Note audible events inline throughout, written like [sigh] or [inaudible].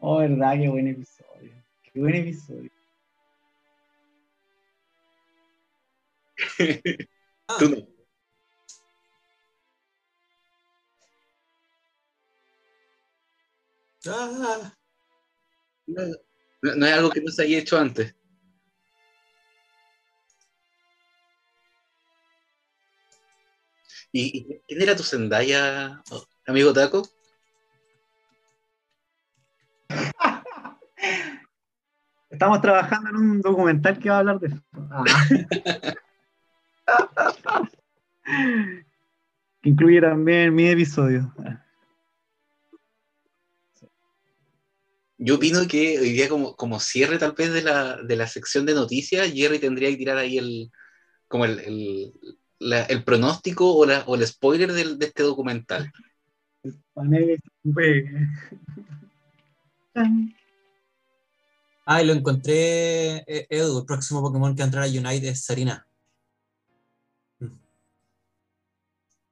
Oh, verdad, qué buen episodio. Qué buen episodio. [laughs] Tú no. Ah, No, no- no es algo que no se haya hecho antes. ¿Y, y quién era tu Zendaya, amigo Taco? Estamos trabajando en un documental que va a hablar de eso. Ah. que incluye también mi episodio. Yo opino que hoy día como, como cierre tal vez de la, de la sección de noticias, Jerry tendría que tirar ahí el como el, el, la- el pronóstico o, la- o el spoiler del- de este documental. Panel, pues, Ah, y lo encontré, eh, Edu, el próximo Pokémon que va a entrar a Unite es Sarina. Mm.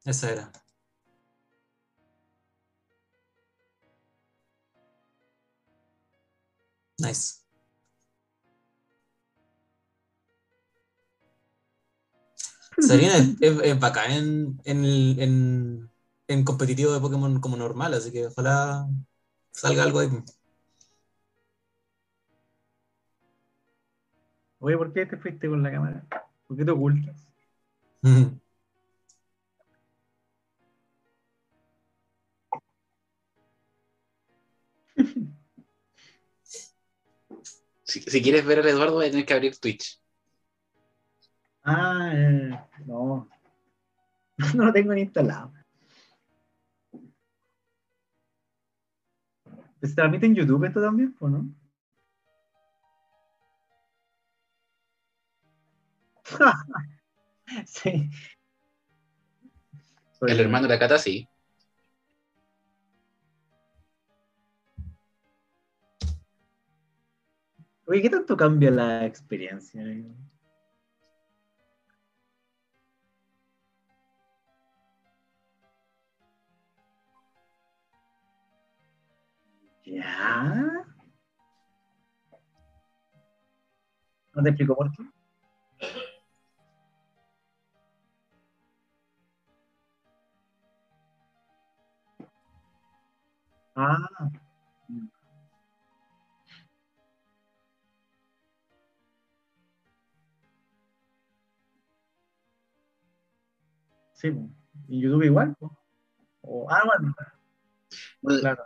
Esa era. Nice. Sarina es, es, bacán en, en, en, en competitivo de Pokémon como normal, así que ojalá salga algo de Oye, ¿por qué te fuiste con la cámara? ¿Por qué te ocultas? [laughs] Si, si quieres ver al Eduardo, vas a tener que abrir Twitch. Ah, eh, no. [laughs] No lo tengo ni instalado. ¿Se transmite en YouTube esto también, o no? [laughs] sí. El hermano de la Cata, sí. Oye, ¿qué tanto cambia la experiencia? ¿Ya? ¿No te explico por qué? Ah. Sí, y YouTube igual. O, ah, bueno, Bueno, claro.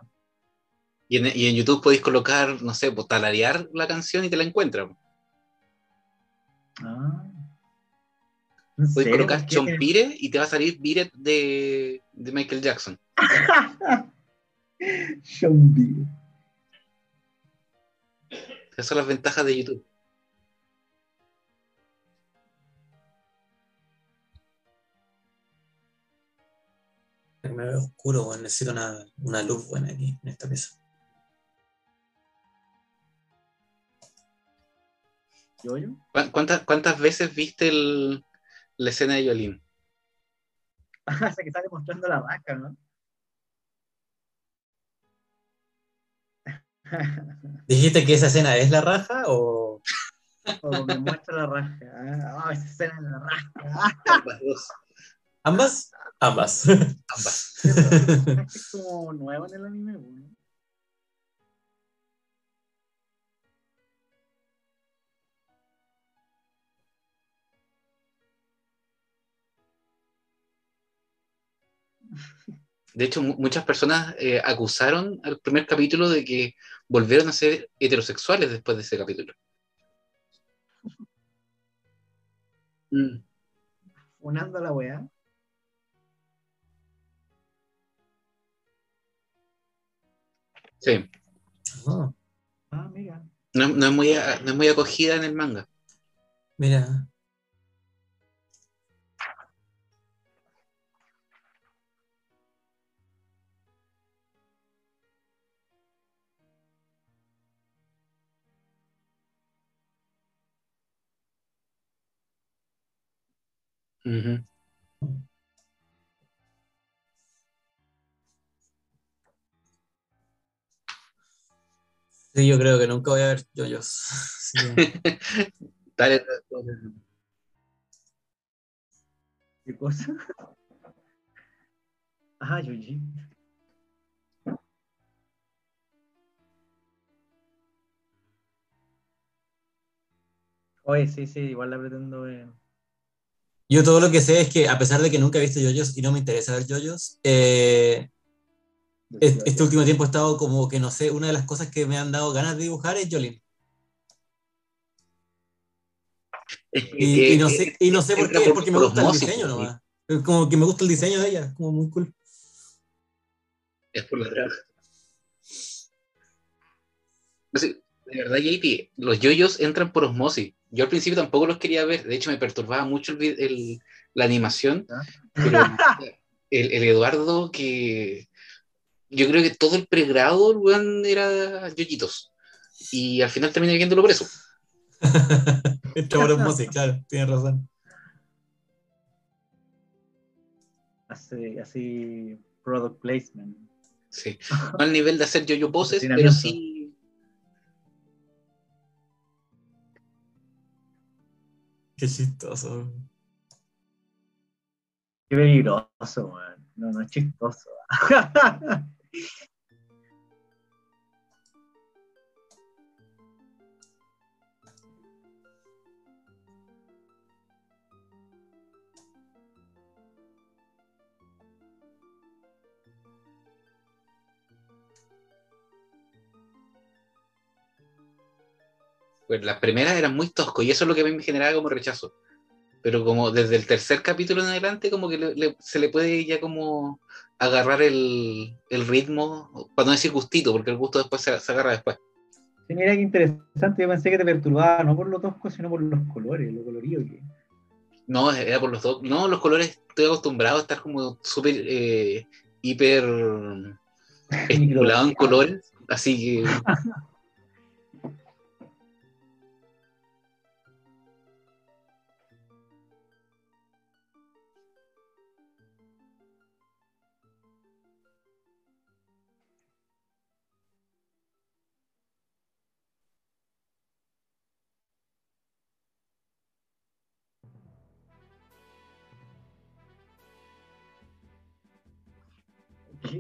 Y en, y en YouTube podéis colocar, no sé, pues, talarear la canción y te la encuentras. Ah. ¿En Podéis colocar. Chompire y te va a salir Biret de, de Michael Jackson. [laughs] Chombi. Esas son las ventajas de YouTube. Me veo oscuro. Necesito una, una luz buena aquí en esta pieza. ¿Yo, yo? ¿Cu- ¿Cuántas, cuántas veces viste el- la escena de Yolín? [laughs] Ah, que sale mostrando la vaca, ¿no? [laughs] ¿Dijiste que esa escena es la raja o.? o donde muestra la raja. Ah, ah, esa escena es la raja. ¿Ambas? Ambas. Ambas. [laughs] es como nuevo en el anime, ¿no? [laughs] De hecho, mu- muchas personas eh, acusaron al primer capítulo de que volvieron a ser heterosexuales después de ese capítulo. Mm. Unando a la weá. Sí, Ah, Ah, mira. no, no es muy, no es muy acogida en el manga. mira. Ujú. Sí, yo creo que nunca voy a ver yoyos. [laughs] Que- Dale, ¿Qué cosa? Ah, Yuji. Oye, sí, sí, igual la pretendo ver. Yo todo lo que sé es que, a pesar de que nunca he visto yoyos y no me interesa ver yoyos, eh, est- este último tiempo he estado como que no sé, una de las cosas que me han dado ganas de dibujar es que- Y, y no sé, y no sé por qué, porque me gusta el diseño pues, nomás. Como que me gusta el diseño de ella, como muy cool. Es por la. No sé, de verdad, JP, los yoyos entran por osmosis. Yo al principio tampoco los quería ver, de hecho me perturbaba mucho el, vi- el- la animación, ¿Ah? pero [laughs] el, el Eduardo que yo creo que todo el pregrado el weón, era yoyitos. Y al final terminé viéndolo por eso. [laughs] Entra por [laughs] osmosis, claro, tienes razón. Así, así, product placement. Sí. No al nivel de hacer yo-yo poses, pero sí. Qué chistoso. Qué peligroso, man. No, no es chistoso. [laughs] Pues las primeras eran muy toscos y eso es lo que a mí me generaba como rechazo. Pero como desde el tercer capítulo en adelante, como que le- le- se le puede ya como agarrar el, el ritmo, para no decir gustito, porque el gusto después se, se agarra después. Sí, mira qué interesante. Yo pensé que te perturbaba no por lo tosco, sino por los colores, lo colorido que. No, era por los dos. No, los colores, estoy acostumbrado a estar como súper eh, hiper [laughs] estimulado en colores, así que [laughs]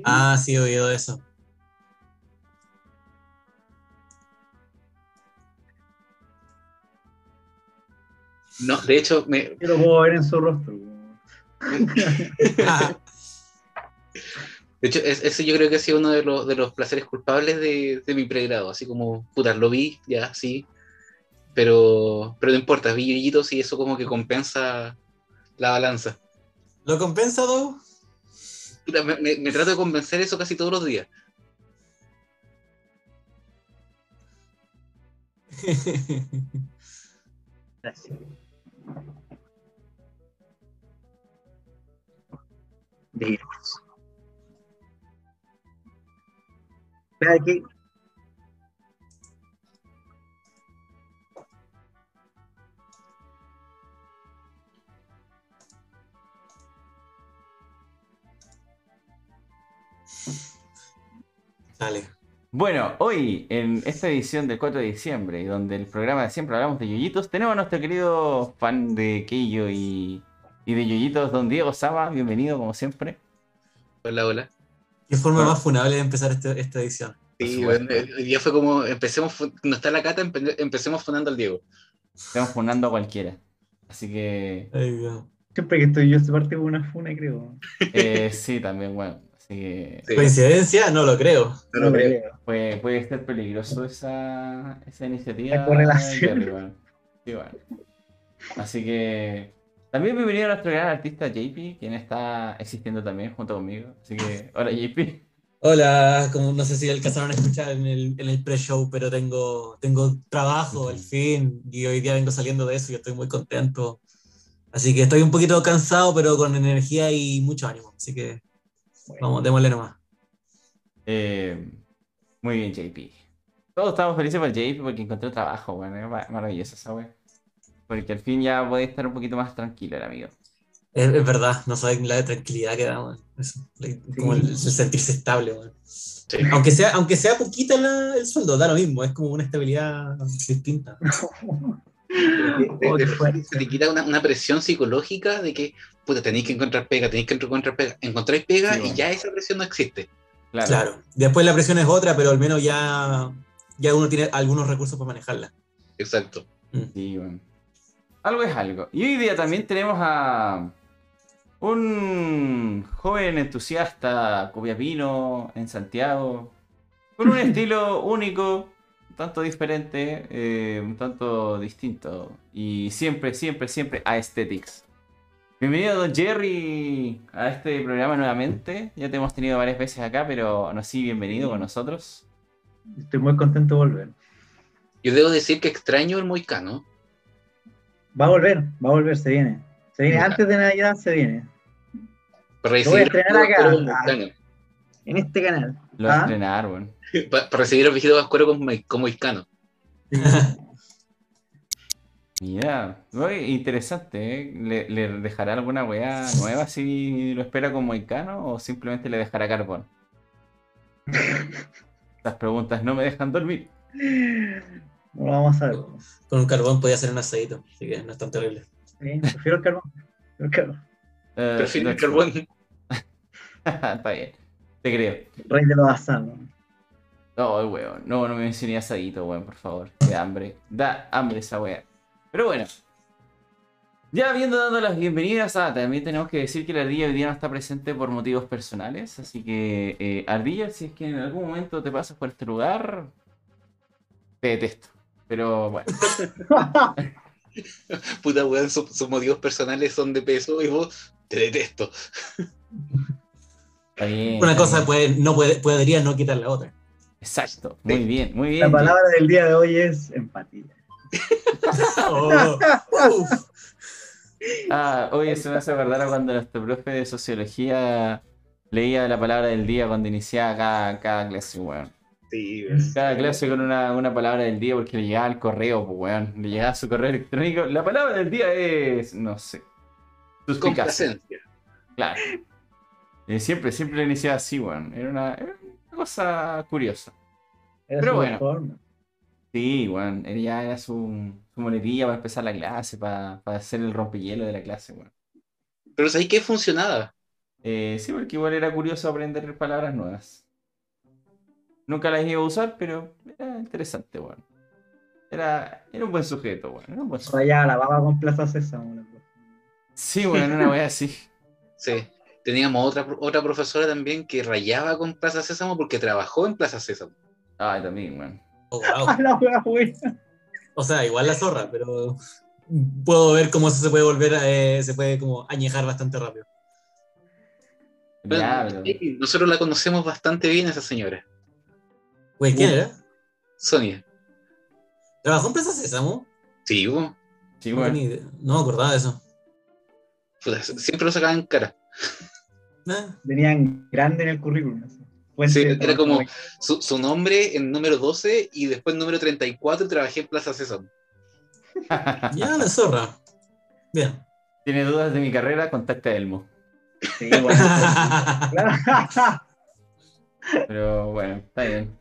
Ah, sí, he oído eso. no, de hecho, me, Yo lo puedo ver en su rostro. Ah, [laughs] de hecho es- ese yo creo que ha sido uno de los, de los placeres culpables de, de mi pregrado, así como, puta, lo vi, ya, sí, pero, pero no importa, vi yoyitos y eso como que compensa la balanza. ¿Lo compensa, Doug? Me, trato de convencer eso casi todos los días. [laughs] Dale. Bueno, hoy en esta edición del 4 de diciembre, donde el programa de siempre hablamos de yoyitos, tenemos a nuestro querido fan de Keiyo y, y de yoyitos, don Diego Sama. Bienvenido, como siempre. Hola, hola. ¿Qué forma más funable de empezar este- esta edición? Sí, bueno, día fue como, empecemos, no está la cata, empe- empecemos fundando al Diego. Estamos funando a cualquiera. Así que, Ay. Siempre que estoy yo, se parte con una funa, creo. eh, sí, también, bueno. Que Sí, ¿Coincidencia? No lo creo. no lo creo. puede, puede ser peligroso esa, esa iniciativa. La correlación. Jerry, bueno. Sí, bueno. Así que también bienvenido a nuestro gran artista JP, quien está existiendo también junto conmigo. Así que, hola JP. Hola, como no sé si alcanzaron a escuchar en el, en el pre-show, pero tengo, tengo trabajo al fin y hoy día vengo saliendo de eso y estoy muy contento. Así que estoy un poquito cansado, pero con energía y mucho ánimo. Así que vamos, démosle nomás. Eh, muy bien, JP. Todos estamos felices por JP porque encontró trabajo, bueno, es ma- maravilloso esa wea. Porque al fin ya puede estar un poquito más tranquilo el amigo. Es, es verdad, no saben la tranquilidad que da, le- Como el, el sentirse estable. Sí. Aunque sea, aunque sea poquita la- el sueldo, da lo mismo, es como una estabilidad distinta. [laughs] Te- Oh, te- qué fuerte. se te quita una, una presión psicológica de que, puta, tenéis que encontrar pega, tenéis que encontrar pega. Encontráis pega Sí, y bueno. ya esa presión no existe. Claro. Claro. Después la presión es otra, pero al menos ya, ya uno tiene algunos recursos para manejarla. Exacto. Sí, bueno. Algo es algo. Y hoy día también tenemos a un joven entusiasta copiapino en Santiago, con un [laughs] estilo único, tanto diferente, eh, un tanto distinto. Y siempre, siempre, siempre aesthetics. Bienvenido, Don Jerry, a este programa nuevamente. Ya te hemos tenido varias veces acá, pero no sí, bienvenido con nosotros. Estoy muy contento de volver. Yo debo decir que extraño el moicano. Va a volver, va a volver, se viene. Se viene antes de Navidad, se viene. Lo voy a estrenar acá. Moicano. En este canal. Lo Ah. estrenar, bueno. [laughs] Pa- para recibir al viejito Pascuero con, moi- con moicano. Mira, [laughs] muy interesante, ¿eh? ¿Le, le dejará alguna weá nueva si lo espera con Moicano o simplemente le dejará carbón? Las preguntas no me dejan dormir. No vamos a ver. Con un carbón podía hacer un asadito, así que no es tan terrible. Sí, prefiero el carbón. Prefiero el carbón. Eh, Prefiero el carbón. [laughs] Está bien, te creo. Rey de los asados. No, weón, no, no me enseñé asadito, weón, por favor. Da hambre, da hambre esa weá. Pero bueno. Ya habiendo dado las bienvenidas, ah, también tenemos que decir que la ardilla hoy día no está presente por motivos personales. Así que, eh, ardilla, si es que en algún momento te pasas por este lugar, te detesto. Pero bueno, [laughs] Puta weón, sus, sus motivos personales son de peso y vos te detesto. [laughs] bien. Una cosa puede, no puede, podría no quitar la otra. Exacto, muy bien, muy bien. La palabra del día de hoy es empatía. [laughs] Oh, uf. Ah, oye, se me hace acordar cuando nuestro profe de sociología leía la palabra del día cuando iniciaba cada, cada clase, weón. Sí, Cada clase con una, una palabra del día porque le llegaba el correo, pues, weón. Le llegaba su correo electrónico. La palabra del día es, no sé, suspicacia. Complacencia. Claro. Eh, siempre, siempre lo iniciaba así, weón. Era una, era una cosa curiosa. Era Pero su bueno. forma. Sí, weón. Ya era su, su muletilla para empezar la clase, para, para hacer el rompehielo de la clase, weón. Pero ¿sabes qué funcionaba? Eh, sí, porque igual era curioso aprender palabras nuevas. Nunca las iba a usar, pero era interesante, weón. Era, era un buen sujeto, weón. Era un buen sujeto. Rayaba la baba con Plaza Sésamo. Sí, weón, una wea así. [laughs] Sí. Teníamos otra, otra profesora también que rayaba con Plaza Sésamo porque trabajó en Plaza Sésamo. Ay, también, weón. Oh, [laughs] wow. Ah, buena. O sea, igual la zorra, pero puedo ver cómo eso se puede volver, eh, se puede como añejar bastante rápido. Ya, pero- Sí, Nosotros la conocemos bastante bien, esa señora. Güey, ¿quién Uh. era? Sonia. ¿Trabajó en Plaza Sésamo? Sí, uh, Sí, No, weón. idea. no me acordaba de eso. siempre lo sacaban en cara. Nah. Tenían grande en el currículum. Sí, era como su, su nombre en número 12 y después número 34 y trabajé en Plaza Sésamo. [laughs] Ya, la zorra. Bien. ¿Tiene dudas de mi carrera? Contacta a Elmo. Sí, bueno. [laughs] Pero bueno, está bien.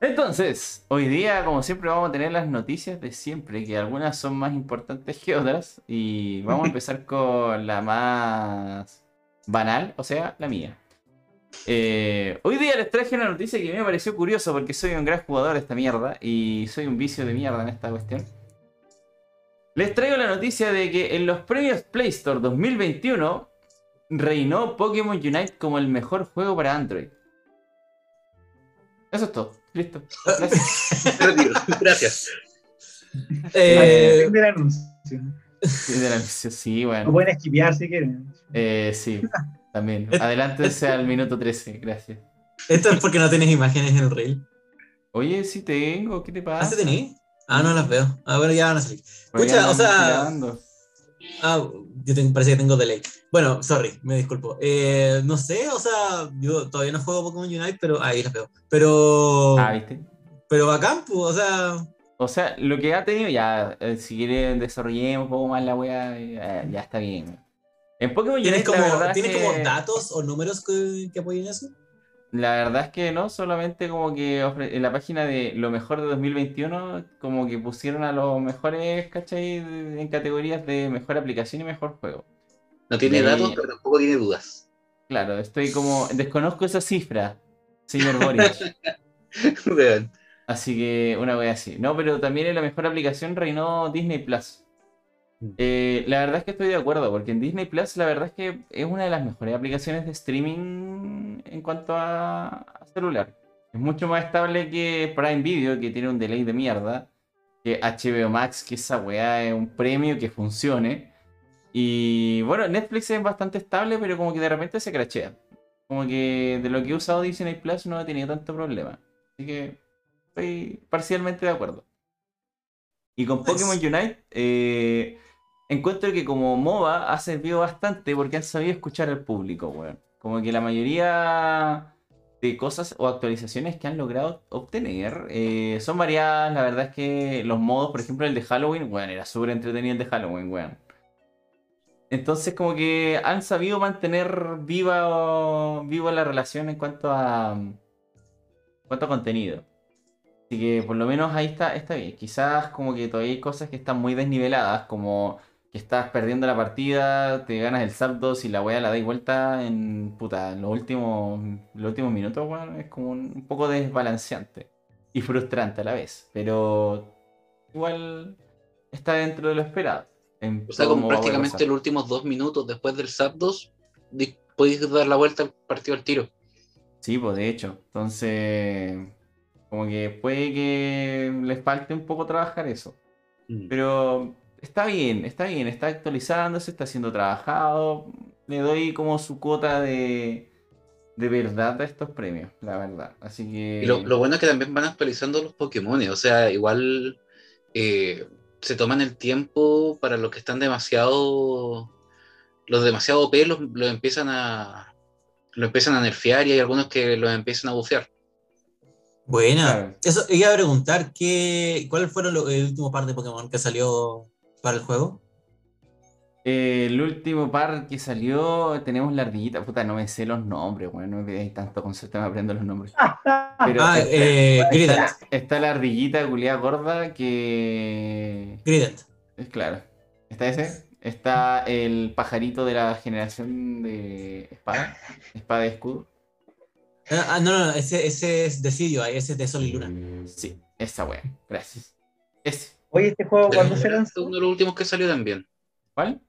Entonces, hoy día, como siempre, vamos a tener las noticias de siempre, que algunas son más importantes que otras. Y vamos a empezar [laughs] con la más banal, o sea, la mía. Eh, hoy día les traje una noticia que a mí me pareció curiosa porque soy un gran jugador de esta mierda y soy un vicio de mierda en esta cuestión. Les traigo la noticia de que en los premios Play Store 2021 reinó Pokémon Unite como el mejor juego para Android. Eso es todo. Listo. Gracias. [laughs] Gracias. Eh, Sí, Lo bueno. pueden esquipear si quieren. Eh, sí, también. [laughs] Adelántense al minuto 13. Gracias. esto es porque no tienes imágenes en el reel. Oye, sí tengo. ¿Qué te ¿Ah, pasa? sí tenés? Ah, no las veo. Ah, bueno, ya van a salir. Escucha, o sea-. Ah, yo tengo- parece que tengo delay. Bueno, sorry, me disculpo. Eh, no sé, o sea, yo todavía no juego Pokémon Unite, pero ahí las veo. Pero, Ah, ¿viste? pero bacán, pues, o sea, O sea, lo que ha tenido, ya, eh, si quieren desarrollemos un poco más la wea, eh, ya está bien. En Pokémon ¿Tienen Unite, como, la verdad, ¿tienen que, como datos o números que, que apoyen eso? la verdad es que no, solamente como que ofre- en la página de lo mejor de 2021, como que pusieron a los mejores, ¿cachai? En categorías de mejor aplicación y mejor juego. No tiene Y- datos, pero tampoco tiene dudas. Claro, estoy como, desconozco esa cifra, señor Boric. [laughs] Así que una wea así. No, pero también en la mejor aplicación reinó Disney Plus. Mm. Eh, la verdad es que estoy de acuerdo, porque en Disney Plus la verdad es que es una de las mejores aplicaciones de streaming en cuanto a, a celular. Es mucho más estable que Prime Video, que tiene un delay de mierda. Que HBO Max, que esa weá es un premio que funcione. Y bueno, Netflix es bastante estable, pero como que de repente se crachea. Como que de lo que he usado Disney Plus no he tenido tanto problema. Así que estoy parcialmente de acuerdo. Y con Nice. Pokémon Unite, eh, encuentro que como MOBA ha servido bastante porque han sabido escuchar al público, weón. Como que la mayoría de cosas o actualizaciones que han logrado obtener eh, son variadas. La verdad es que los modos, por ejemplo, el de Halloween, weón, era súper entretenido el de Halloween, weón. Entonces como que han sabido mantener viva, viva la relación en cuanto a, en cuanto a contenido. Así que por lo menos ahí está, está bien. Quizás como que todavía hay cosas que están muy desniveladas, como que estás perdiendo la partida, te ganas el Zapdos y la weá la dais vuelta en puta, en los últimos, los últimos minutos, weón, es como un, un poco desbalanceante y frustrante a la vez. Pero igual está dentro de lo esperado. O sea, como prácticamente los últimos dos minutos después del Zapdos, podéis dar la vuelta al partido al tiro. Sí, pues de hecho. Entonces, como que puede que les falte un poco trabajar eso. Mm. Pero está bien, está bien, está actualizándose, está siendo trabajado. Le doy como su cuota de, de verdad a estos premios, la verdad. Así que... Y lo, lo bueno es que también van actualizando los Pokémon. O sea, igual eh, se toman el tiempo para los que están demasiado. Los demasiado OP los, los empiezan a. Lo empiezan a nerfear y hay algunos que los empiezan a bufear. Buena. Claro. Eso iba a preguntar, ¿qué, ¿cuáles fueron los el último par de Pokémon que salió para el juego? Eh, el último par que salió, tenemos la ardillita. Puta, no me sé los nombres, bueno, no me pidáis tanto concepto, me aprendo los nombres. [laughs] Pero ah, está, eh, Grident. está- está la ardillita culiada gorda que. Grident. Es claro. Está ese. Está el pajarito de la generación de espada. Espada y escudo. Ah, ah, no, no, no, ese, ese es Decidio, ese es de Sol y Luna. Sí, esa wea. Gracias. Ese. Oye, este juego, ¿cuándo se lanzó? uno de los últimos que salió también. ¿Cuál?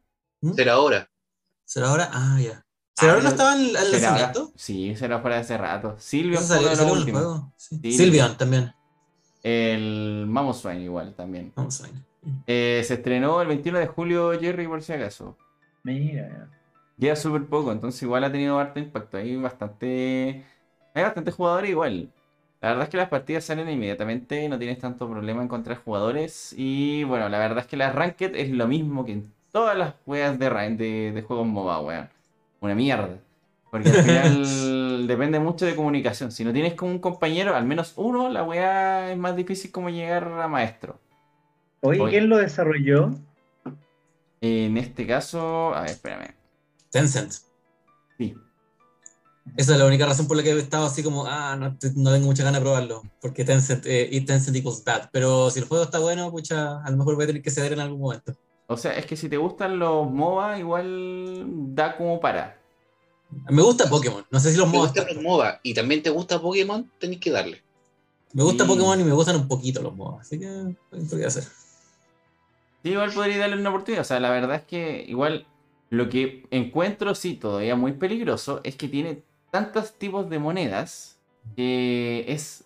Será ahora. ¿Será ahora? Ah, ya. ¿Será ahora no estaba en el ¿Será ahora? lanzamiento? Sí, será fuera de hace rato. Silvio fue de salió los últimos. juego. Sí. Sí. Sylveon también. El Mamoswine igual también. Ver. Eh, se estrenó el 21 de julio, Jerry, por si acaso. Mira, Lleva súper poco, entonces igual ha tenido harto impacto. Hay bastante. Hay bastantes jugadores igual. La verdad es que las partidas salen inmediatamente, no tienes tanto problema en encontrar jugadores. Y bueno, la verdad es que la Ranked es lo mismo que en todas las weas de, de, de juegos MOBA, weón. Una mierda. Porque al final [laughs] depende mucho de comunicación. Si no tienes como un compañero, al menos uno, la wea es más difícil como llegar a maestro. Oye, Oye. ¿quién lo desarrolló? En este caso, a ver, espérame. Tencent. Sí, Esa es la única razón por la que he estado así como, ah, no, te- no tengo mucha ganas de probarlo. Porque Tencent, eh, y Tencent equals bad. Pero si el juego está bueno, pucha, a lo mejor voy a tener que ceder en algún momento. O sea, es que si te gustan los MOBA, igual da como para. Me gusta Pokémon. No sé si los Te MOBA. gustan los MOBA y también te gusta Pokémon, tenéis que darle. Me gusta Sí. Pokémon y me gustan un poquito los MOBA. Así que, ¿qué voy a hacer? Sí, igual podría darle una oportunidad. O sea, la verdad es que igual lo que encuentro, sí, todavía muy peligroso, es que tiene tantos tipos de monedas que es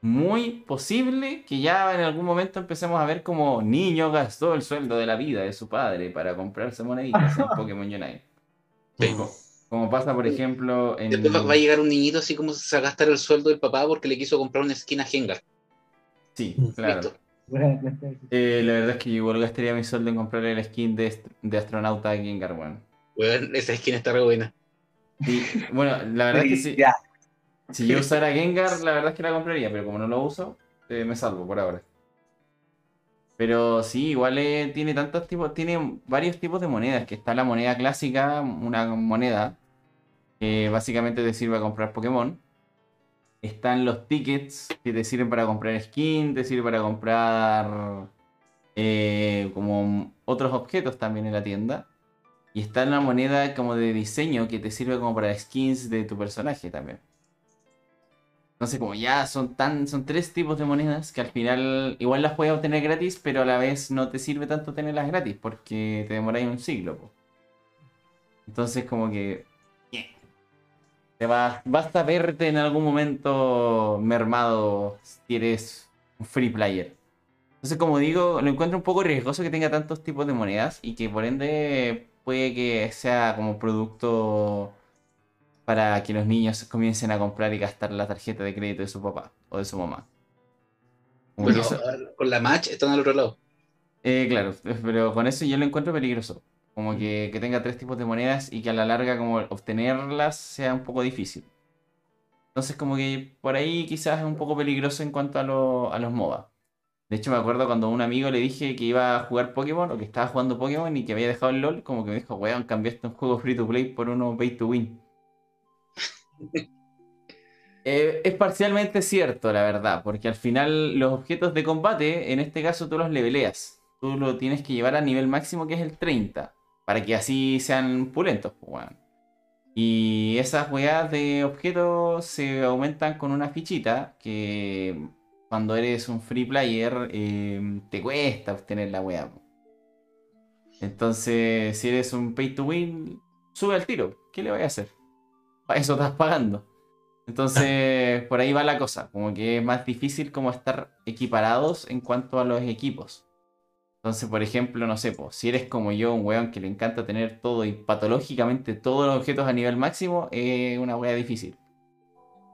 muy posible que ya en algún momento empecemos a ver como niño gastó el sueldo de la vida de su padre para comprarse moneditas en [laughs] Pokémon Unite. Sí. Como, como pasa, por ejemplo, en... Después va, a llegar un niñito así como se va a gastar el sueldo del papá porque le quiso comprar una esquina a Gengar. Sí, Mm. claro. Listo. [laughs] Eh, la verdad es que yo igual gastaría mi sueldo en comprarle la skin de, de astronauta a Gengar, weón. Weón, esa esquina está re buena. Bueno, la verdad es que si, Ya. si yo usara Gengar, la verdad es que la compraría, pero como no lo uso, eh, me salvo por ahora. Pero sí, igual eh, tiene tantos tipos, tiene varios tipos de monedas, que está la moneda clásica, una moneda que básicamente te sirve a comprar Pokémon. Están los tickets que te sirven para comprar skin, te sirve para comprar eh, como otros objetos también en la tienda. Y está una moneda como de diseño que te sirve como para skins de tu personaje también. Entonces, como ya son tan, son tres tipos de monedas que al final igual las puedes obtener gratis, pero a la vez no te sirve tanto tenerlas gratis porque te demoráis un siglo. Entonces, como que te va, basta verte en algún momento mermado si eres un free player. Entonces, como digo, lo encuentro un poco riesgoso que tenga tantos tipos de monedas y que por ende puede que sea como producto para que los niños comiencen a comprar y gastar la tarjeta de crédito de su papá o de su mamá. Eso- ahora con la match están al otro lado. eh, claro, pero con eso yo lo encuentro peligroso. Como que, que tenga tres tipos de monedas y que a la larga como obtenerlas sea un poco difícil. Entonces como que por ahí quizás es un poco peligroso en cuanto a, lo- a los MOBA. De hecho me acuerdo cuando a un amigo le dije que iba a jugar Pokémon o que estaba jugando Pokémon y que había dejado el LOL, como que me dijo, weón, cambiaste un juego free to play por uno pay to win. [laughs] Eh, es parcialmente cierto, la verdad, porque al final los objetos de combate, en este caso tú los leveleas. Tú lo tienes que llevar a nivel máximo que es el 30, para que así sean pulentos, pues, weón. Y esas weas de objetos se aumentan con una fichita que cuando eres un free player eh, te cuesta obtener la po. Entonces, si eres un pay to win, sube al tiro. ¿Qué le voy a hacer? Para eso estás pagando. Entonces, [laughs] por ahí va la cosa. Como que es más difícil como estar equiparados en cuanto a los equipos. Entonces, por ejemplo, no sé, po, si eres como yo, un weón que le encanta tener todo y patológicamente todos los objetos a nivel máximo, es una wea difícil.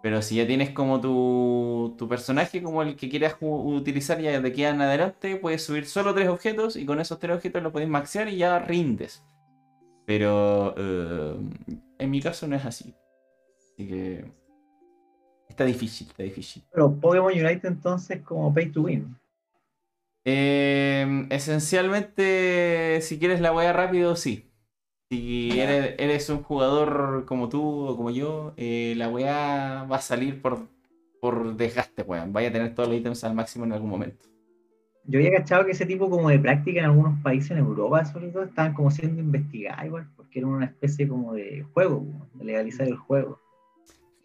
Pero si ya tienes como tu, tu personaje, como el que quieras utilizar ya de aquí en adelante, puedes subir solo tres objetos y con esos tres objetos los podéis maxear y ya rindes. Pero eh, en mi caso no es así. Así que está difícil, está difícil. Pero Pokémon Unite entonces como pay to win. Eh, esencialmente, si quieres la wea rápido, sí. Si eres, eres un jugador como tú o como yo, eh, la wea va a salir por, por desgaste, weón. Vaya a tener todos los ítems al máximo en algún momento. Yo había cachado que ese tipo como de práctica en algunos países en Europa, sobre todo, estaban como siendo investigadas igual, porque era una especie como de juego, de legalizar el juego.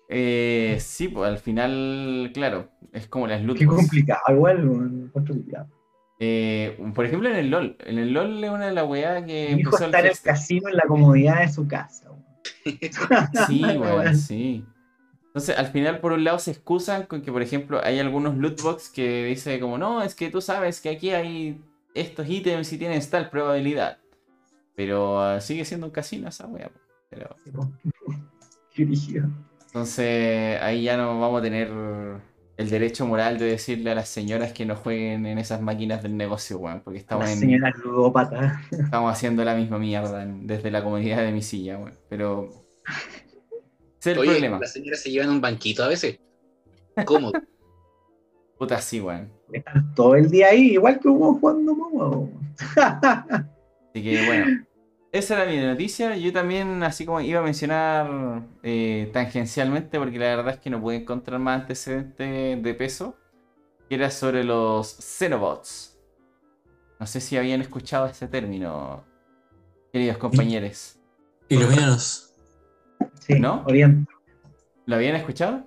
Eh, sí, pues al final, claro, es como las loot Qué complicado, igual, complicado. Eh, por ejemplo, en el LOL. En el LOL es una de las weas que Mi hijo el está en el casino en la comodidad de su casa. Sí, [laughs] weón, sí. Entonces, al final, por un lado, se excusan con que, por ejemplo, hay algunos loot box que dice como, no, es que tú sabes que aquí hay estos ítems y tienes tal probabilidad. Pero ah, sigue siendo un casino esa wea. Pero, [laughs] entonces, ahí ya no vamos a tener el derecho moral de decirle a las señoras que no jueguen en esas máquinas del negocio, weón, porque estamos Las en... señoras ludópatas. Estamos haciendo la misma mierda en- desde la comodidad de mi silla, weón. Pero. Ese es el Oye, problema. las señoras se llevan un banquito a veces. ¿Cómo? [laughs] Puta, sí, weón. Están todo el día ahí, igual que hubo jugando. Así que, bueno. Esa era mi noticia. Yo también, así como iba a mencionar eh, tangencialmente, porque la verdad es que no pude encontrar más antecedentes de peso, que era sobre los Xenobots. No sé si habían escuchado ese término, queridos compañeros. Ilumínanos. Sí, ¿No? Oriente. ¿Lo habían escuchado?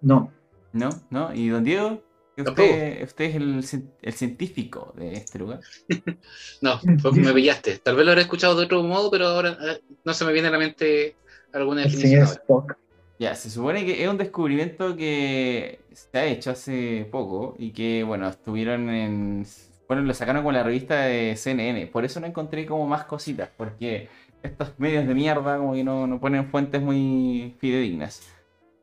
No. ¿No? ¿No? ¿Y don Diego? Que. Usted, usted es el, cien- el científico de este lugar. [laughs] No, fue- me pillaste. Tal vez lo habré escuchado de otro modo, pero ahora eh, no se me viene a la mente alguna definición. Spock. Ya, se supone que es un descubrimiento que se ha hecho hace poco y que, bueno, estuvieron en... Bueno, lo sacaron con la revista de CNN. Por eso no encontré como más cositas, porque estos medios de mierda como que no, no ponen fuentes muy fidedignas.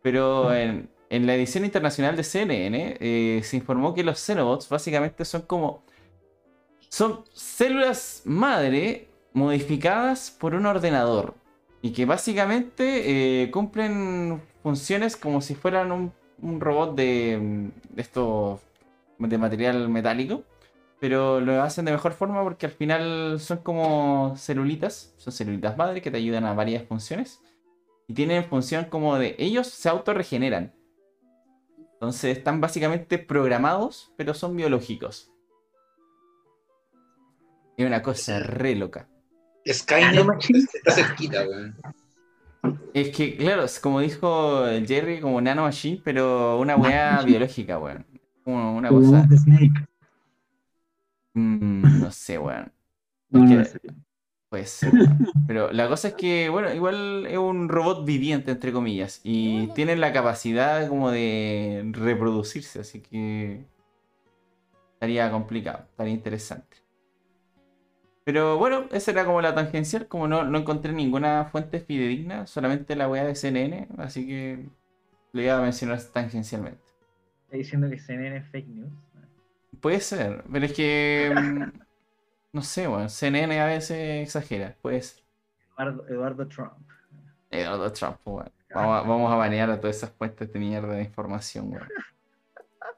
Pero en, en la edición internacional de CNN eh, se informó que los Xenobots básicamente son como... Son células madre modificadas por un ordenador. Y que básicamente eh, cumplen funciones como si fueran un, robot de, de esto de material metálico. pero lo hacen de mejor forma porque al final son como celulitas, son celulitas madre que te ayudan a varias funciones y tienen función como de ellos se autorregeneran. Entonces están básicamente programados, pero son biológicos. Es una cosa re loca. Skynet Nanomachine. está cerquita, weón. Es que, claro, es como dijo Jerry, como nano machine, pero una weá biológica, weón. Como una cosa. Mm, no sé, weón. No, no. Pues, pero la cosa es que, bueno, igual es un robot viviente, entre comillas, y tienen la capacidad como de reproducirse, así que estaría complicado, estaría interesante. Pero bueno, esa era como la tangencial, como no, no encontré ninguna fuente fidedigna, solamente la weá de CNN, así que le iba a mencionar tangencialmente. Está diciendo que CNN es fake news. Puede ser, pero es que, mm, no sé, bueno, CNN a veces exagera, puede ser. Eduardo, Eduardo Trump. Donald Trump, weón. Vamos a, vamos a banear a todas esas fuentes de mierda de información, weón.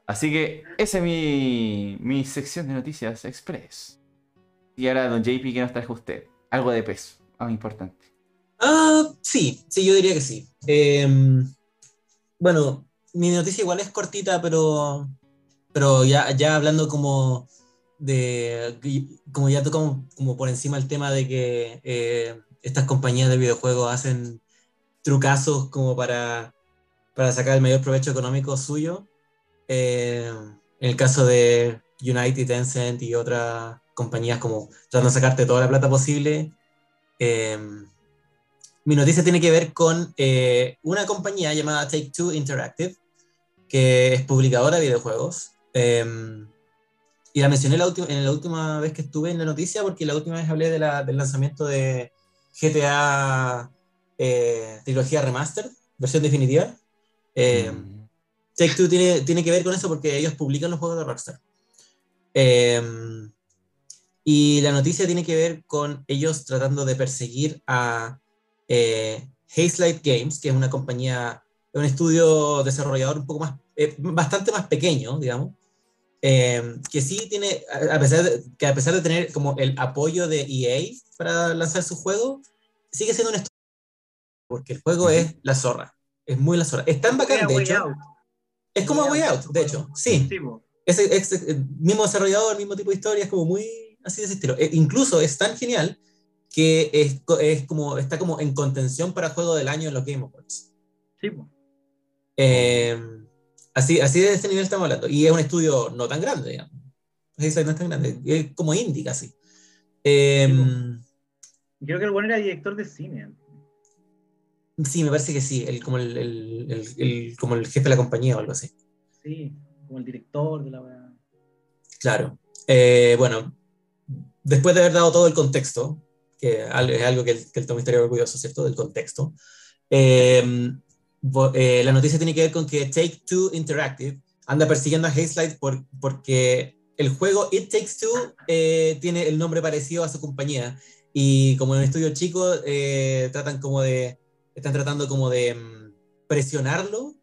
Así que esa es mi, mi sección de noticias express. Y ahora, don JP, ¿qué nos trajo usted? Algo de peso, algo importante. Ah, sí, sí, yo diría que sí. Em, bueno, mi noticia igual es cortita, pero, pero ya, ya hablando como de, como ya tocamos como por encima el tema de que eh, estas compañías de videojuegos hacen trucazos como para, para sacar el mayor provecho económico suyo. Eh, en el caso de United, Tencent y otras compañías como tratando de sacarte toda la plata posible. em, mi noticia tiene que ver con eh, una compañía llamada Take Two Interactive, que es publicadora de videojuegos. Y la mencioné la, en la última vez que estuve en la noticia, porque la última vez hablé de la- del lanzamiento de GTA eh, Trilogía Remastered, versión definitiva. Eh, Mm, Take Two tiene, tiene que ver con eso porque ellos publican los juegos de Rockstar. Eh, y la noticia tiene que ver con ellos tratando de perseguir a eh, Hazelight Games, que es una compañía, un estudio desarrollador un poco más, eh, bastante más pequeño, digamos, eh, que sí tiene, a pesar de, que a pesar de tener como el apoyo de EA para lanzar su juego, sigue siendo un estudio porque el juego es la zorra, es muy la zorra. Es tan bacán, de hecho. Out. Es como Way Way Out, Out, de hecho, sí. Es, es- es el mismo desarrollador, mismo tipo de historia, es como muy así de ese estilo. E- incluso es tan genial que es, es como, está como en contención para juego del año en los Game Awards. Sí. Eh, así, así de este nivel estamos hablando. Y es un estudio no tan grande, digamos. No es tan grande, es como indie casi. Eh, Creo que el bueno era director de cine. sí, me parece que sí, el, como, el, el- el- como el jefe de la compañía o algo así. Sí, como el director de la. Claro. Eh, bueno, después de haber dado todo el contexto, que es algo que el, que el Tomo estaría orgulloso, ¿cierto? Del contexto. eh, eh, la noticia tiene que ver con que Take Two Interactive anda persiguiendo a Hazelight por, porque el juego It Takes Two eh, tiene el nombre parecido a su compañía. Y como en un estudio chico, eh, tratan como de, están tratando como de mm, presionarlo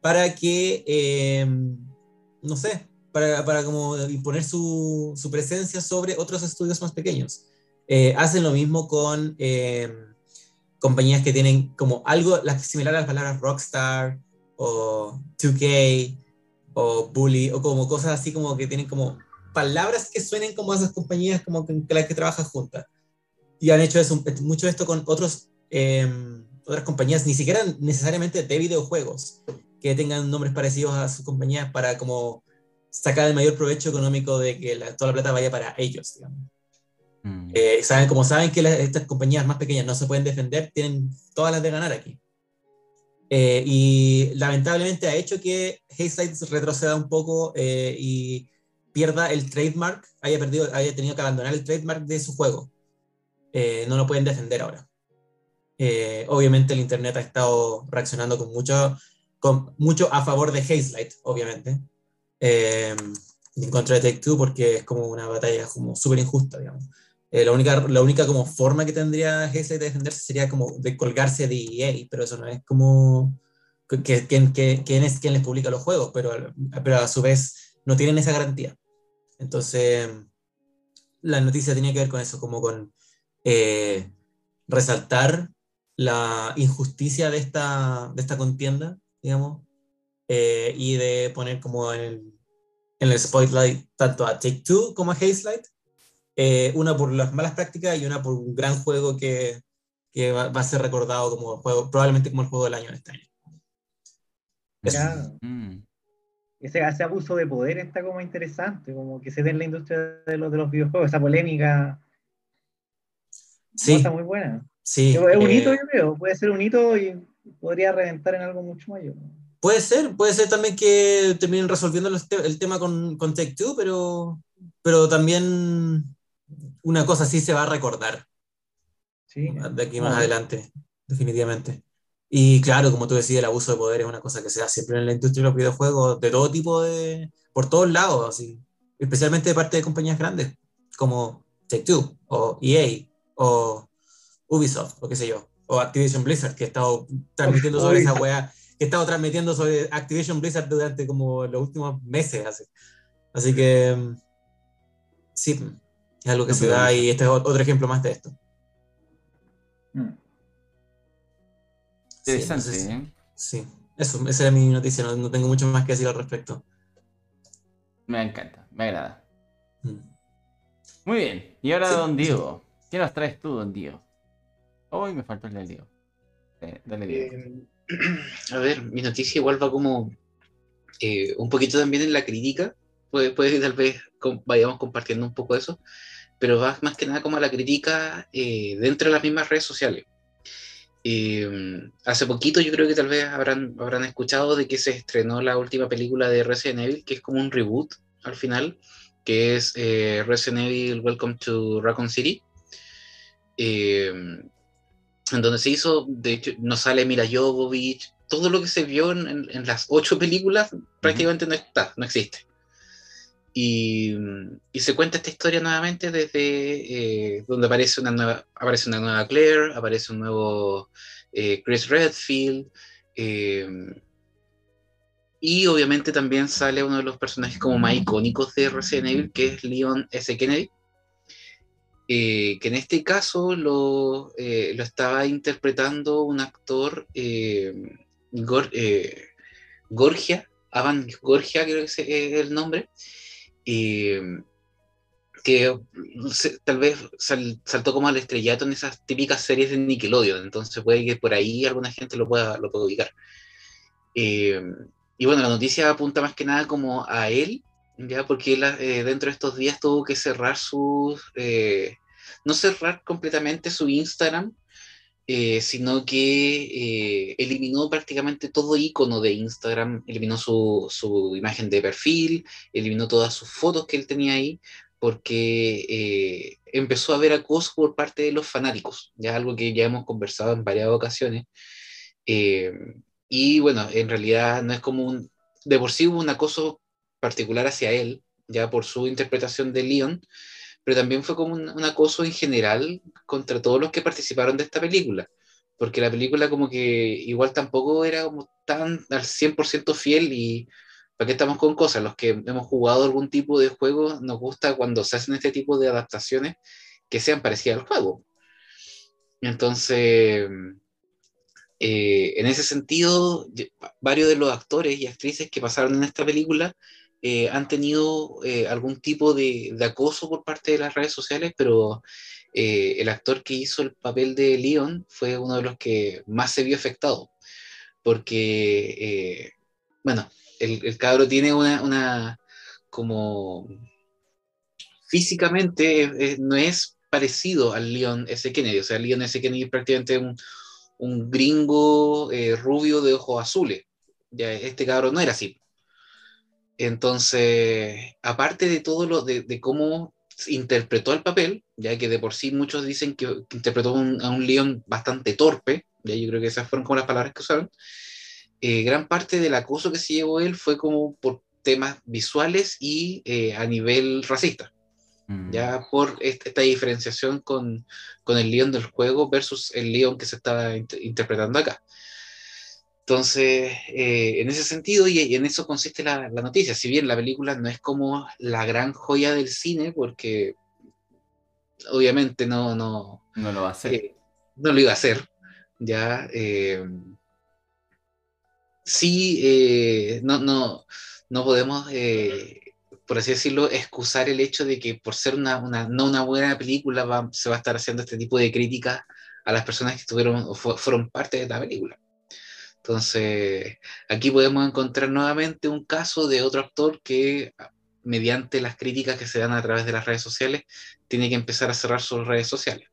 para que, eh, no sé, para, para como imponer su, su presencia sobre otros estudios más pequeños. Eh, hacen lo mismo con eh, compañías que tienen como algo la- similar a las palabras Rockstar o 2K o Bully o como cosas así como que tienen como palabras que suenen como esas compañías como que las que trabajan juntas. Y han hecho eso, mucho esto con otros, eh, otras compañías, ni siquiera necesariamente de videojuegos, que tengan nombres parecidos a sus compañías para como sacar el mayor provecho económico de que la- toda la plata vaya para ellos, digamos. Mm. Eh, saben, como saben que estas compañías más pequeñas no se pueden defender, tienen todas las de ganar aquí. Eh, y lamentablemente ha hecho que Hazelight retroceda un poco eh, y pierda el trademark, haya, perdido, haya tenido que abandonar el trademark de su juego. Eh, no lo pueden defender ahora. Eh, obviamente el Internet ha estado reaccionando con mucho, con mucho a favor de Hazelight, obviamente, eh, en contra de Take Two, porque es como una batalla como súper injusta, digamos. Eh, la, única, la única como forma que tendría Hazelight de defenderse sería como de colgarse de EA, pero eso no es como que, que, quién es quien les publica los juegos, pero, pero a su vez no tienen esa garantía. Entonces, la noticia tenía que ver con eso, como con eh, resaltar la injusticia de esta, de esta contienda, digamos, eh, y de poner como en el, el spotlight tanto a Take Two como a Hazelight, eh, una por las malas prácticas y una por un gran juego que, que va, va a ser recordado como juego, probablemente como el juego del año de este año. Claro. Mm. Ese, ese abuso de poder está como interesante, como que se ve en la industria de los, de los videojuegos, esa polémica Sí, está muy buena. sí. es un eh, hito, yo creo, puede ser un hito y podría reventar en algo mucho mayor. Puede ser, puede ser también que terminen resolviendo los te- el tema con, con Take Two, pero, pero también una cosa sí se va a recordar Sí. de aquí más Ah, adelante, definitivamente. Y claro, como tú decías, el abuso de poder es una cosa que se da siempre en la industria de los videojuegos, de todo tipo de, por todos lados, así, especialmente de parte de compañías grandes, como Take Two, o EA, o Ubisoft, o qué sé yo, o Activision Blizzard, que he estado transmitiendo sobre esa wea, que he estado transmitiendo sobre Activision Blizzard durante como los últimos meses, así. Así que, mm, sí, es algo que No, se da y este es ot- otro ejemplo más de esto. Mm. Sí, Interesante, entonces, ¿eh? Sí, eso, esa era mi noticia, no, no tengo mucho más que decir al respecto. Me encanta, me agrada. Mm. Muy bien. Y ahora, Sí, don sí. Diego. ¿Qué nos traes tú, don Diego? Hoy me faltó el del Diego. Eh, dale, Diego. Eh, [clears throat] a ver, mi noticia igual va como eh, un poquito también en la crítica. Puede, puede que tal vez vayamos compartiendo un poco eso, pero va más que nada como a la crítica eh, dentro de las mismas redes sociales. Eh, hace poquito yo creo que tal vez habrán, habrán escuchado de que se estrenó la última película de Resident Evil, que es como un reboot al final, que es eh, Resident Evil Welcome to Raccoon City. Eh, en donde se hizo, de hecho, no sale Mila Jovovich, todo lo que se vio en, en- en las ocho películas prácticamente no está, no existe. Y, y se cuenta esta historia nuevamente desde eh, donde aparece una nueva, aparece una nueva Claire, aparece un nuevo eh, Chris Redfield, eh, y obviamente también sale uno de los personajes como más icónicos de Resident Evil, que es Leon S. Kennedy, que en este caso lo, lo estaba interpretando un actor, Gor- Gorgia, Avan Gorgia creo que es el nombre, eh, que tal vez sal- saltó como al estrellato en esas típicas series de Nickelodeon, entonces puede que por ahí alguna gente lo pueda, lo pueda ubicar. Y bueno, la noticia apunta más que nada como a él, ya porque eh, dentro de estos días tuvo que cerrar sus, eh, no cerrar completamente su Instagram, eh, sino que eh, eliminó prácticamente todo icono de Instagram, eliminó su, su imagen de perfil, eliminó todas sus fotos que él tenía ahí, porque eh, empezó a haber acoso por parte de los fanáticos, ya algo que ya hemos conversado en varias ocasiones. Y bueno, en realidad no es como un, de por sí hubo un acoso particular hacia él, ya por su interpretación de Leon, pero también fue como un, un acoso en general contra todos los que participaron de esta película, porque la película como que igual tampoco era como tan al 100% fiel y ¿para qué estamos con cosas? Los que hemos jugado algún tipo de juego nos gusta cuando se hacen este tipo de adaptaciones que sean parecidas al juego. Entonces, eh, en ese sentido, varios de los actores y actrices que pasaron en esta película eh, han tenido eh, algún tipo de, acoso por parte de las redes sociales, pero eh, el actor que hizo el papel de Leon fue uno de los que más se vio afectado, porque, bueno, el, cabro tiene una, como físicamente no es parecido al Leon S. Kennedy, o sea, Leon S. Kennedy es prácticamente un, un gringo rubio de ojos azules. Ya, este cabrón no era así. Entonces, aparte de todo lo de, de cómo interpretó el papel, ya que de por sí muchos dicen que, que interpretó un- a un León bastante torpe, ya yo creo que esas fueron como las palabras que usaron, eh, gran parte del acoso que se llevó él fue como por temas visuales y eh, a nivel racista Mm. ya por est- esta diferenciación con, con el León del juego versus el León que se int- interpretando acá. Entonces, eh, en ese sentido, y, y en eso consiste la, la noticia, si bien la película no es como la gran joya del cine, porque obviamente no, no, No lo va a hacer. eh, no lo iba a hacer, ya. eh, sí, eh, no, no, no podemos, por así decirlo, excusar el hecho de que por ser una, una- no una buena película va- se va a estar haciendo este tipo de críticas a las personas que estuvieron o fu- fueron parte de la película. Entonces, aquí podemos encontrar nuevamente un caso de otro actor que, mediante las críticas que se dan a través de las redes sociales, tiene que empezar a cerrar sus redes sociales.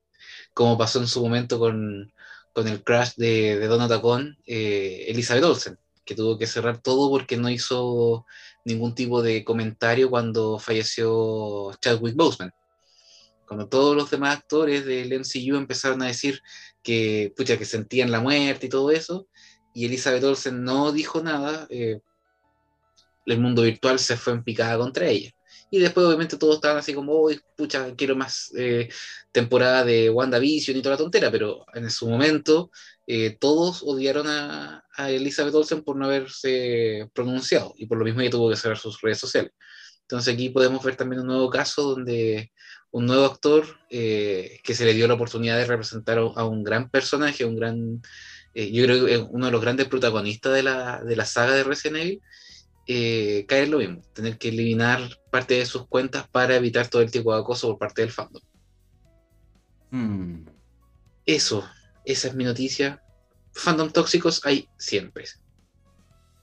Como pasó en su momento con, con el crash de, de Tacón, eh, Elizabeth Olsen, que tuvo que cerrar todo porque no hizo ningún tipo de comentario cuando falleció Chadwick Boseman. Cuando todos los demás actores del MCU empezaron a decir que, pucha, que sentían la muerte y todo eso, y Elizabeth Olsen no dijo nada, eh, el mundo virtual se fue en picada contra ella. Y después, obviamente, todos estaban así como, uy, pucha, quiero más eh, temporada de WandaVision y toda la tontera, pero en su momento eh, todos odiaron a, Elizabeth Olsen por no haberse pronunciado, y por lo mismo ella tuvo que cerrar sus redes sociales. Entonces aquí podemos ver también un nuevo caso donde un nuevo actor eh, que se le dio la oportunidad de representar a un gran personaje, a un gran, eh, yo creo que es uno de los grandes protagonistas de la, de la saga de Resident Evil, eh, cae en lo mismo, tener que eliminar parte de sus cuentas para evitar todo el tipo de acoso por parte del fandom. Mm. Eso, esa es mi noticia. Fandom tóxicos hay siempre.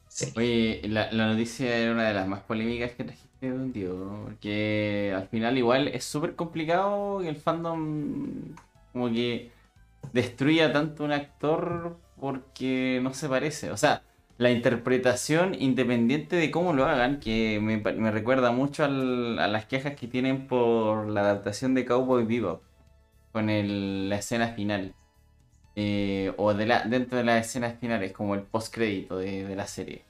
Sí. Oye, la, la noticia era una de las más polémicas que trajiste un tío, porque al final igual es súper complicado que el fandom como que destruya tanto un actor porque no se parece. O sea, la interpretación independiente de cómo lo hagan, que me, recuerda mucho al- a las quejas que tienen por la adaptación de Cowboy Bebop con el- la escena final. Eh, o de la, dentro de las escenas finales, como el postcrédito de, de la serie.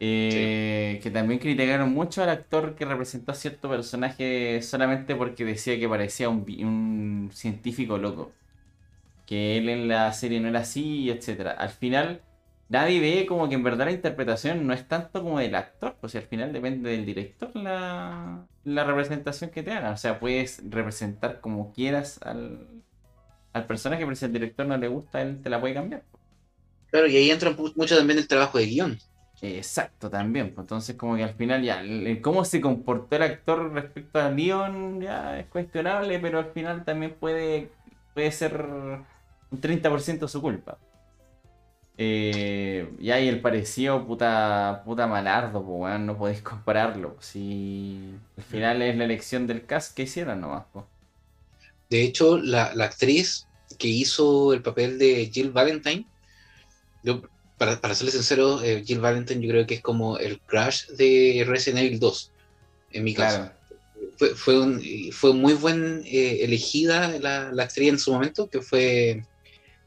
Eh, Que también criticaron mucho al actor que representó a cierto personaje solamente porque decía que parecía un científico loco. Que él en la serie no era así, etcétera. Al final, nadie ve como que en verdad la interpretación no es tanto como del actor, pues si al final depende del director la, la representación que te hagan. O sea, puedes representar como quieras al, al personaje, pero si al director no le gusta, él te la puede cambiar. Claro, y ahí entra mu- mucho también el trabajo de guion. Exacto, también. pues, Entonces, como que al final ya, cómo se comportó el actor respecto a Leon ya es cuestionable, pero al final también puede, puede ser un 30% su culpa. Eh, y ahí el parecido, puta, puta malardo, pues, weón, no podéis compararlo. Si al final es la elección del cast que hicieron nomás. De hecho, la, la actriz que hizo el papel de Jill Valentine, yo, para, para serle sincero, eh, Jill Valentine yo creo que es como el crush de Resident Evil 2, en mi caso. Claro. Fue, fue, un- y fue muy buen eh, elegida la, la actriz en su momento, que fue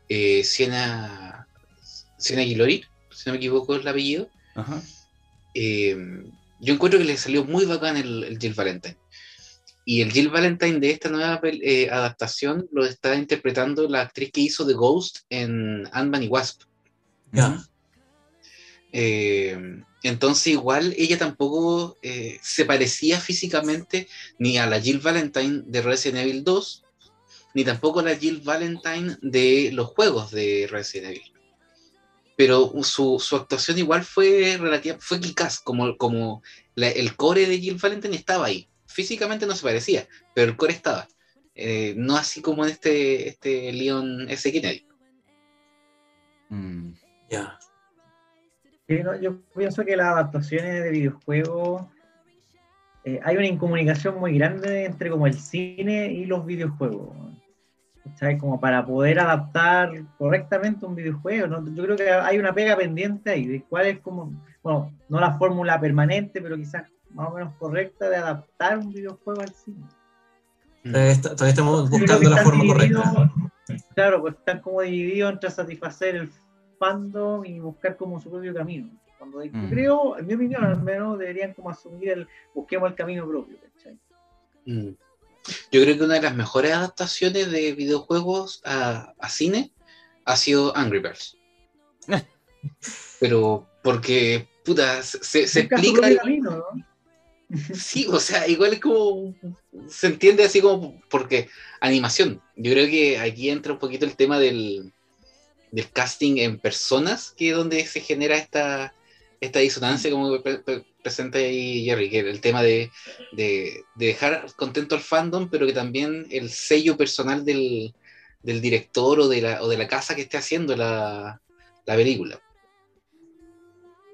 eh, Siena, Siena Guillory, si no me equivoco el apellido. Ajá. Eh, yo encuentro que le salió muy bacán el, el Jill Valentine. Y el Jill Valentine de esta nueva eh, adaptación lo está interpretando la actriz que hizo The Ghost en Ant-Man y Wasp. Eh, entonces igual ella tampoco eh, se parecía físicamente ni a la Jill Valentine de Resident Evil 2, ni tampoco la Jill Valentine de los juegos de Resident Evil. Pero su, su actuación igual fue relativa, fue quizás como, como la- el core de Jill Valentine estaba ahí. Físicamente no se parecía, pero el core estaba. Eh, no así como en este, este Leon S. Kennedy. Mm. Ya. No, yo pienso que las adaptaciones de videojuegos eh, hay una incomunicación muy grande entre como el cine y los videojuegos. ¿Sabes? Como para poder adaptar correctamente un videojuego. ¿no? Yo creo que hay una pega pendiente ahí, de cuál es como, bueno, no la fórmula permanente, pero quizás más o menos correcta de adaptar un videojuego al cine. Todavía, está- todavía estamos creo buscando la forma correcta. Claro, pues están como divididos entre satisfacer el fandom y buscar como su propio camino. Cuando yo Mm. creo, en mi opinión al menos, deberían como asumir el busquemos el camino propio, ¿cachai? Mm. Yo creo que una de las mejores adaptaciones de videojuegos a, a cine ha sido Angry Birds. [laughs] pero porque, puta, se, se explica. propio camino, ¿no? Sí, o sea, igual es como. Se entiende así como. Porque animación. Yo creo que aquí entra un poquito el tema del, del casting en personas, que es donde se genera esta, esta disonancia, como pre- pre- presenta ahí Jerry, que el tema de, de- de dejar contento al fandom, pero que también el sello personal del, del director o de, la, o de la casa que esté haciendo la, la película.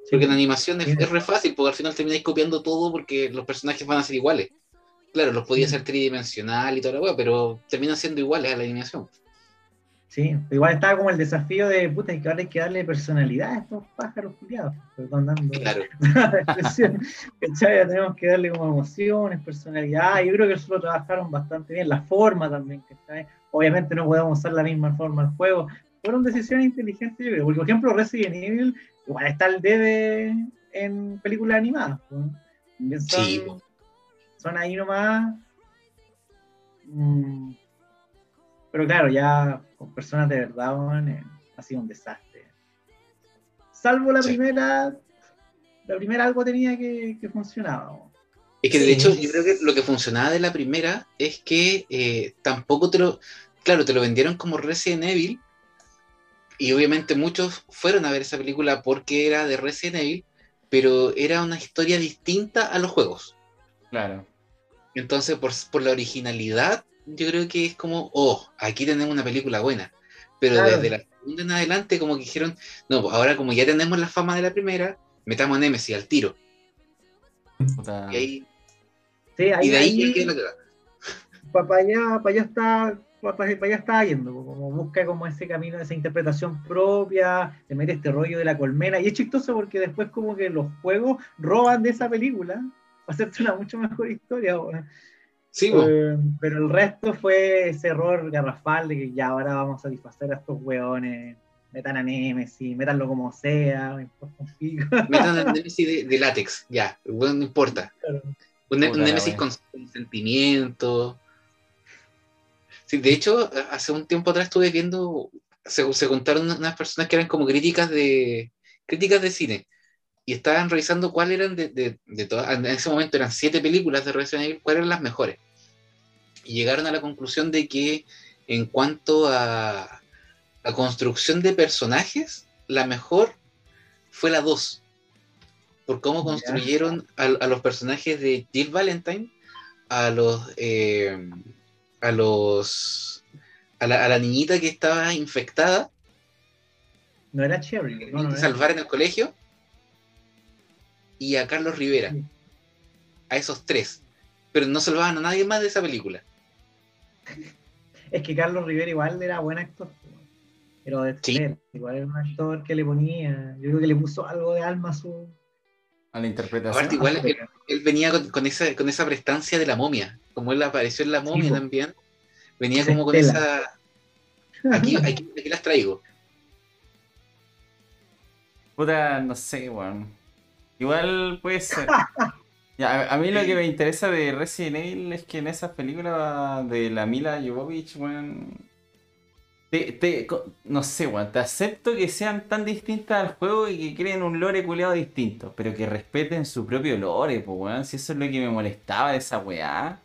Porque en animación es, es re fácil, porque al final termináis copiando todo porque los personajes van a ser iguales. Claro, los podía hacer tridimensional y toda la weá, pero terminan siendo iguales a la animación. Sí, igual estaba como el desafío de puta, que ahora hay que darle personalidad a estos pájaros culiados. Perdón, dando Claro. [laughs] la expresión. Tenemos que darle como emociones, personalidad. Yo creo que eso lo trabajaron bastante bien. La forma también, ¿cachai? Obviamente no podemos usar la misma forma al juego. Fueron decisiones inteligentes, yo creo. Porque, por ejemplo, Resident Evil, igual está el D en películas animadas. son, Sí, son ahí nomás. Mm, pero claro, ya con personas de verdad, eh, ha sido un desastre. Salvo la Sí. primera, la primera algo tenía que, que funcionaba. Es que de Sí. hecho yo creo que lo que funcionaba de la primera es que eh, tampoco te lo... Claro, te lo vendieron como Resident Evil y obviamente muchos fueron a ver esa película porque era de Resident Evil, pero era una historia distinta a los juegos. Claro. Entonces, por, por la originalidad, yo creo que es como, oh, aquí tenemos una película buena. Pero Claro. desde la segunda en adelante, como que dijeron, no, pues ahora como ya tenemos la fama de la primera, metamos a Nemesis al tiro. Y, ahí- Sí, ahí, y de ahí, ahí cagada. para allá, para allá está, para allá está yendo, como busca como ese camino, esa interpretación propia, le mete este rollo de la colmena, y es chistoso porque después como que los juegos roban de esa película, para hacerte una mucho mejor historia, weón. Sí. Eh, pero el resto fue ese error garrafal de que ya ahora vamos a satisfacer a estos weones, metan a Nemesis, metanlo como sea, me importa un pico. [laughs] metan a Nemesis de, de látex, ya, bueno, no importa. Un, un Nemesis con, con sentimiento. Sí, de hecho, hace un tiempo atrás estuve viendo, se, se contaron unas- unas personas que eran como críticas de críticas de cine y estaban revisando cuáles eran de, de, de todas, en ese momento eran siete películas de Resident Evil, cuáles eran las mejores. Y llegaron a la conclusión de que en cuanto a, a construcción de personajes, la mejor fue la 2 por cómo construyeron a, a los personajes de Jill Valentine, a los eh, a los a la, a la niñita que estaba infectada, No era Cherry, no, tenían no que era. salvar en el colegio, y a Carlos Rivera, a esos tres, pero no salvaban a nadie más de esa película. Es que Carlos Rivera igual era buen actor. Pero de Sí. ser, igual era un actor que le ponía, yo creo que le puso algo de alma a su... A la interpretación. Aparte, igual él, él venía con, con esa, con esa prestancia de la momia, como él apareció en la momia también, venía como con estela. esa... Aquí, aquí, [laughs] aquí las traigo. Puta, no sé, weón. Igual puede ser. [laughs] Ya, a, mí lo que me interesa de Resident Evil es que en esas películas de la Mila Jovovich, weón. Te, te- no sé, weón. Te acepto que sean tan distintas al juego y que creen un lore culeado distinto. Pero que respeten su propio lore, pues, weón. Si eso es lo que me molestaba de esa weá.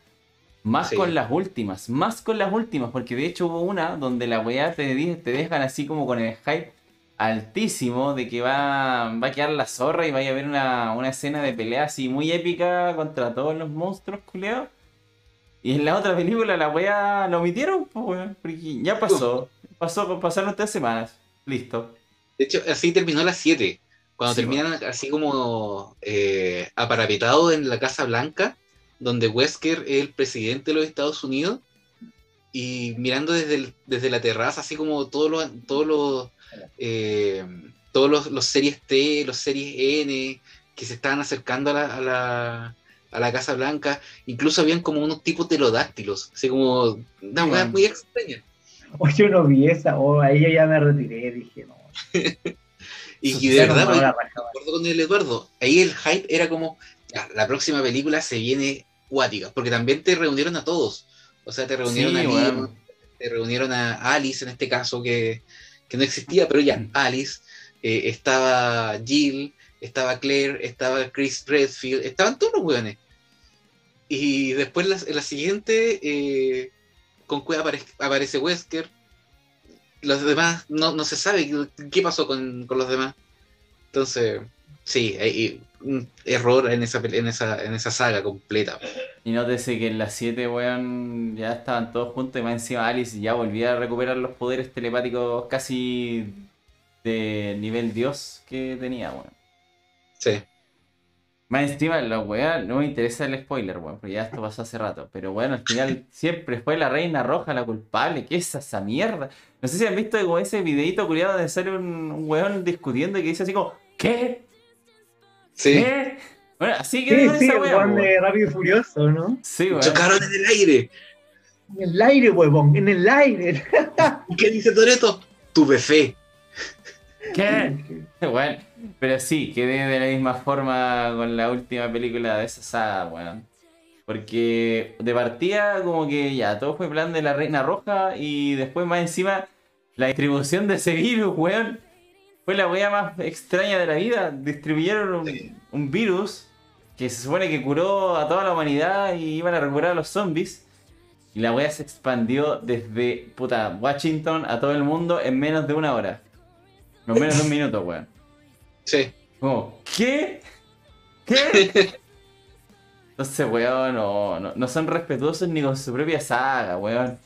Más Sí. con las últimas, más con las últimas, porque de hecho hubo una donde la weá te, te dejan así como con el hype altísimo de que va, va a quedar la zorra y vaya a haber una, una escena de pelea así muy épica contra todos los monstruos culeados. Y en la otra película la weá la omitieron, pues porque ya pasó. Pasó, pasaron tres semanas. Listo. De hecho, así terminó las 7. Cuando Sí, terminan así como eh, aparapetado en la Casa Blanca, donde Wesker es el presidente de los Estados Unidos, y mirando desde, el- desde la terraza, así como todos los, todos los, eh, todos los, los series T, los series N, que se estaban acercando a la, a la, a la Casa Blanca, incluso habían como unos tipos pterodáctilos, así como una man. muy extraña. Oye, yo no vi esa, o ahí yo ya me retiré, dije, no. [laughs] Y, y de verdad, no, raja, acuerdo con el Eduardo. Ahí el hype era como, ya, la próxima película se viene cuática, porque también te reunieron a todos. O sea, te reunieron Sí, a weón. Leon, te reunieron a Alice en este caso, que, que no existía, pero ya, Alice. eh, estaba Jill, estaba Claire, estaba Chris Redfield, estaban todos los weones. Y después la, en la siguiente, eh, con apare- aparece Wesker. Los demás, no, no se sabe qué- qué pasó con, con los demás. Entonces, sí, hay un error en esa, en esa, en esa saga completa. Y nótese que en las 7, weón, ya estaban todos juntos y más encima Alice ya volvía a recuperar los poderes telepáticos casi de nivel dios que tenía, weón. Sí. Más encima, la weá, no me interesa el spoiler, weón, porque ya esto pasó hace rato. Pero bueno, al final [laughs] siempre fue la reina roja la culpable. ¿Qué es esa mierda? No sé si han visto como ese videito culiado donde sale un, un weón discutiendo y que dice así como, ¿qué? Sí. ¿Qué? Bueno, así Sí, que sí, esa el weón weón. de Rápido y Furioso, ¿no? Sí, weón. Chocaron en el aire. En el aire, huevón, en el aire. ¿Y [laughs] ¿Qué dice Toreto? Tuve fe. ¿Qué? Bueno, pero sí, quedé de la misma forma con la última película de esa saga, weón. Porque de partida, como que ya, todo fue plan de la Reina Roja y después más encima la distribución de ese virus, weón. Fue la weá más extraña de la vida. Distribuyeron un, Sí. un virus que se supone que curó a toda la humanidad y iban a recuperar a los zombies. Y la weá se expandió desde puta Washington a todo el mundo en menos de una hora. No menos de un minuto, [laughs] weón. Sí. Como, ¿qué? ¿Qué? [laughs] Entonces, weón, no, no, no son respetuosos ni con su propia saga, weón.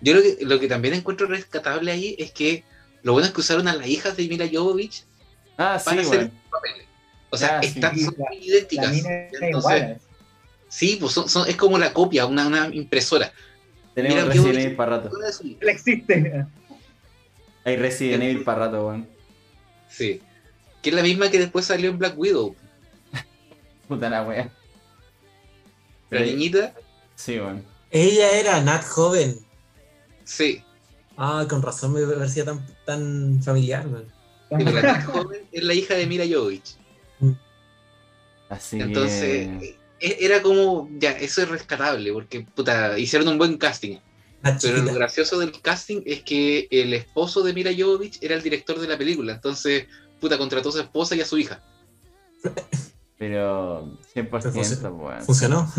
Yo lo que, lo que también encuentro rescatable ahí es que lo bueno es que usaron a las hijas de Mila Jovovich Ah, sí, para hacer papeles. O sea, Ah, están Sí, son la- muy idénticas. La Entonces, igual. sí, pues son, son- es como la copia, una, una impresora. Tenemos mira, Resident Evil para rato. Él existe. Hay Resident Evil para rato, weón. Sí. Que es la misma que después salió en Black Widow. [laughs] Puta la weón. La niñita, Sí, weón. Ella era Nat joven. sí. Ah, con razón me parecía tan, tan familiar, man. Pero la más joven es la hija de Mila Jovovich. Así Entonces, que... e- era como, ya, eso es rescatable, porque puta, hicieron un buen casting. Nat Pero lo gracioso del casting es que el esposo de Mila Jovovich era el director de la película. Entonces, puta, contrató a su esposa y a su hija. Pero 100%, Funcionó. Funcionó.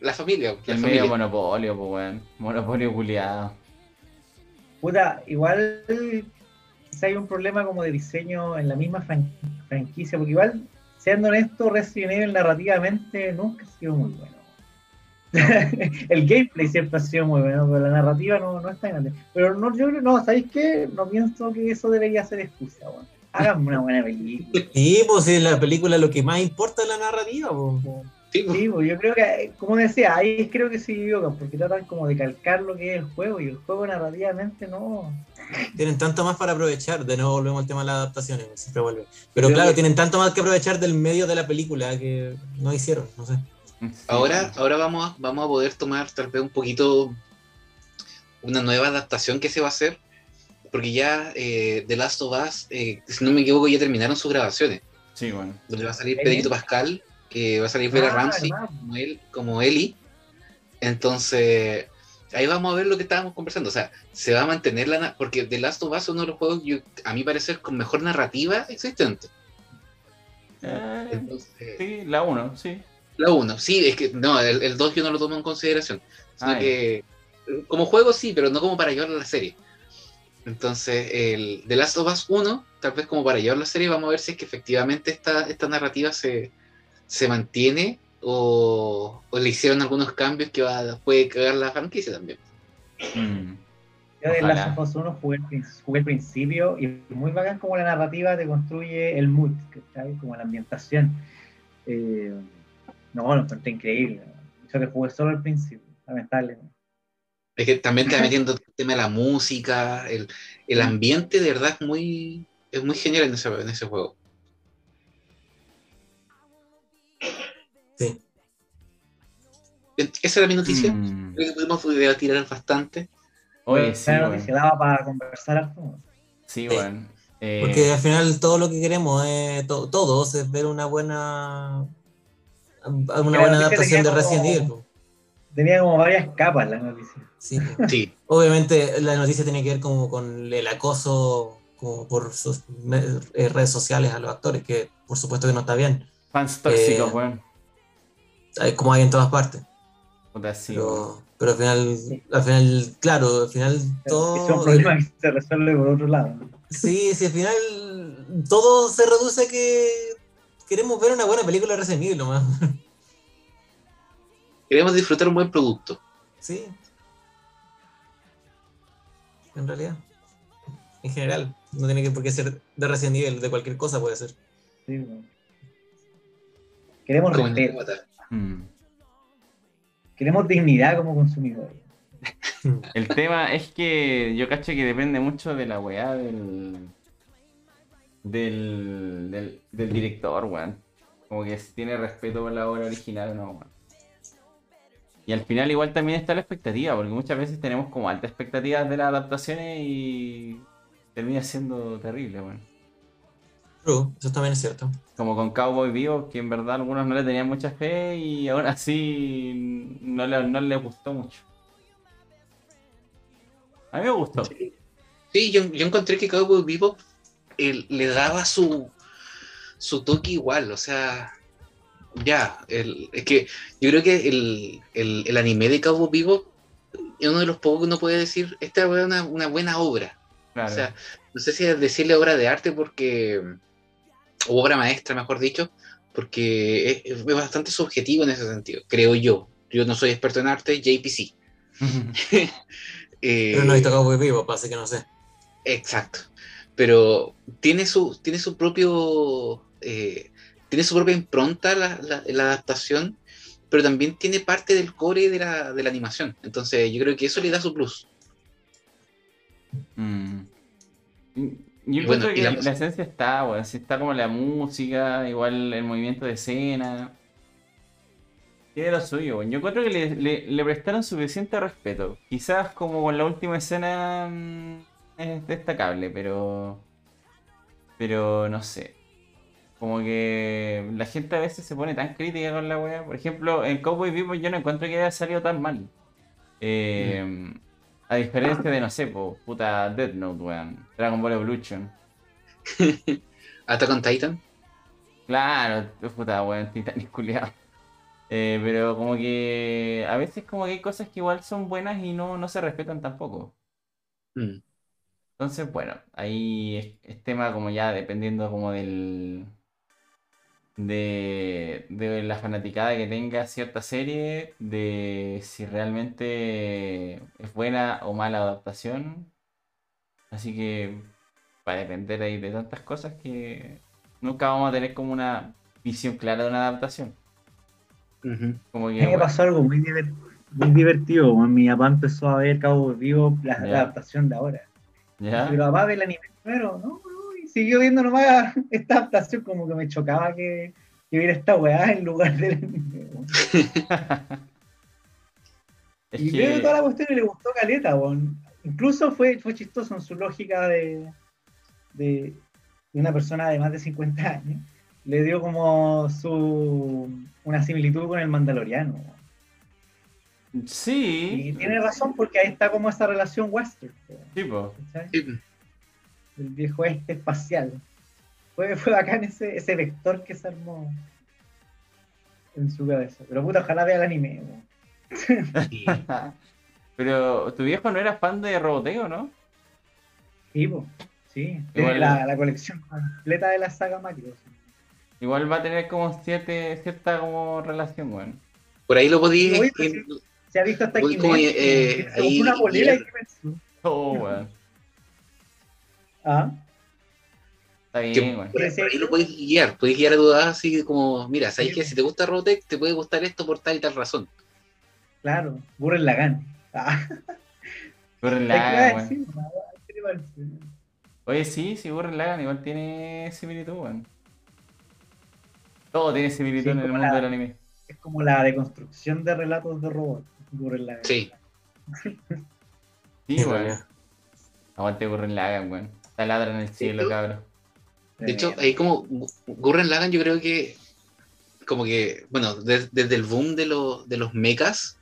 La familia, la El medio familia. monopolio, pues, weón. Monopolio culiado. Puta, igual quizá hay un problema como de diseño en la misma fran- franquicia, porque igual, siendo honesto, Resident Evil narrativamente nunca ha sido muy bueno. [laughs] el gameplay siempre ha sido muy bueno, pero la narrativa no, no está grande. Pero no, yo no, ¿sabéis qué? No pienso que eso debería ser excusa, weón. Háganme una buena película. Sí, pues en la película lo que más importa es la narrativa, pues. Sí, pues, Sí, pues yo creo que, como decía, ahí creo que se equivocan, porque tratan como de calcar lo que es el juego, y el juego narrativamente no. Tienen tanto más para aprovechar. De nuevo volvemos al tema de las adaptaciones, pues, siempre vuelve. Pero Creo claro, que- tienen tanto más que aprovechar del medio de la película que no hicieron, no sé. Ahora, ahora vamos, a, vamos a poder tomar tal vez un poquito una nueva adaptación que se va a hacer. Porque ya eh, The Last of Us, eh, si no me equivoco, ya terminaron sus grabaciones. Sí, weón. Donde va a salir ¿Eh? Pedrito Pascal, que va a salir Vera Ah, Ramsey como, él, como Ellie. Entonces, ahí vamos a ver lo que estábamos conversando. O sea, se va a mantener la. Porque The Last of Us es uno de los juegos, yo- a mi parecer, con mejor narrativa existente. Eh, Entonces, sí, la 1, sí. la 1, sí, es que no, el 2 yo no lo tomo en consideración. Sino Ah, que, eh, como juego sí, pero no como para llevarlo a la serie. Entonces, el The Last of Us 1, tal vez como para llevarlo a la serie, vamos a ver si es que efectivamente esta, esta narrativa se, se mantiene o, o le hicieron algunos cambios que va, puede cagar la franquicia también. Mm. Yo de. Last of Us 1 jugué, jugué el principio y muy bacán como la narrativa te construye el mood, ¿cachai? Como la ambientación. Eh, no, lo encontré increíble. Yo que jugué solo al principio, lamentablemente. Es que también te va metiendo el tema de la música, el, el ambiente de verdad es muy, es muy genial en ese, en ese juego. Sí. Esa era mi noticia. Mm. Creo que pudimos debatir bastante. Oye, sí, Esa weón. noticia daba para conversar harto. Sí, weón. Eh, Porque al final todo lo que queremos es, to- todos es ver una buena una Pero buena adaptación de tenía Resident Evil. Tenía como varias capas la noticia. Sí. Sí, [laughs] Obviamente la noticia tiene que ver como con el acoso como por sus eh, redes sociales a los actores, que por supuesto que no está bien, Fans tóxicos, Eh, weón. Como hay en todas partes. Sí. Pero, pero al final, al final, claro, al final Es un todo. problema que se resuelve por otro lado. Sí, sí, al final todo se reduce a que queremos ver una buena película de Evil nomás. [laughs] Queremos disfrutar un buen producto. Sí. En realidad. En general. No tiene que por qué ser de Resident Evil, de cualquier cosa puede ser. Sí, bueno. Queremos respeto. Mm. queremos dignidad como consumidores. [laughs] El tema es que yo cacho que depende mucho de la weá del. del. del, del director, weón. Como que si tiene respeto por la obra original o no, weón. Y al final igual también está la expectativa, porque muchas veces tenemos como altas expectativas de las adaptaciones y termina siendo terrible, weón. True, eso también es cierto. Como con Cowboy Vivo, que en verdad algunos no le tenían mucha fe y aún así no le, no le gustó mucho. A mí me gustó. Sí, yo, yo encontré que Cowboy Vivo le daba su, su toque igual, o sea, ya, el- es que yo creo que el, el- el anime de Cowboy Vivo es uno de los pocos que uno puede decir, esta es una, una buena obra, Claro. o sea, no sé si es decirle obra de arte porque, o obra maestra, mejor dicho, porque es, es bastante subjetivo en ese sentido, creo yo. Yo no soy experto en arte, JPC. [laughs] Eh, Pero no he visto Cowboy Vivo, así que no sé. Exacto. Pero tiene su, tiene su propio. eh, tiene su propia impronta la, la- la adaptación, pero también tiene parte del core de la, de la animación. Entonces, yo creo que eso le da su plus. Mm. Yo Y encuentro bueno, y que la esencia está, weón. Sí está como la música, igual el movimiento de escena. Tiene lo suyo, weón. Yo encuentro que le, le- le prestaron suficiente respeto. Quizás como con la última escena mm, es destacable, pero. Pero no sé. Como que la gente a veces se pone tan crítica con la weá. Por ejemplo, en Cowboy Vivo yo no encuentro que haya salido tan mal. Eh, a diferencia de, no sé, po, puta Death Note, weón. Dragon Ball Evolution. [laughs] Attack on Titan. Claro, puta, weón, Titanic culiado. Eh, pero como que a veces como que hay cosas que igual son buenas y no, no se respetan tampoco. Mm. Entonces, bueno, ahí es, es tema como ya dependiendo como del de, de la fanaticada que tenga cierta serie, de si realmente es buena o mala adaptación. Así que va a depender ahí de tantas cosas que nunca vamos a tener como una visión clara de una adaptación. Como A que, bueno, pasó algo muy, diver- muy divertido. cuando Mi papá empezó a ver Cabo Vivo, la, adaptación de ahora. ¿ya? Pero papá ve el anime primero, ¿no? Siguió viendo nomás [laughs] esta adaptación, como que me chocaba que, que viera esta weá en lugar del. [laughs] Es y que- veo toda la cuestión y le gustó Caleta, weón. Incluso fue, fue chistoso en su lógica de, de, de una persona de más de 50 años. Le dio como su una similitud con el Mandaloriano. weón. Sí, Y tiene razón porque ahí está como esa relación western. weón, tipo. Sí. El viejo este espacial. Fue, fue bacán ese, ese vector que se armó en su cabeza. Pero puta, ojalá vea el anime. Pero tu viejo no era fan de Roboteo, ¿no? Sí, po, sí. Tiene Igual- la, la colección completa de la saga Mario. sí. Igual va a tener como siete, cierta como relación, weón. por ahí lo podí. Sí. Se ha visto hasta aquí. como, eh, ahí- una bolera y. Oh, weón. Ah, Está que bien, por, por ahí lo podéis guiar, podéis guiar a tu edad así como, mira, ¿sabes qué? Si te gusta Robotech, te puede gustar esto por tal y tal razón. claro. Burren Lagan. [laughs] Ah, Gurren ¿qué iba a Lagann, weón. decir? Ah, ¿qué te parece? Oye, sí, sí, Gurren Lagann igual tiene similitud, weón. Todo tiene similitud Sí, en el mundo la- del anime. Es como la deconstrucción de relatos de robots. Gurren Lagann. Sí. Sí, Sí, weón. weón. Aguante Gurren Lagann, weón. Taladra en el cielo, cabrón. De hecho, ahí como Gu- Gurren Lagann yo creo que como que, bueno, des- desde el boom de, los de los mechas,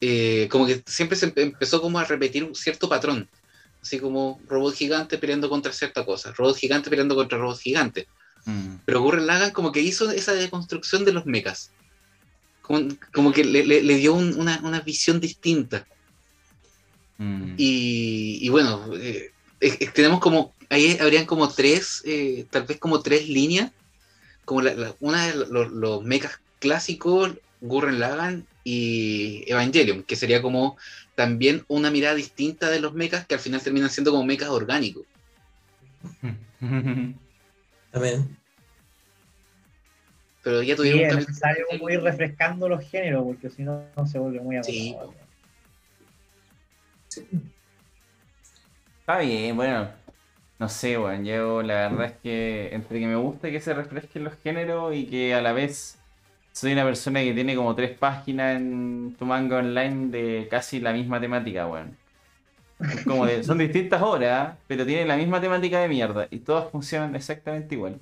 eh, como que siempre se empe- empezó como a repetir un cierto patrón. así como robot gigante peleando contra cierta cosa, robot gigante peleando contra robot gigante. Mm. Pero Gurren Lagann como que hizo esa deconstrucción de los mechas. Como, como que le, le- le dio un- una, una visión distinta. Mm. Y, y bueno, eh, tenemos como, ahí habrían como tres, eh, tal vez como tres líneas, como la, la- una de los, los mechas clásicos, Gurren Lagann y Evangelion, que sería como también una mirada distinta de los mechas que al final terminan siendo como mechas orgánicos. [laughs] También. Pero ya Sí, tuvimos un es capítulo- necesario como ir refrescando los géneros, porque si no, no se vuelve muy Sí. Está bien, bueno. No sé, weón. Yo la verdad es que entre que me gusta que se refresquen los géneros y que a la vez soy una persona que tiene como tres páginas en tu manga online de casi la misma temática, weón. Como de- son distintas horas, pero tienen la misma temática de mierda y todas funcionan exactamente igual.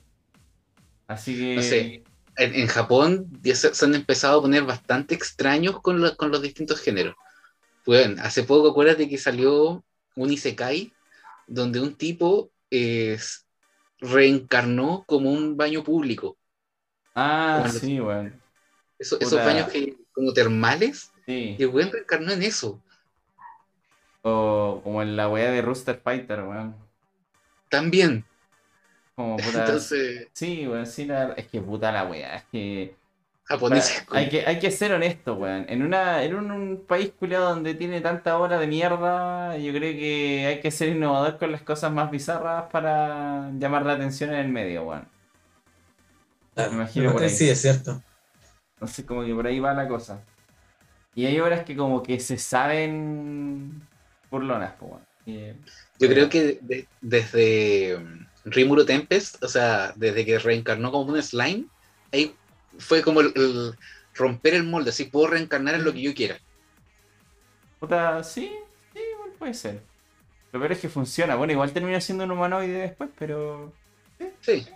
Así que. No sé. en, Japón ya se, han empezado a poner bastante extraños con los distintos géneros. Bueno, hace poco acuérdate que salió un Isekai donde un tipo eh, s- reencarnó como un baño público. Ah, Como los- sí, weón. Eso- esos baños que, como termales, Sí. y el weón reencarnó en eso. O como en la weá de Rooster Fighter, weón. También. Como puta. [laughs] Entonces, Sí, weón, sí, la es que puta la weá. Es que. Hay que, hay que ser honesto, weón. En, una, en un, un país culiado donde tiene tanta hora de mierda, yo creo que hay que ser innovador con las cosas más bizarras para llamar la atención en el medio, weón. Claro. Me imagino por ahí. Sí, es cierto. Entonces, como que por ahí va la cosa. Y hay obras que como que se saben burlonas, pues, weón. Yo creo que de- desde um, Rimuro Tempest, o sea, desde que reencarnó como un slime, ahí fue como el, el romper el molde, así puedo reencarnar en lo que yo quiera. Puta, sí, sí, igual puede ser. Lo peor es que funciona. Bueno, igual termina siendo un humanoide después, pero Sí,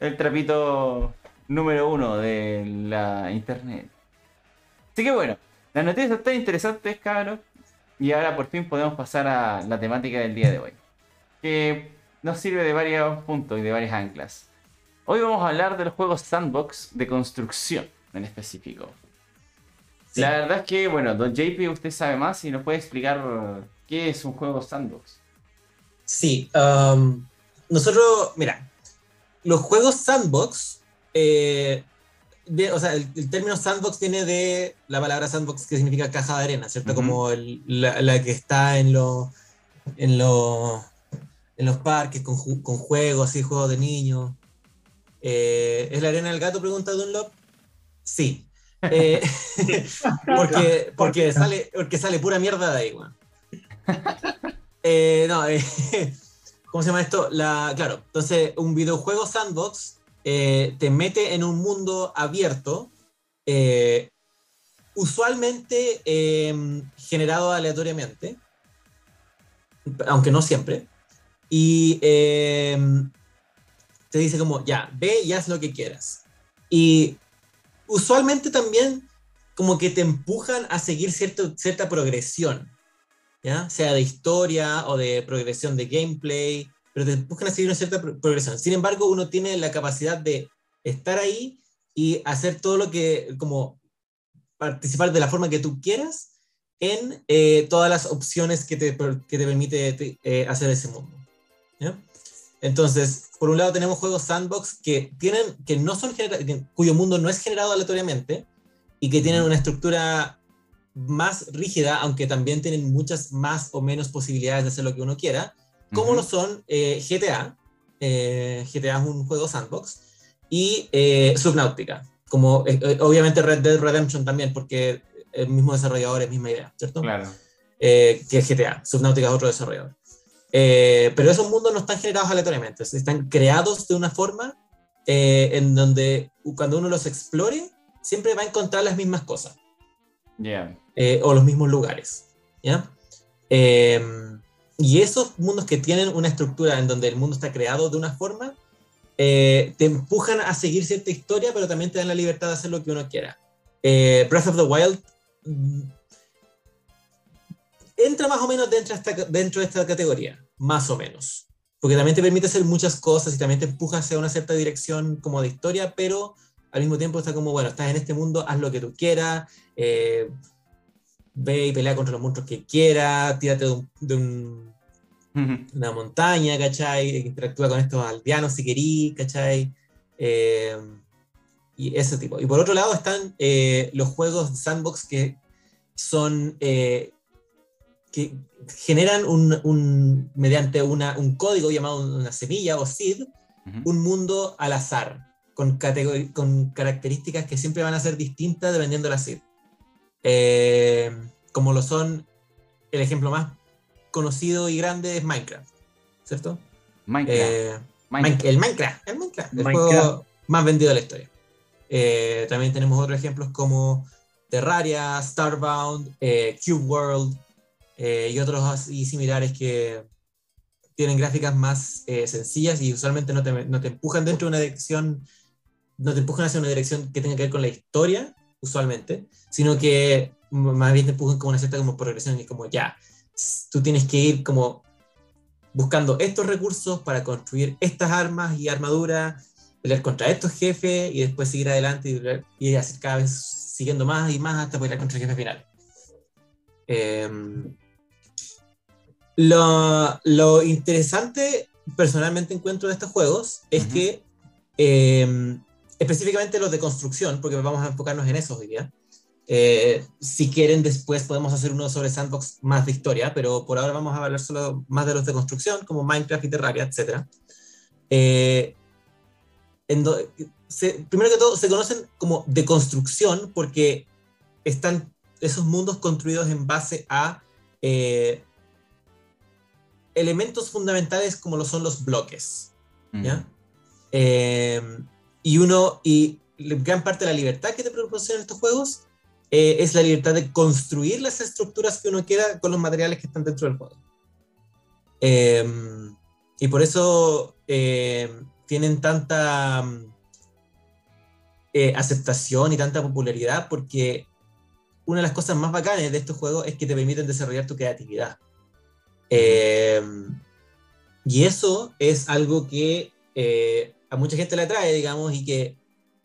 el trapito número uno de la internet. Así que bueno, las noticias están interesantes, cabros. Y ahora por fin podemos pasar a la temática del día de hoy. Que nos sirve de varios puntos y de varias anclas. Hoy vamos a hablar de los juegos sandbox de construcción en específico. Sí. La verdad es que, bueno, Don JP usted sabe más y nos puede explicar qué es un juego sandbox. Sí, um, nosotros, mira, los juegos sandbox, eh, de- o sea, el, el término sandbox viene de la palabra sandbox que significa caja de arena, ¿cierto? Como el- la, la que está en, los en, los en los parques con juegos, así, juegos de niños. Eh, ¿Es la arena del gato? Pregunta Dunlop. Sí. [laughs] Eh, [laughs] porque, porque, sale, porque sale pura mierda de ahí, weón. Eh, no, eh, [laughs] ¿cómo se llama esto? La, claro, entonces un videojuego sandbox eh, te mete en un mundo abierto, eh, usualmente eh, generado aleatoriamente, aunque no siempre, y eh, te dice como, ya, ve y haz lo que quieras. Y usualmente también como que te empujan a seguir cierto, cierta progresión, ¿ya? Sea de historia o de progresión de gameplay, pero te empujan a seguir una cierta pro- progresión. Sin embargo, uno tiene la capacidad de estar ahí y hacer todo lo que, como participar de la forma que tú quieras en eh, todas las opciones que te, que te permite te- eh, hacer ese mundo. Entonces, por un lado tenemos juegos sandbox que tienen, que no son cuyo mundo no es generado aleatoriamente y que tienen una estructura más rígida, aunque también tienen muchas más o menos posibilidades de hacer lo que uno quiera, como Ujú. lo son eh, GTA. eh, GTA es un juego sandbox y eh, Subnautica, como eh, eh, obviamente Red Dead Redemption también, porque el mismo desarrollador es misma idea, ¿cierto? Claro. eh, que es GTA. Subnautica es otro desarrollador. Eh, pero esos mundos no están generados aleatoriamente, están creados de una forma eh, en donde cuando uno los explore, siempre va a encontrar las mismas cosas Ya. eh, o los mismos lugares. ¿ya? Eh, y esos mundos que tienen una estructura en donde el mundo está creado de una forma, eh, te empujan a seguir cierta historia, pero también te dan la libertad de hacer lo que uno quiera. Eh, Breath of the Wild mm, entra más o menos dentro de, esta, dentro de esta categoría, más o menos. Porque también te permite hacer muchas cosas y también te empuja hacia una cierta dirección como de historia, pero al mismo tiempo está como, bueno, estás en este mundo, haz lo que tú quieras, eh, ve y pelea contra los monstruos que quieras, tírate de, un- de un- una montaña, ¿cachai? Interactúa con estos aldeanos si querís, ¿cachai? Eh, y ese tipo. Y por otro lado están eh, los juegos de sandbox que son, eh, que generan un, un- mediante una, un código llamado una semilla o seed, un mundo al azar, con, con características que siempre van a ser distintas dependiendo de la seed. Eh, como lo son, el ejemplo más conocido y grande es Minecraft, ¿cierto? Minecraft. Eh, Minecraft. El Minecraft, el Minecraft, el Minecraft. juego más vendido de la historia. Eh, también tenemos otros ejemplos como Terraria, Starbound, eh, Cube World eh, y otros así similares que tienen gráficas más eh, sencillas y usualmente no te, no te empujan dentro de una dirección, no te empujan hacia una dirección que tenga que ver con la historia, usualmente, sino que más bien te empujan como una cierta como progresión y como ya, tú tienes que ir como buscando estos recursos para construir estas armas y armaduras, pelear contra estos jefes y después seguir adelante y, y así cada vez siguiendo más y más hasta pelear contra el jefe final. Em, lo, lo interesante, personalmente encuentro de estos juegos, es que em, específicamente los de construcción, porque vamos a enfocarnos en eso hoy día. eh, si quieren, después podemos hacer uno sobre sandbox más de historia, pero por ahora vamos a hablar solo más de los de construcción, como Minecraft y Terraria, etc. Eh, en do- se- primero que todo, se conocen como de construcción porque están esos mundos construidos en base a eh, elementos fundamentales como lo son los bloques. Mm. ¿ya? Eh, y uno, y gran parte de la libertad que te proporcionan estos juegos eh, es la libertad de construir las estructuras que uno quiera con los materiales que están dentro del juego. Eh, y por eso eh, tienen tanta mm, eh, aceptación y tanta popularidad, porque una de las cosas más bacanas de estos juegos es que te permiten desarrollar tu creatividad. Eh, y eso es algo que eh, a mucha gente le atrae, digamos, y que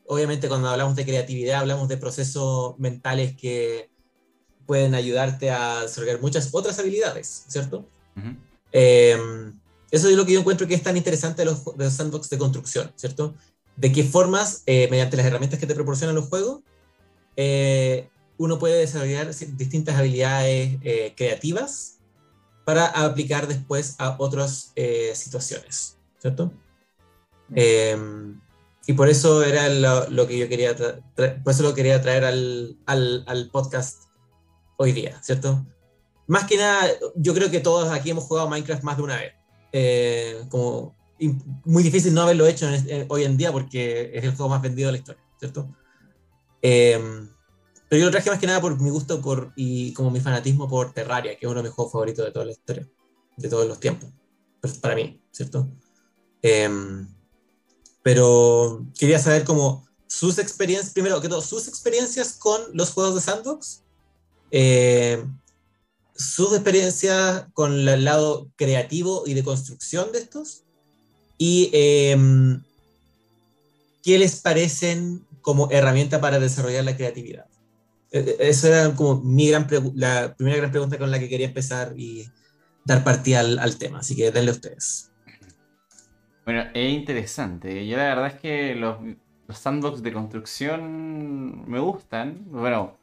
obviamente cuando hablamos de creatividad hablamos de procesos mentales que pueden ayudarte a desarrollar muchas otras habilidades, ¿cierto? Eh, eso es lo que yo encuentro que es tan interesante de los, de los sandbox de construcción, ¿cierto? De qué formas, eh, mediante las herramientas que te proporcionan los juegos, eh, uno puede desarrollar distintas habilidades creativas para aplicar después a otras eh, situaciones, ¿cierto? Eh, y por eso era lo, lo que yo quería, por eso lo quería traer al, al, al podcast hoy día, ¿cierto? Más que nada, yo creo que todos aquí hemos jugado Minecraft más de una vez. Eh, como muy difícil no haberlo hecho en es- eh, hoy en día porque es el juego más vendido de la historia, ¿cierto? Pero yo lo traje más que nada por mi gusto por, y como mi fanatismo por Terraria, que es uno de mis juegos favoritos de toda la historia, de todos los tiempos, pues, para mí, ¿cierto? Eh, pero quería saber como sus experiencias, primero que todo, sus experiencias con los juegos de sandbox, eh, sus experiencias con el lado creativo y de construcción de estos, y eh, qué les parecen como herramienta para desarrollar la creatividad. Eh, eh, Eso era como mi gran la primera gran pregunta con la que quería empezar y dar partida al, tema, así que denle ustedes. Bueno, es interesante. Yo la verdad es que los, los sandbox de construcción me gustan. Bueno,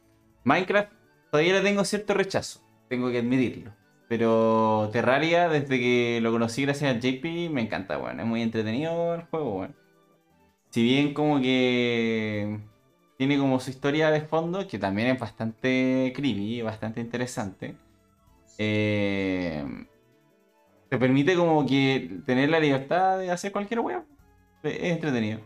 Minecraft todavía le tengo cierto rechazo, tengo que admitirlo. Pero Terraria, desde que lo conocí gracias a JP, me encanta, bueno, es muy entretenido el juego, bueno. Si bien como que tiene como su historia de fondo, que también es bastante creepy, bastante interesante. Eh, te permite como que tener la libertad de hacer cualquier wea. Es entretenido.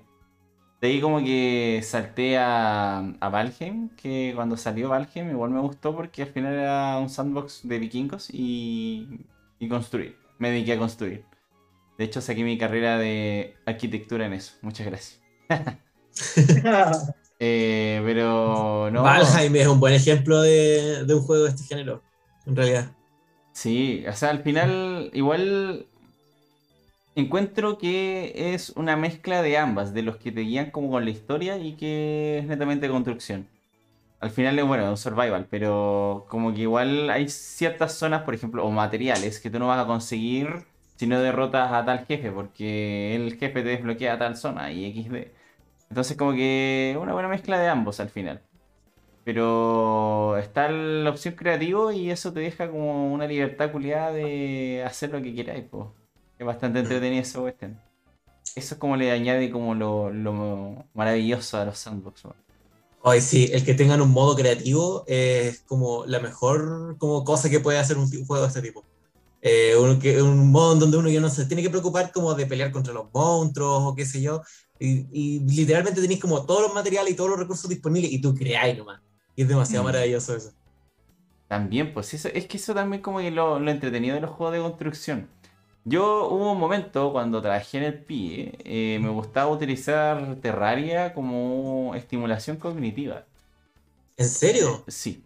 De ahí como que salté a, a Valheim, que cuando salió Valheim igual me gustó porque al final era un sandbox de vikingos y, y construir. Me dediqué a construir. De hecho saqué mi carrera de arquitectura en eso. Muchas gracias. [laughs] [laughs] Eh, pero no. Valheim es un buen ejemplo de, de un juego de este género, en realidad. Sí, o sea, al final igual encuentro que es una mezcla de ambas, de los que te guían como con la historia y que es netamente construcción. Al final es bueno, es un survival, pero como que igual hay ciertas zonas, por ejemplo, o materiales que tú no vas a conseguir si no derrotas a tal jefe, porque el jefe te desbloquea tal zona y XD. Entonces como que una buena mezcla de ambos al final. Pero está la opción creativo y eso te deja como una libertad culiada de hacer lo que queráis, pues. Es bastante entretenido esa cuestión. Eso es como le añade como lo, lo maravilloso a los sandbox. Hoy sí, el que tengan un modo creativo es como la mejor como cosa que puede hacer un juego de este tipo. Eh, un, que- un modo donde uno ya no se tiene que preocupar como de pelear contra los monstruos o qué sé yo. Y, y literalmente tenéis como todos los materiales y todos los recursos disponibles y tú creáis nomás. Y es demasiado Mm. maravilloso eso. También, pues eso, es que eso también como que lo, lo entretenido de los juegos de construcción. Yo hubo un momento cuando trabajé en el PIE, eh, me gustaba utilizar Terraria como estimulación cognitiva. ¿En serio? Sí.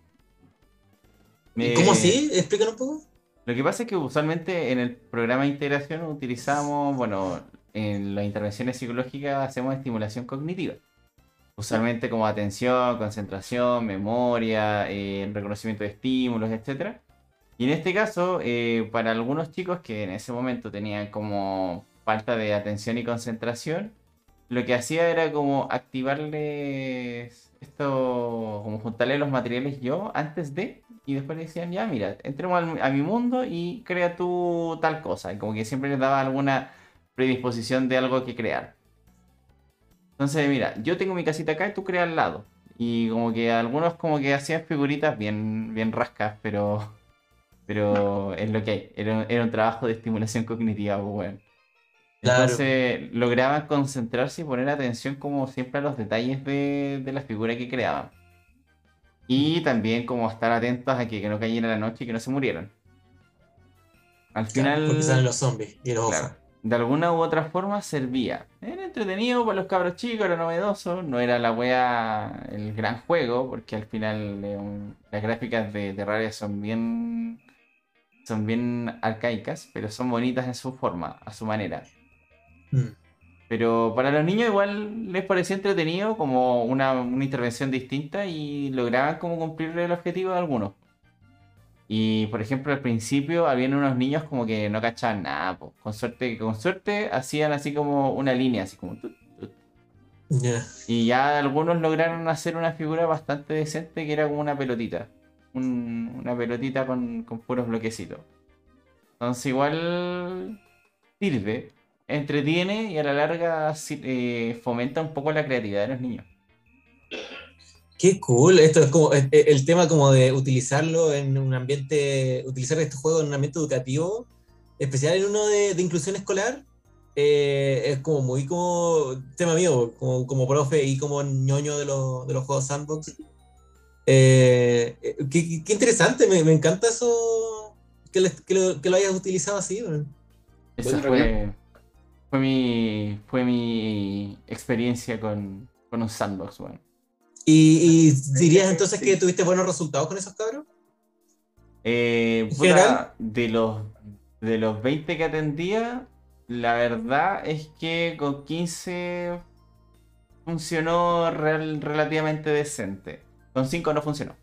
¿Y ¿Cómo Me- así? Explícanos un poco. Lo que pasa es que usualmente en el programa de integración utilizamos, bueno, en las intervenciones psicológicas hacemos estimulación cognitiva. Usualmente como atención, concentración, memoria, eh, reconocimiento de estímulos, etc. Y en este caso, eh, para algunos chicos que en ese momento tenían como falta de atención y concentración, lo que hacía era como activarles esto, como juntarle los materiales yo antes de, y después decían, ya, mira, entremos a mi mundo y crea tú tal cosa. Y como que siempre les daba alguna predisposición de algo que crear. Entonces, mira, yo tengo mi casita acá y tú creas al lado. Y como que algunos como que hacían figuritas bien, bien rascas, pero, pero es lo que hay. Era, era un trabajo de estimulación cognitiva, pues, weón. Claro. Entonces lograban concentrarse y poner atención como siempre a los detalles de, de la figura que creaban. Y también como estar atentos a que, que no cayera la noche y que no se murieran. Al final, Porque salen los zombies y los claro, de alguna u otra forma servía. Era entretenido para los cabros chicos, era novedoso, no era la wea el gran juego, porque al final eh, las gráficas de Terraria son bien son bien arcaicas, pero son bonitas en su forma, a su manera. Mm. Pero para los niños igual les parecía entretenido como una, una intervención distinta y lograban como cumplir el objetivo de algunos. Y por ejemplo al principio habían unos niños como que no cachaban nada, po. con suerte, con suerte hacían así como una línea, así como tut, tut. Y ya algunos lograron hacer una figura bastante decente que era como una pelotita. Un- una pelotita con, con puros bloquecitos. Entonces igual sirve, entretiene y a la larga eh, fomenta un poco la creatividad de los niños. Qué cool, esto es como eh, eh, el tema como de utilizarlo en un ambiente, utilizar este juego en un ambiente educativo, especial en uno de, de inclusión escolar, eh, es como muy como tema mío, como, como profe y como ñoño de, los- de los juegos sandbox. Eh, qué, interesante, me, me encanta eso, que, les- que lo, que lo hayas utilizado así. Esa Bueno, fue, fue, mi, fue mi experiencia con, con un sandbox, bueno. ¿Y, y dirías entonces que tuviste buenos resultados con esos cabros? Eh, de los, de los 20 que atendía, la verdad es que con 15 funcionó real- relativamente decente. Con 5 no funcionó.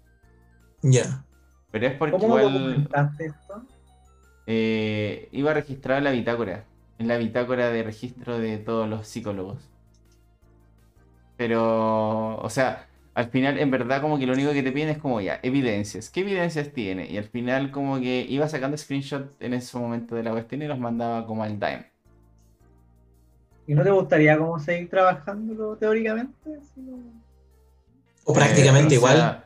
Ya. Pero es porque ¿Cómo igual documentaste esto? eh, iba registrado en la bitácora. En la bitácora de registro de todos los psicólogos. Pero, o sea, al final en verdad como que lo único que te piden es como ya, evidencias. ¿Qué evidencias tiene? Y al final como que iba sacando screenshots en ese momento de la cuestión y los mandaba como al Dime. ¿Y no te gustaría como seguir trabajando teóricamente? O prácticamente Eh, o igual.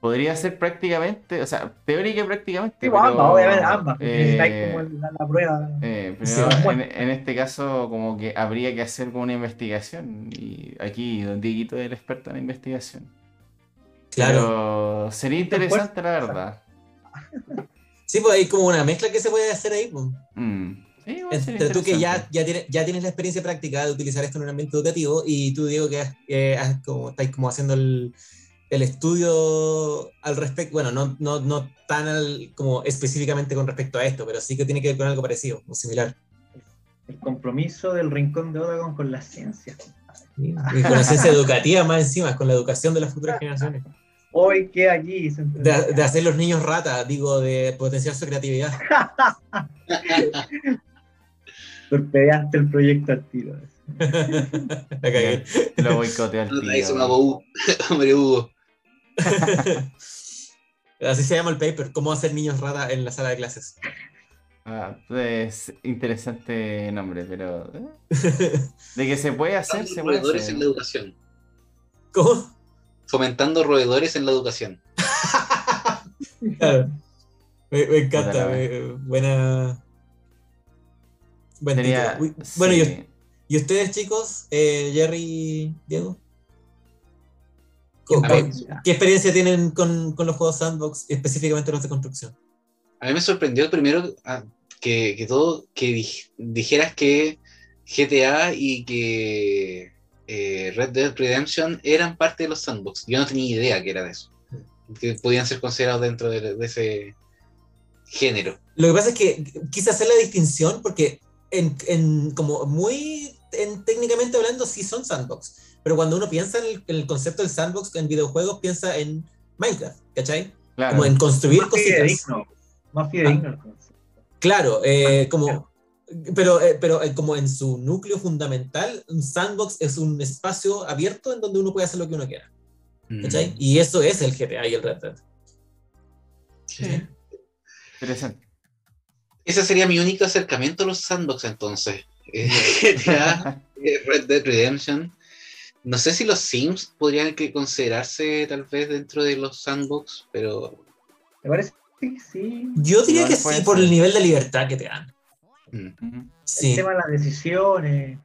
Podría ser prácticamente, o sea, teórica y prácticamente. Sí, pues, ambas, obviamente ambas. eh, como el- la, la prueba. Eh, pero Sí, en, este caso, como que habría que hacer como una investigación. Y aquí, Don Dieguito es el experto en investigación. claro. Pero sería interesante, la verdad. [laughs] Sí, pues hay como una mezcla que se puede hacer ahí. pues. Mm. Sí, Entre tú que ya, tienes, ya tienes la experiencia práctica de utilizar esto en un ambiente educativo y tú, Diego, que has- eh, has como, estáis como haciendo el, el estudio al respecto, bueno, no, no, no tan al- como específicamente con respecto a esto, pero sí que tiene que ver con algo parecido o similar. El compromiso del rincón de Otagon con la ciencia. Y con la ciencia educativa más encima, con la educación de las futuras generaciones. Hoy que aquí De, de hacer los niños ratas, digo, de potenciar su creatividad. [laughs] torpedeaste el proyecto al tiro. [laughs] La cagué. Lo boicoteo al tiro. me [laughs] Hugo. [laughs] Así se llama el paper, cómo hacer niños rata en la sala de clases. Ah, pues interesante nombre, pero. eh, [laughs] De que se puede hacer, se puede roedores hacer. en la educación. ¿Cómo? Fomentando roedores en la educación. [laughs] Claro. Me, me encanta, me- buena. Buen Sería- título. Uy, Bueno, sí. y, y ustedes, chicos, eh, Jerry y Diego, ¿Con- A con- ver, ¿qué experiencia tienen con, con los juegos sandbox, específicamente los de construcción? A mí me sorprendió primero ah, que, que todo, que dij- dijeras que GTA y que eh, Red Dead Redemption eran parte de los sandbox. Yo no tenía idea que era de eso. Que podían ser considerados dentro de, de ese género. Lo que pasa es que quise hacer la distinción porque en, en- como muy en, técnicamente hablando sí son sandbox, pero cuando uno piensa en el, en el concepto del sandbox en videojuegos piensa en Minecraft, ¿cachai? Claro. Como en construir Más cositas. fidedigno. Más fidedigno el concepto. Claro, eh, como, pero, eh, pero eh, como en su núcleo fundamental, un sandbox es un espacio abierto en donde uno puede hacer lo que uno quiera, ¿cachai? Y eso es el GTA y el Red Dead. Sí. Interesante. Ese sería mi único acercamiento a los sandbox entonces. [laughs] Eh, GTA, Red Dead Redemption. No sé si los Sims podrían que considerarse tal vez dentro de los sandbox, pero Me parece que sí. Yo diría No, que sí, por el nivel de libertad que te dan. mm. El Sí, tema de las decisiones.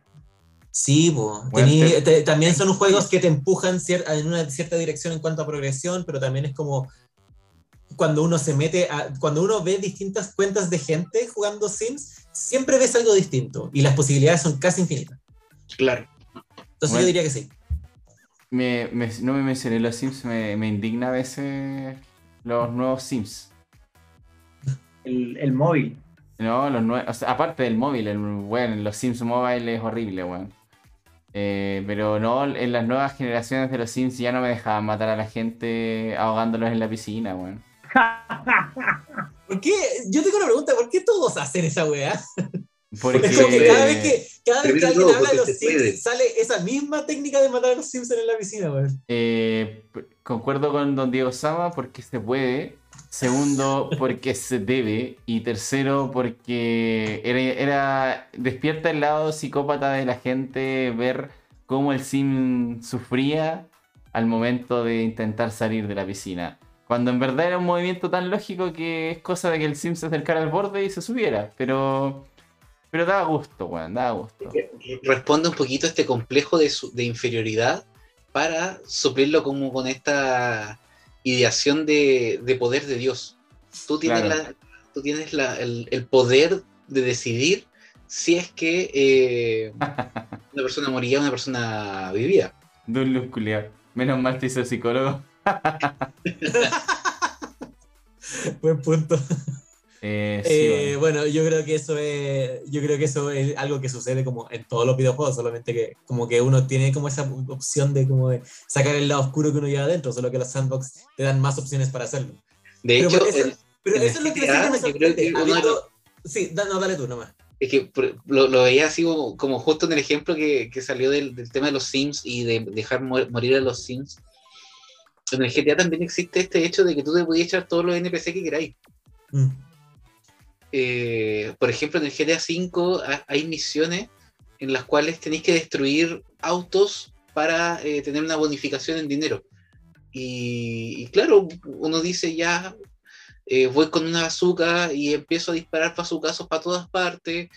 sí, po. Bueno, Tení- te- te- también son juegos que te empujan cier- en una cierta dirección en cuanto a progresión, pero también es como cuando uno se mete a, cuando uno ve distintas cuentas de gente jugando Sims, siempre ves algo distinto y las posibilidades son casi infinitas. claro. Entonces Bueno. yo diría que sí. Me- me- no me mencioné los Sims, me, me indigna a veces los nuevos Sims. El, el móvil. No, los nuevos, o sea, aparte del móvil, el, bueno, los Sims Mobile es horrible, weón. Eh, pero no, en las nuevas generaciones de los Sims ya no me dejaban matar a la gente ahogándolos en la piscina, weón. [laughs] ¿Por qué? Yo tengo una pregunta, ¿por qué todos hacen esa weá? Porque Es como que cada vez que, cada vez que alguien habla de los puede. sale esa misma técnica de matar a los Sims en la piscina, weón. Eh, concuerdo con don Diego Sama porque se puede. Segundo, porque se debe. Y tercero, porque era, era- despierta el lado psicópata de la gente ver cómo el sim sufría al momento de intentar salir de la piscina. Cuando en verdad era un movimiento tan lógico que es cosa de que el sim se acercara al borde y se subiera. Pero, pero daba gusto, weón, daba gusto. Responde un poquito a este complejo de, su- de inferioridad para suplirlo como con esta ideación de, de poder de Dios. Tú tienes, Claro. la- tú tienes la- el, el poder de decidir si es que eh, una persona moría o una persona vivía. De un luz culiao. Menos mal te hizo psicólogo. [laughs] Buen punto. Eh, sí, Eh, bueno. bueno, yo creo que eso es, yo creo que eso es algo que sucede como en todos los videojuegos, solamente que como que uno tiene como esa opción de como de sacar el lado oscuro que uno lleva adentro, solo que los sandbox te dan más opciones para hacerlo. De Pero hecho, eso- el- Pero eso es lo que GTA, me sorprende. que habiendo- Sí, da- no, dale tú nomás. es que lo, lo veía así como, como justo en el ejemplo que, que salió del, del tema de los Sims y de dejar mo- morir a los Sims. En el GTA también existe este hecho de que tú te podías echar todos los NPC que queráis. Mm. Eh, por ejemplo, en el GTA V ha- hay misiones en las cuales tenéis que destruir autos para eh, tener una bonificación en dinero. Y, y claro, uno dice ya, eh, voy con una bazooka y empiezo a disparar bazucazos para todas partes,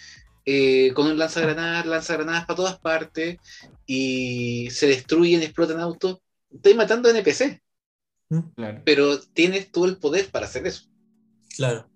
eh, con un lanzagranadas, lanzagranadas para todas partes, y se destruyen, explotan autos. Estoy matando NPC, Claro. pero tienes tú el poder para hacer eso. Claro.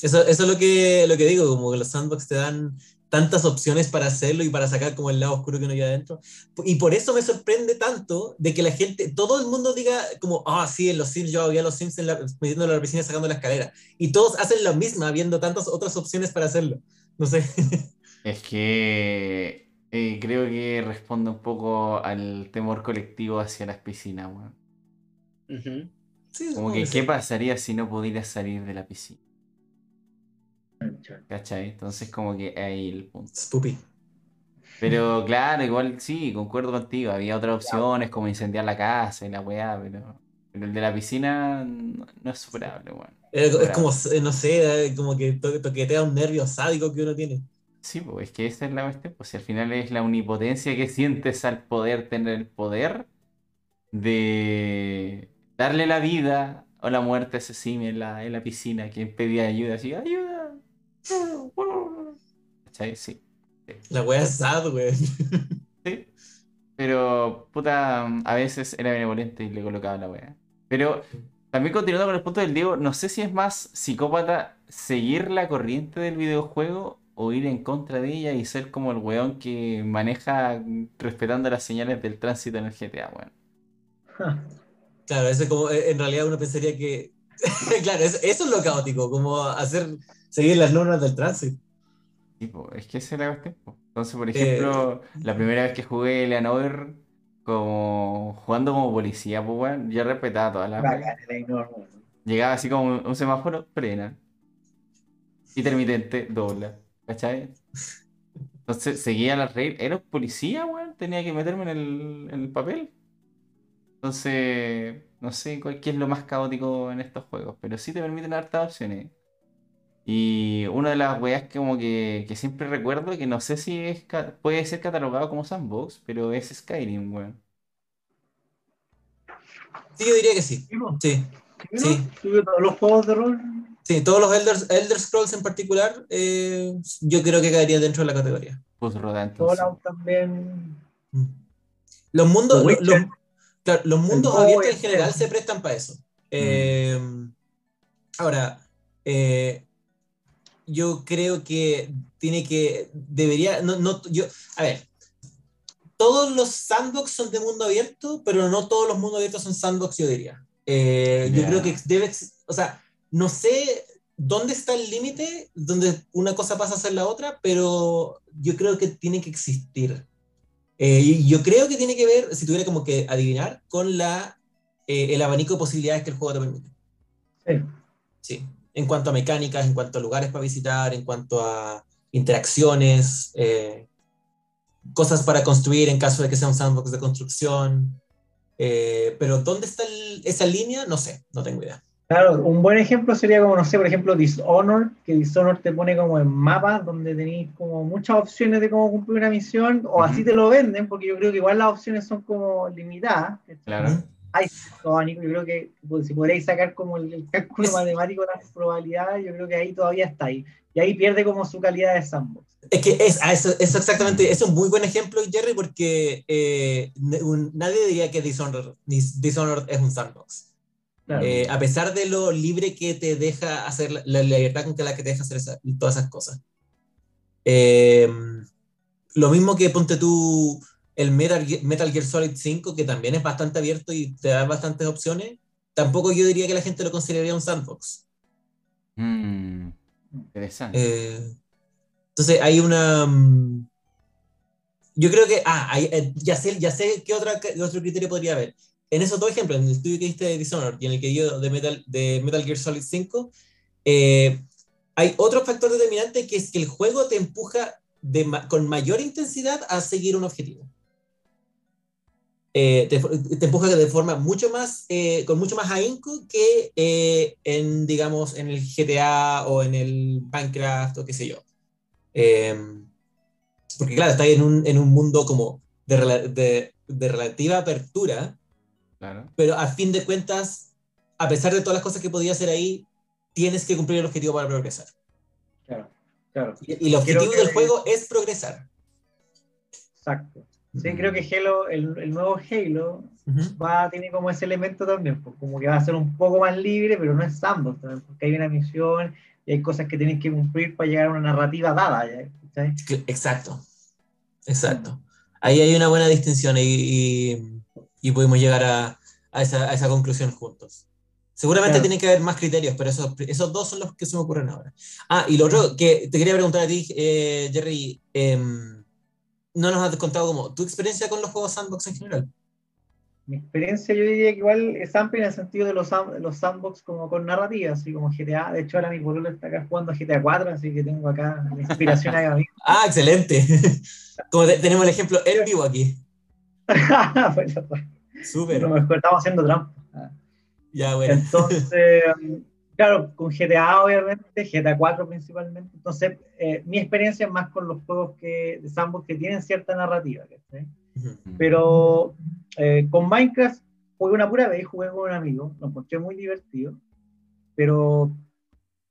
Eso, eso es lo que, lo que digo, como que los sandbox te dan tantas opciones para hacerlo y para sacar como el lado oscuro que uno lleva adentro. Y por eso me sorprende tanto de que la gente, todo el mundo diga como, ah, sí, en los Sims yo había los Sims en la, metiéndolo a la piscina sacando la escalera. Y todos hacen lo mismo, habiendo tantas otras opciones para hacerlo. No sé. [laughs] Es que eh, creo que responde un poco al temor colectivo hacia las piscinas, weón. Ujú. Sí, Como que. ¿qué pasaría si no pudieras salir de la piscina? ¿Cachai? Entonces, como que ahí el punto. Spoopy. Pero claro, igual sí, concuerdo contigo. Había otras opciones como incendiar la casa y la weá, pero, pero el de la piscina no, es superable, weón. Es, como, eh, no sé, eh, como que to- toquetea un nervio sádico que uno tiene. Sí, pues es que esa es la cuestión. Pues si al final es la omnipotencia que sientes al poder tener el poder de darle la vida o la muerte a ese simio en la, en la piscina que pedía ayuda, así, ayuda. ¿Cachai? Sí. La wea es sad, güey. Sí. Pero, puta, a veces era benevolente y le colocaba la wea. Pero, también continuando con el punto del Diego, no sé si es más psicópata seguir la corriente del videojuego o ir en contra de ella y ser como el weón que maneja respetando las señales del tránsito en el GTA, weón. Claro, eso es como, en realidad uno pensaría que, [laughs] claro, eso, eso es lo caótico, como hacer, seguir las normas del tránsito. Es que esa es la cuestión. po. Entonces, por Eh, ejemplo, la primera vez que jugué Eleanor como jugando como policía, pues weón, yo respetaba todas las el. Llegaba así como un, un semáforo, frena. Intermitente, dobla. ¿Cachai? Entonces seguía las reglas. Era un policía, weón. Tenía que meterme en el, en el papel. Entonces, no sé cuál qué es lo más caótico en estos juegos. Pero sí te permiten hartas opciones. Y una de las weas que como que, que siempre recuerdo, que no sé si es ca- puede ser catalogado como sandbox, pero es Skyrim, weón. Sí, yo diría que sí. Sí. Sí, ¿no? Sí. Tuve todos los juegos de rol. sí, todos los Elder, Elder Scrolls en particular, eh, yo creo que caería dentro de la categoría. Pues roda entonces. Fallout también. Mm. Los mundos, The lo- Witcher. los, claro, los mundos juego abiertos en general se prestan para eso. Eh, ahora, eh, yo creo que tiene que, debería, no, no, yo, a ver, todos los sandbox son de mundo abierto, pero no todos los mundos abiertos son sandbox, yo diría. Eh, Yo creo que debe, o sea, no sé dónde está el límite donde una cosa pasa a ser la otra, pero yo creo que tiene que existir. Eh, y yo creo que tiene que ver, si tuviera como que adivinar, con la, eh, el abanico de posibilidades que el juego te permite. Sí. Sí. En cuanto a mecánicas, en cuanto a lugares para visitar, en cuanto a interacciones, eh, cosas para construir en caso de que sea un sandbox de construcción. Eh, pero ¿dónde está el- esa línea? No sé, no tengo idea. Claro, un buen ejemplo sería como, no sé, por ejemplo, Dishonored, que Dishonored te pone como en mapas donde tenéis como muchas opciones de cómo cumplir una misión, o así te lo venden, porque yo creo que igual las opciones son como limitadas. Claro. Abanico, yo creo que pues, si podréis sacar como el, el cálculo [laughs] matemático de las probabilidades, yo creo que ahí todavía está ahí. Y ahí pierde como su calidad de sandbox. Es que es, eso, eso exactamente, es un muy buen ejemplo, Jerry, porque eh, un- nadie diría que Dishonored, Dis- Dishonored es un sandbox. Claro. Eh, a pesar de lo libre que te deja hacer, la, la libertad con que la que te deja hacer esa- todas esas cosas. Eh, lo mismo que ponte tú el Metal, Ge- Metal Gear Solid 5, que también es bastante abierto y te da bastantes opciones, tampoco yo diría que la gente lo consideraría un sandbox. Mm, interesante. Eh, entonces hay una... mm, Yo creo que... Ah, hay- eh, ya, sé, ya sé qué, otra, qué otro criterio podría haber. En esos dos ejemplos, en el estudio que diste de Dishonored y en el que yo de Metal, de Metal Gear Solid 5, eh, hay otro factor determinante que es que el juego te empuja de con mayor intensidad a seguir un objetivo. Eh, te, te empuja de forma mucho más, eh, con mucho más ahínco que eh, en, digamos, en el GTA o en el Minecraft o qué sé yo. Eh, porque claro, está en un, en un mundo como de, de, de relativa apertura, Claro. pero a fin de cuentas, a pesar de todas las cosas que podía hacer ahí, tienes que cumplir el objetivo para progresar. Claro, claro. Y, y el objetivo que- del juego es progresar. Exacto. Sí, creo que Halo, el, el nuevo Halo, va, tiene como ese elemento también, pues, como que va a ser un poco más libre, pero no es sandbox también, porque hay una misión y hay cosas que tienes que cumplir para llegar a una narrativa dada. Que- Exacto, exacto. Ahí hay una buena distinción y, y, y pudimos llegar a, a esa, a esa conclusión juntos. Seguramente Claro. tiene que haber más criterios, pero esos, esos dos son los que se me ocurren ahora. Ah, y lo otro que te quería preguntar a ti, eh, Jerry, em, no nos has contado como tu experiencia con los juegos sandbox en general. Mi experiencia yo diría que igual es amplia en el sentido de los, los sandbox como con narrativa, así como GTA. De hecho, ahora mi pololo está acá jugando GTA 4, así que tengo acá la inspiración acá mismo. [laughs] Ah, excelente. [laughs] Como te- tenemos el ejemplo en vivo aquí. [laughs] Pues, Súper. lo mejor, estamos haciendo trampa. Ya, bueno. Entonces, claro, con GTA obviamente, GTA 4 principalmente. Entonces, eh, mi experiencia es más con los juegos que, de sandbox que tienen cierta narrativa. Pero eh, con Minecraft jugué una pura vez, jugué con un amigo, lo encontré muy divertido, pero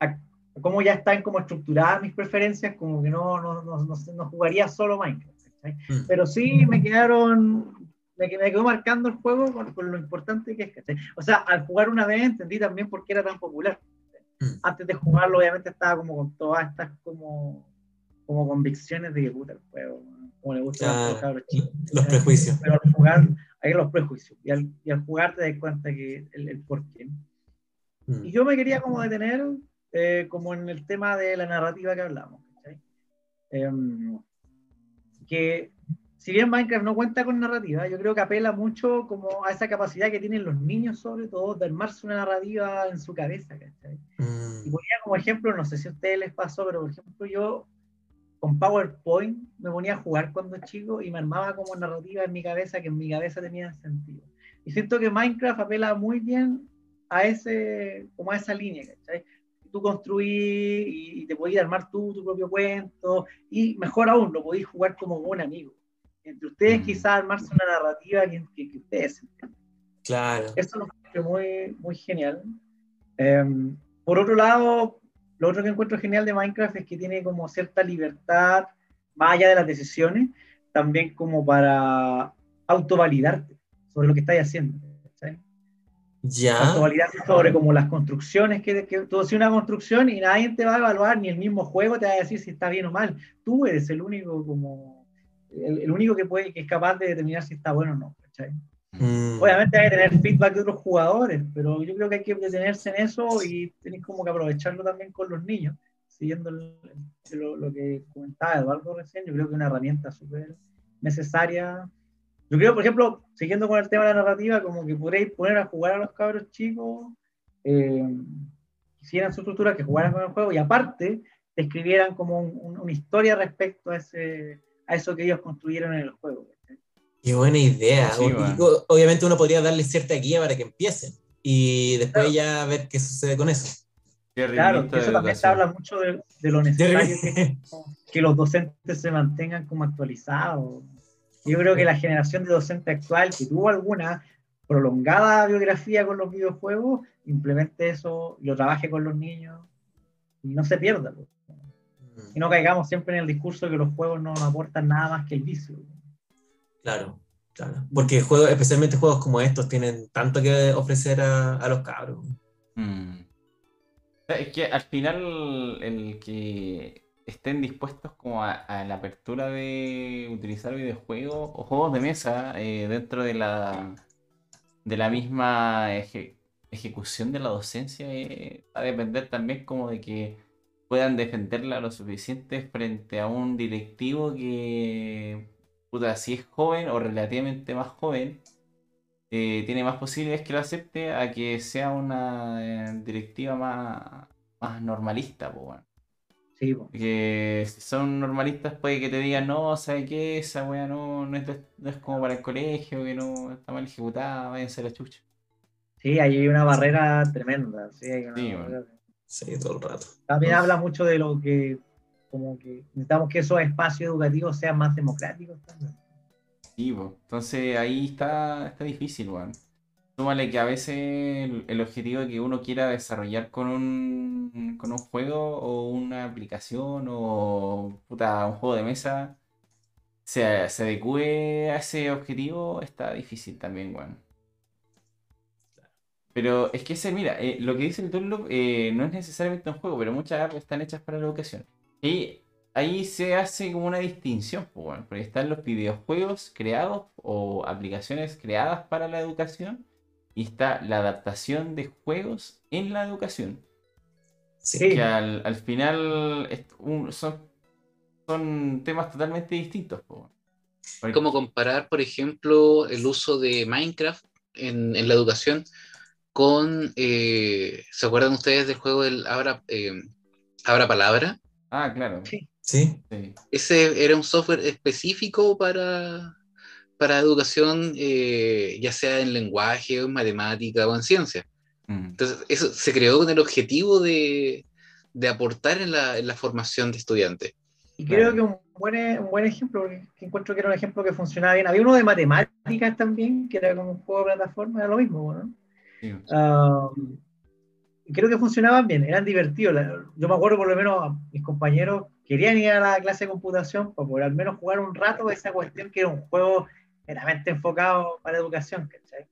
a- como ya están como estructuradas mis preferencias, como que no, no, no, no, jugaría solo Minecraft. Mm. Pero sí me quedaron, me, me quedó marcando el juego con, con lo importante que es. ¿cachai? O sea, al jugar una vez entendí también por qué era tan popular. Mm. Antes de jugarlo, obviamente estaba como con todas estas como, como convicciones de que puta el juego, como le gusta a los chicos. Los prejuicios. Pero al jugar, hay los prejuicios. Y al, y al jugar te das cuenta que el, el por qué. Mm. Y yo me quería como detener eh, como en el tema de la narrativa que hablamos. ¿cachai? Em, que si bien Minecraft no cuenta con narrativa, yo creo que apela mucho como a esa capacidad que tienen los niños sobre todo de armarse una narrativa en su cabeza. ¿cachai? Y Mm. ponía como ejemplo, no sé si a ustedes les pasó, pero por ejemplo yo con PowerPoint me ponía a jugar cuando chico y me armaba como narrativa en mi cabeza que en mi cabeza tenía sentido. Y siento que Minecraft apela muy bien a ese, como a esa línea, ¿cachai? Tú construís y, y te podías armar tú tu propio cuento y mejor aún, lo podéis jugar como un amigo. Entre ustedes quizás armarse una narrativa que, que, que ustedes entiendan. Claro. Eso lo encuentro muy, muy genial. Em, por otro lado, lo otro que encuentro genial de Minecraft es que tiene como cierta libertad, más allá de las decisiones, también como para autovalidarte sobre lo que estás haciendo. ¿cachai? Ya. Autovalidarte sobre como las construcciones, que, que tú haces una construcción y nadie te va a evaluar, ni el mismo juego te va a decir si está bien o mal. Tú eres el único como el, el único que puede que es capaz de determinar si está bueno o no. ¿cachai? Mm. Obviamente hay que tener feedback de otros jugadores, pero yo creo que hay que detenerse en eso y tenéis como que aprovecharlo también con los niños, siguiendo el- lo, lo que comentaba Eduardo recién, yo creo que es una herramienta súper necesaria. Yo creo, por ejemplo, siguiendo con el tema de la narrativa, como que podréis poner a jugar a los cabros chicos, eh, hicieran su estructura, que jugaran con el juego y aparte te escribieran como un- un- una historia respecto a, ese, a eso que ellos construyeron en el juego. Qué buena idea. Sí, bueno. obviamente uno podría darle cierta guía para que empiecen y después ya ver qué sucede con eso. Claro, que eso también Educación. habla mucho de, de lo necesario que [laughs] que los docentes se mantengan como actualizados. Yo creo que la generación de docente actual que tuvo alguna prolongada biografía con los videojuegos, implemente eso, lo trabaje con los niños y no se pierda. pues. Y no caigamos siempre en el discurso que los juegos no nos aportan nada más que el vicio. Claro, claro. Porque juegos, especialmente juegos como estos tienen tanto que ofrecer a, a los cabros. Mm. Es que al final el que estén dispuestos como a, a la apertura de utilizar videojuegos o juegos de mesa eh, dentro de la de la misma eje- ejecución de la docencia eh, va a depender también como de que puedan defenderla lo suficiente frente a un directivo que puta, si es joven o relativamente más joven eh, tiene más posibilidades que lo acepte a que sea una eh, directiva más, más normalista, po, weón. Sí, po. Que si son normalistas puede que te digan, no, ¿sabe qué? Esa weá no, no, es, no es como para el colegio, que no está mal ejecutada, váyanse a la chucha. sí, ahí hay una barrera tremenda. Sí, hay una Sí, barrera. Sí, todo el rato. También habla mucho de lo que, como que necesitamos que esos espacios educativos sean más democráticos también. Sí, po. Entonces ahí está, está difícil, weón. Súmale que a veces el, el objetivo que uno quiera desarrollar con un, con un juego o una aplicación o puta, un juego de mesa se, se adecue a ese objetivo está difícil también, weón. Pero es que ese, mira, eh, lo que dice el Dunlop eh, no es necesariamente un juego, pero muchas apps están hechas para la educación. Y ahí se hace como una distinción, pues, bueno, porque están los videojuegos creados o aplicaciones creadas para la educación y está la adaptación de juegos en la educación. Sí. Que al, al final es un- son, son temas totalmente distintos. pues, bueno. Porque- como comparar, por ejemplo, el uso de Minecraft en, en la educación con, eh, ¿se acuerdan ustedes del juego del Abra, eh, Abra Palabra? Ah, claro. Sí. Sí. sí. Ese era un software específico para, para educación, eh, ya sea en lenguaje, o en matemática o en ciencia. Mm. Entonces, eso se creó con el objetivo de, de aportar en la, en la formación de estudiantes. Y Claro. creo que un buen, e- un buen ejemplo, porque encuentro que era un ejemplo que funcionaba bien. Había uno de matemáticas también, que era como un juego de plataforma, era lo mismo, ¿no? Sí. Y creo que funcionaban bien, eran divertidos. Yo me acuerdo por lo menos mis compañeros querían ir a la clase de computación para poder al menos jugar un rato esa cuestión que era un juego meramente enfocado para la educación, ¿cachai?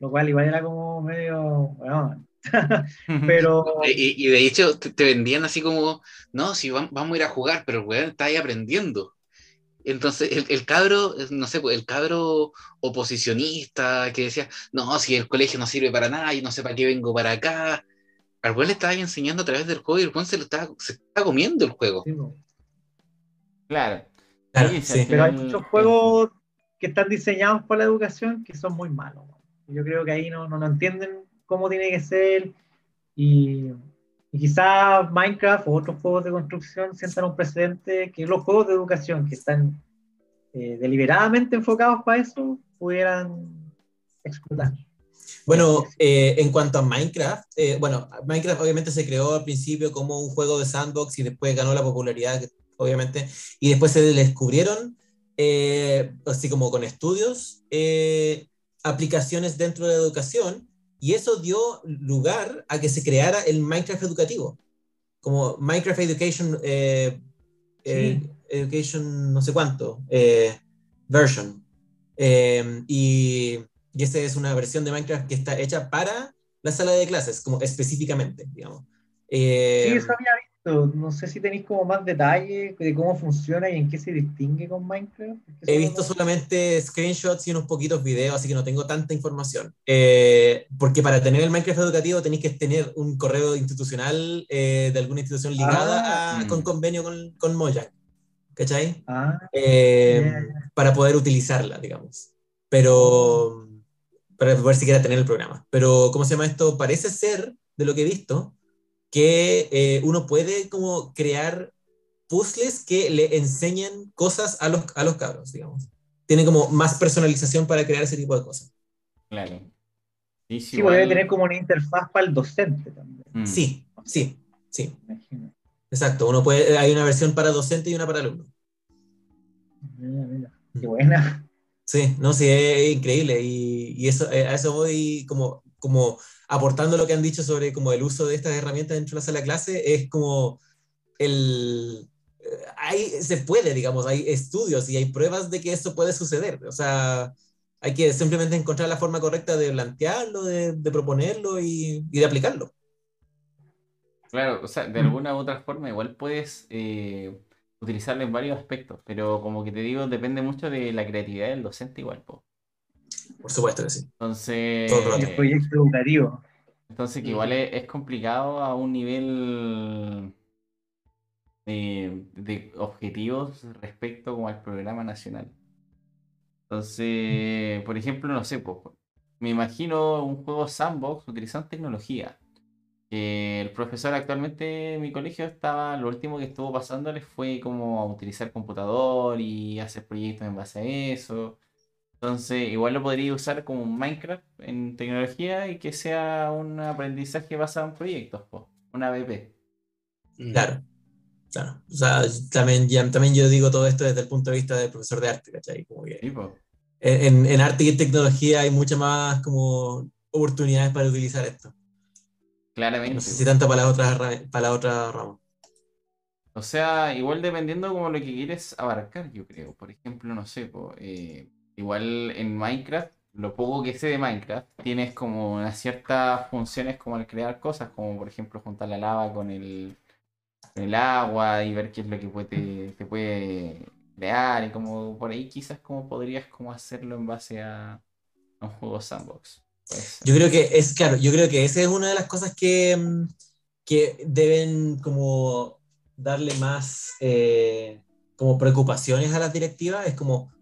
Lo cual igual era como medio, bueno, [laughs] pero Y, y de hecho te, te vendían así como, no, si vam- vamos a ir a jugar, pero el weón está ahí aprendiendo. Entonces el, el cabro, no sé, pues, el cabro oposicionista que decía, no, si el colegio no sirve para nada, yo no sé para qué vengo para acá. Al weón le estaba enseñando a través del juego y el weón se lo estaba, se estaba comiendo el juego. Claro. Claro, Sí, sí. pero hay muchos juegos que están diseñados para la educación que son muy malos. Yo creo que ahí no, no, no entienden cómo tiene que ser y, y quizás Minecraft o otros juegos de construcción sientan un precedente que los juegos de educación que están eh, deliberadamente enfocados para eso pudieran explotar. Bueno, eh, en cuanto a Minecraft, eh, bueno, Minecraft obviamente se creó al principio como un juego de sandbox y después ganó la popularidad, obviamente, y después se descubrieron, eh, así como con estudios, eh, aplicaciones dentro de la educación, y eso dio lugar a que se creara el Minecraft educativo, como Minecraft Education, eh, eh, Education no sé cuánto, eh, version. Eh, y, y esta es una versión de Minecraft que está hecha para la sala de clases, como específicamente, digamos. Sí, eso había visto. No sé si tenéis como más detalles de cómo funciona y en qué se distingue con Minecraft. He visto no- solamente screenshots y unos poquitos videos, así que no tengo tanta información. Eh, porque para tener el Minecraft educativo tenéis que tener un correo institucional eh, de alguna institución ligada Ah. a- Mm. con convenio con, con Mojang. ¿Cachai? Ah, Eh, ya. Para poder utilizarla, digamos. Pero para poder siquiera tener el programa. Pero, ¿cómo se llama esto? Parece ser, de lo que he visto, que eh, uno puede como crear puzzles que le enseñen cosas a los, a los cabros, digamos. Tiene como más personalización para crear ese tipo de cosas. Claro. Sí, sí, Sí, debe igual- tener como una interfaz para el docente también, Mm. Sí, sí, sí. imagino. Exacto. Uno puede, hay una versión para docente y una para alumno. Mira, mira. Qué buena. Sí, no, sí, es increíble. Y, y eso, eh, a eso voy como, como aportando lo que han dicho sobre como el uso de estas herramientas dentro de la sala de clase, es como el... eh, Hay, se puede, digamos, hay estudios y hay pruebas de que eso puede suceder. O sea, hay que simplemente encontrar la forma correcta de plantearlo, de, de proponerlo y, y de aplicarlo. Claro, o sea, de alguna u otra forma igual puedes eh, utilizarlo en varios aspectos, pero como que te digo, depende mucho de la creatividad del docente igual, po. Por supuesto que sí. Entonces, el proyecto educativo. entonces que igual es, es complicado a un nivel eh, de objetivos respecto como al programa nacional. Entonces, por ejemplo, no sé, po, me imagino un juego sandbox utilizando tecnología. que el profesor actualmente en mi colegio estaba, lo último que estuvo pasándoles fue como a utilizar computador y hacer proyectos en base a eso. Entonces, igual lo podría usar como un Minecraft en tecnología y que sea un aprendizaje basado en proyectos, po, una BP. Mm. Claro, claro. O sea, también, ya- también yo digo todo esto desde el punto de vista del profesor de arte, ¿cachai? Como que Sí, en, en arte y tecnología hay muchas más como oportunidades para utilizar esto. Claramente. No sé si tanto para las otras, ra- para la otra rama. O sea, igual dependiendo como lo que quieres abarcar, yo creo. Por ejemplo, no sé, po, eh, igual en Minecraft, lo poco que sé de Minecraft, tienes como unas ciertas funciones como al crear cosas, como por ejemplo juntar la lava con el el agua y ver qué es lo que puede, te puede crear y como por ahí quizás como podrías como hacerlo en base a un juego sandbox. Yo creo que es, claro, yo creo que esa es una de las cosas que, mm, que deben como darle más eh, como preocupaciones a las directivas, es como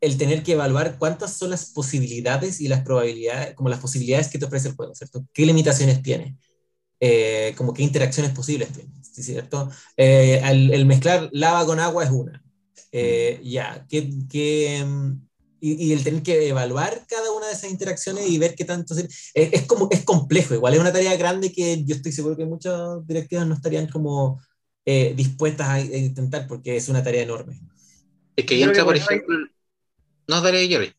el tener que evaluar cuántas son las posibilidades y las probabilidades, como las posibilidades que te ofrece el juego, ¿cierto? ¿Qué limitaciones tiene? Eh, como qué interacciones posibles tiene, ¿cierto? Eh, el mezclar lava con agua es una. Eh, ya, ¿qué, qué, mm, y, el tener que evaluar cada una de esas interacciones y ver qué tanto... Es, es, como, es complejo, igual es una tarea grande que yo estoy seguro que muchas directivas no estarían como dispuestas a, intentar porque es una tarea enorme. Es que entra, por ejemplo... No, dale, Jerry.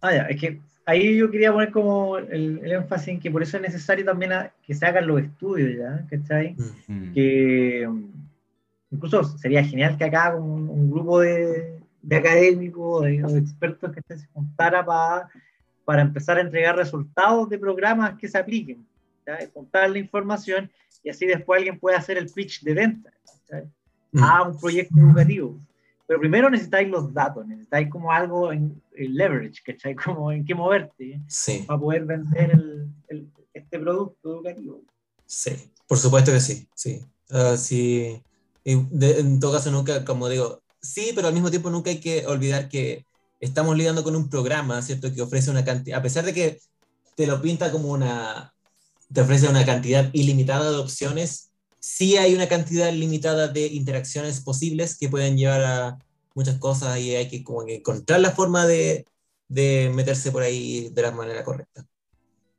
Ah, ya, es que ahí yo quería poner como el, énfasis en que por eso es necesario también que se hagan los estudios, ¿ya? ¿Cachai? Mm. Que incluso sería genial que acá un, un grupo de, de académicos, de, expertos que se juntara para, para empezar a entregar resultados de programas que se apliquen, ¿ya? contar la información y así después alguien puede hacer el pitch de venta mm. a un proyecto educativo. Pero primero necesitáis los datos, necesitáis como algo en, leverage, ¿cachai? [laughs] Como en qué moverte para poder vender el, este producto educativo. Sí, por supuesto que sí, sí. Uh, sí. en todo caso, nunca, como digo, sí, pero al mismo tiempo nunca hay que olvidar que estamos lidiando con un programa, ¿cierto? Que ofrece una cantidad, a pesar de que te lo pinta como una, te ofrece una cantidad ilimitada de opciones, sí hay una cantidad limitada de interacciones posibles que pueden llevar a muchas cosas y hay que como encontrar la forma de, de meterse por ahí de la manera correcta.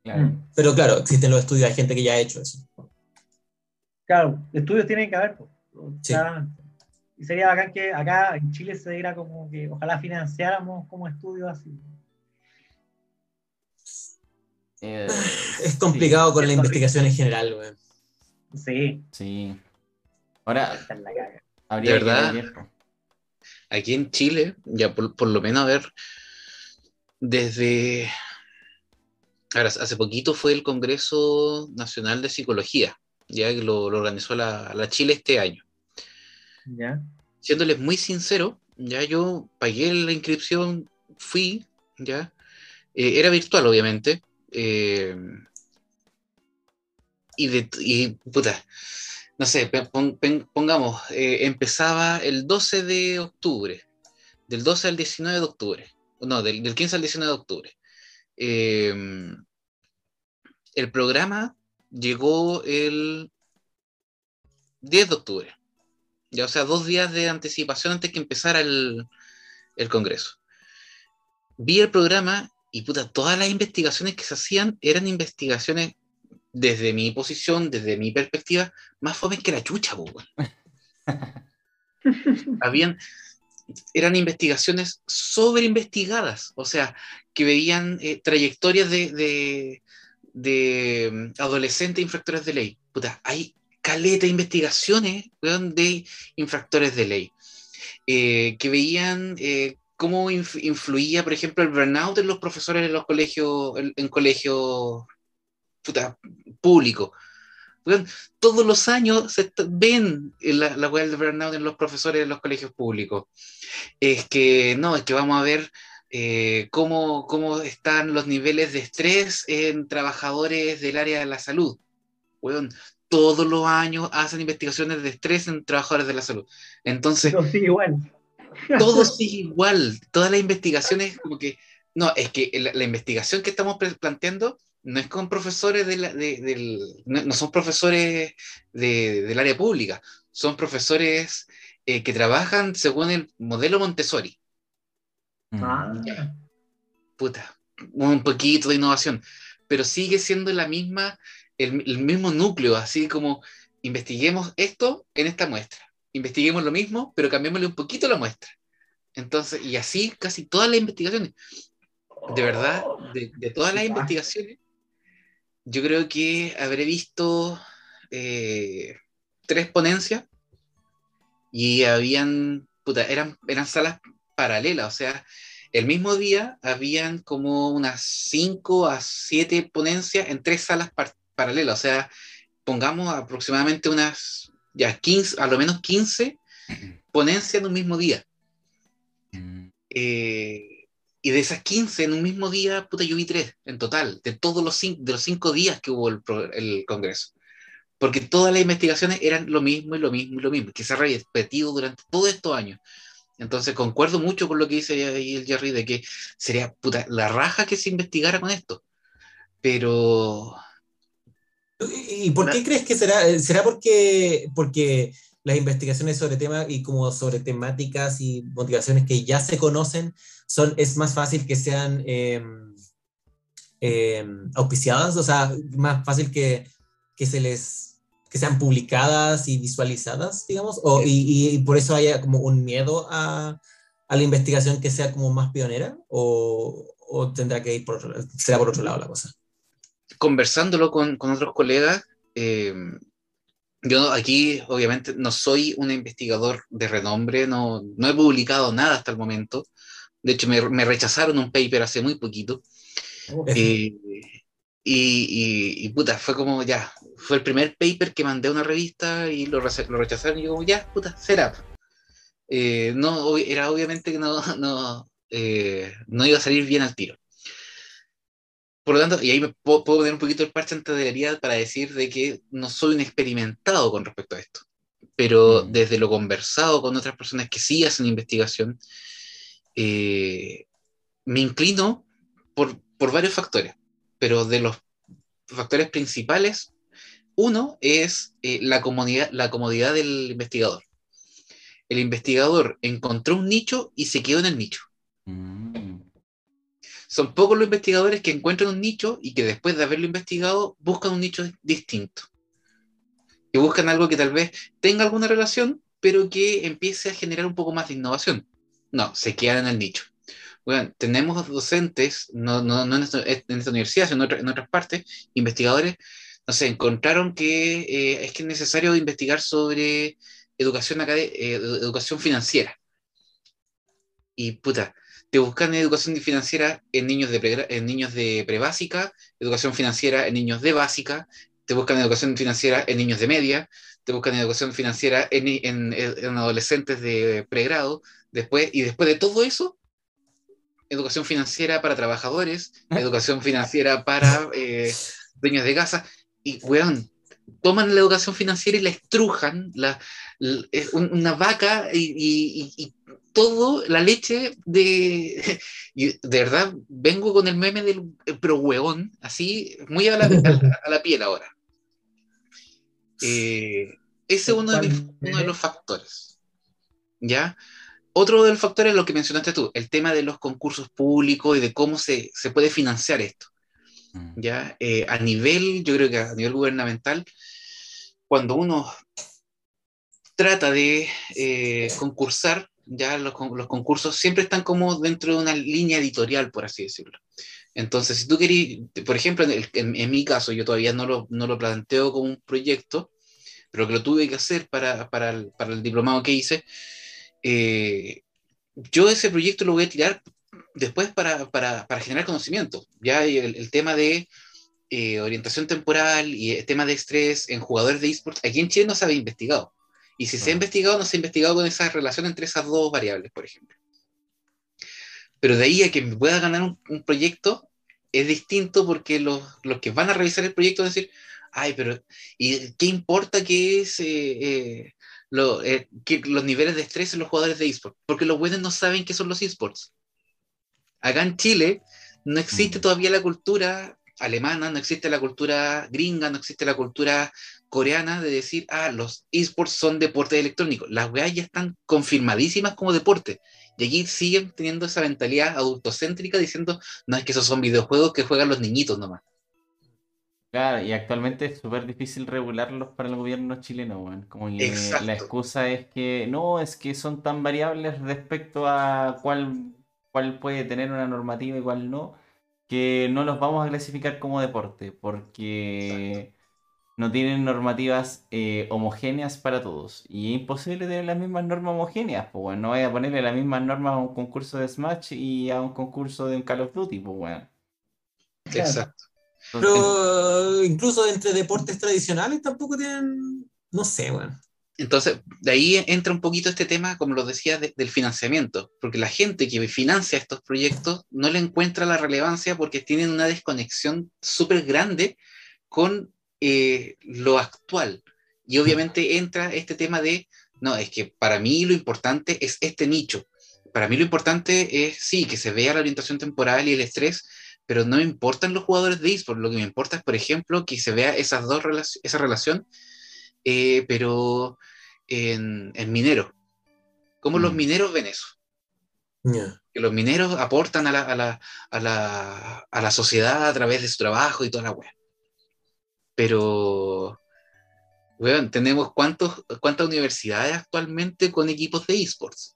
Mm. Pero claro, existen los estudios, hay gente que ya ha hecho eso. Claro, estudios tienen que haber. y sería bacán que acá en Chile se diera como que ojalá financiáramos como estudios así. Eh, es complicado con la investigación en general, güey. Sí. Sí. Ahora, habría de verdad, aquí en Chile, ya por, lo menos a ver, desde... Ahora, hace poquito fue el Congreso Nacional de Psicología, ya que lo, organizó la, Chile este año. Ya. Siéndoles muy sincero, ya yo pagué la inscripción, fui, ya. Eh, era virtual, obviamente. Eh, y, puta, no sé, pongamos, eh, empezaba el 12 de octubre, del 12 al 19 de octubre, no, del, 15 al 19 de octubre. Em, el programa llegó el 10 de octubre, ya, o sea, dos días de anticipación antes que empezara el, el Congreso. Vi el programa y puta, todas las investigaciones que se hacían eran investigaciones desde mi posición, desde mi perspectiva, más fome que la chucha, [laughs] Habían, eran investigaciones sobre investigadas, o sea, que veían eh, trayectorias de, de, mm, adolescentes infractores de ley. Puta, hay caleta de investigaciones de infractores de ley, eh, que veían eh, cómo influía, por ejemplo, el burnout en los profesores en los colegios, en colegios público. todos los años se ven la, la web de burnout en los profesores de los colegios públicos. Es que no, es que vamos a ver eh, cómo, cómo, están los niveles de estrés en trabajadores del área de la salud. todos los años hacen investigaciones de estrés en trabajadores de la salud. Entonces, todo sigue igual. Todo [laughs] sigue igual. Todas las investigaciones, como que, no, es que la, la investigación que estamos planteando no es con profesores de del, no, son profesores del área pública, son profesores eh, que trabajan según el modelo Montessori. Mm. Ah. Puta, un poquito de innovación, pero sigue siendo la misma, el, el, mismo núcleo, así como investiguemos esto en esta muestra, investiguemos lo mismo, pero cambiémosle un poquito la muestra. Entonces, y así casi todas las investigaciones. De verdad, de, de todas las investigaciones, yo creo que habré visto eh, tres ponencias y habían, puta, eran, eran salas paralelas, o sea, el mismo día habían como unas cinco a siete ponencias en tres salas paralelas, o sea, pongamos aproximadamente unas ya 15, a lo menos 15 ponencias en un mismo día. Mm. Eh, y de esas 15 en un mismo día, puta, yo vi tres en total, de todos los, cin- de los cinco días que hubo el, el Congreso. Porque todas las investigaciones eran lo mismo y lo mismo y lo mismo, que se ha repetido durante todos estos años. Entonces concuerdo mucho con lo que dice ahí el Jerry de que sería puta, la raja que se investigara con esto. Pero ¿Y y por qué crees que será? Eh, ¿Será porque, porque las investigaciones sobre temas y como sobre temáticas y motivaciones que ya se conocen, son, es más fácil que sean eh, eh, auspiciadas? O sea, más fácil que, que se les que sean publicadas y visualizadas, digamos, o, y, y- por eso haya como un miedo a, a la investigación que sea como más pionera, o, o tendrá que ir por, será por otro lado la cosa. conversándolo con, con otros colegas, eh, yo aquí obviamente no soy un investigador de renombre, no, no he publicado nada hasta el momento. De hecho, me, me rechazaron un paper hace muy poquito. Eh, y, y, y, puta, fue como ya, fue el primer paper que mandé a una revista y lo, lo rechazaron y yo como ya, puta, será. Eh, no, era obviamente que no, no, eh, no iba a salir bien al tiro. Por lo tanto, y ahí me puedo, puedo poner un poquito el parche antes de para decir de que no soy un experimentado con respecto a esto. Pero desde lo conversado con otras personas que sí hacen investigación, eh, me inclino por, por varios factores. Pero de los factores principales, uno es eh, la, comodidad, la comodidad del investigador. El investigador encontró un nicho y se quedó en el nicho. Mm. Son pocos los investigadores que encuentran un nicho y que después de haberlo investigado buscan un nicho distinto. Que buscan algo que tal vez tenga alguna relación, pero que empiece a generar un poco más de innovación. No, se quedan en el nicho. Bueno, tenemos docentes, no, no, no en, esta, en, esta, universidad, sino en, otra, en, otras partes, investigadores, no sé, encontraron que eh, es que es necesario investigar sobre educación, eh, educación financiera. Y puta, te buscan educación financiera en niños de, pre, en niños de prebásica, educación financiera en niños de básica, te buscan educación financiera en niños de media, te buscan educación financiera en, en, en adolescentes de pregrado, después, y después de todo eso, educación financiera para trabajadores, [laughs] educación financiera para eh, dueños de casa, y weón, toman la educación financiera y la estrujan, la, la, una vaca y, y, y, todo, la leche de... [laughs] De verdad, vengo con el meme del pro hueón, así, muy a la, a, a la piel ahora. Eh, ese es uno de, mis, uno de los factores. ¿Ya? Otro de los factores es lo que mencionaste tú, el tema de los concursos públicos y de cómo se, se puede financiar esto. ¿Ya? Eh, a nivel, yo creo que a nivel gubernamental, cuando uno trata de eh, concursar, ya los, los, concursos siempre están como dentro de una línea editorial, por así decirlo. Entonces, si tú querías, por ejemplo, en, el, en, en, mi caso, yo todavía no lo, no lo planteo como un proyecto, pero que lo tuve que hacer para, para, el, para el diplomado que hice, eh, yo ese proyecto lo voy a tirar después para, para, para generar conocimiento. Ya el, el tema de eh, orientación temporal y el tema de estrés en jugadores de esports, aquí en Chile no se había investigado. Y si se ha investigado, no se ha investigado con esa relación entre esas dos variables, por ejemplo. Pero de ahí a que me pueda ganar un, un proyecto es distinto porque los, los, que van a revisar el proyecto van a decir, ay, pero ¿y qué importa que es eh, eh, lo, eh, que los niveles de estrés en los jugadores de esports? Porque los buenos no saben qué son los esports. Acá en Chile no existe todavía la cultura alemana, no existe la cultura gringa, no existe la cultura coreana de decir, ah, los esports son deportes electrónicos. Las weas ya están confirmadísimas como deporte. Y aquí siguen teniendo esa mentalidad adultocéntrica diciendo, no es que esos son videojuegos que juegan los niñitos nomás. Claro, y actualmente es súper difícil regularlos para el gobierno chileno, weón. Como que la excusa es que no, es que son tan variables respecto a cuál, cuál puede tener una normativa y cuál no, que no los vamos a clasificar como deporte, porque Exacto. No tienen normativas eh, homogéneas para todos. Y es imposible tener las mismas normas homogéneas, pues bueno, no vaya a ponerle las mismas normas a un concurso de Smash y a un concurso de un Call of Duty, pues bueno. Exacto. Pero incluso entre deportes tradicionales tampoco tienen, no sé, bueno. entonces, de ahí entra un poquito este tema, como lo decía, de- del financiamiento, porque la gente que financia estos proyectos no le encuentra la relevancia porque tienen una desconexión súper grande con eh, lo actual. Y obviamente entra este tema de, no, es que para mí lo importante es este nicho. Para mí lo importante es, sí, que se vea la orientación temporal y el estrés, pero no me importan los jugadores de eSports. Lo que me importa es, por ejemplo, que se vea esas dos relac- esa relación eh, pero en, en mineros. ¿Cómo los Mm. mineros ven eso? Ya. Que los mineros aportan a la, a la, a la, a la sociedad a través de su trabajo y toda la web. Pero, weón, tenemos cuántos, cuántas universidades actualmente con equipos de esports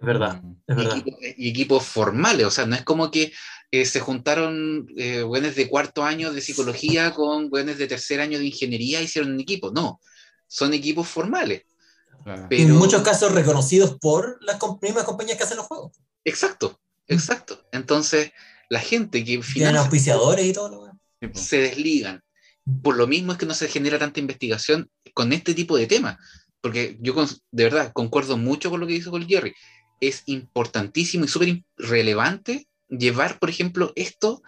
Es verdad, Mm. es y verdad. equipos, y equipos formales. O sea, no es como que eh, se juntaron eh, güeyes de cuarto año de psicología con güeyes de tercer año de ingeniería y hicieron un equipo. No, son equipos formales. Claro. Pero- En muchos casos reconocidos por las mismas compañías que hacen los juegos. Exacto, exacto. Entonces, la gente que Tienen financia auspiciadores y todo lo. Sí, se desligan. Por lo mismo es que no se genera tanta investigación con este tipo de temas. Porque yo, con- de verdad, concuerdo mucho con lo que dice con Jerry. Es importantísimo y súper relevante llevar, por ejemplo, esto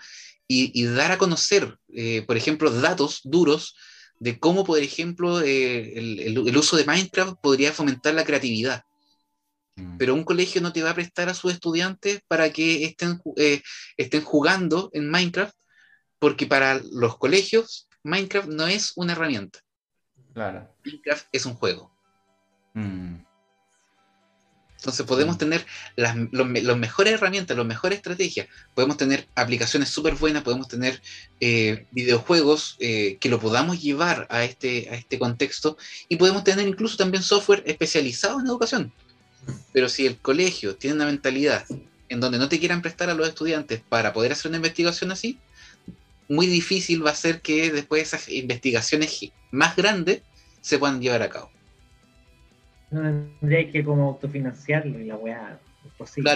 y, y dar a conocer, eh, por ejemplo, datos duros de cómo, por ejemplo, eh, el, el- el uso de Minecraft podría fomentar la creatividad. Mm. Pero un colegio no te va a prestar a sus estudiantes para que estén, eh, estén jugando en Minecraft, porque para los colegios Minecraft no es una herramienta. Claro. Minecraft es un juego. Mm. Entonces podemos Mm. tener las los me- los mejores herramientas, las mejores estrategias. Podemos tener aplicaciones súper buenas, podemos tener eh, videojuegos eh, que lo podamos llevar a este, a este contexto y podemos tener incluso también software especializado en educación. Pero si el colegio tiene una mentalidad en donde no te quieran prestar a los estudiantes para poder hacer una investigación así, muy difícil va a ser que después esas investigaciones más grandes se puedan llevar a cabo. No tendría que como autofinanciarlo y la weá. es posible.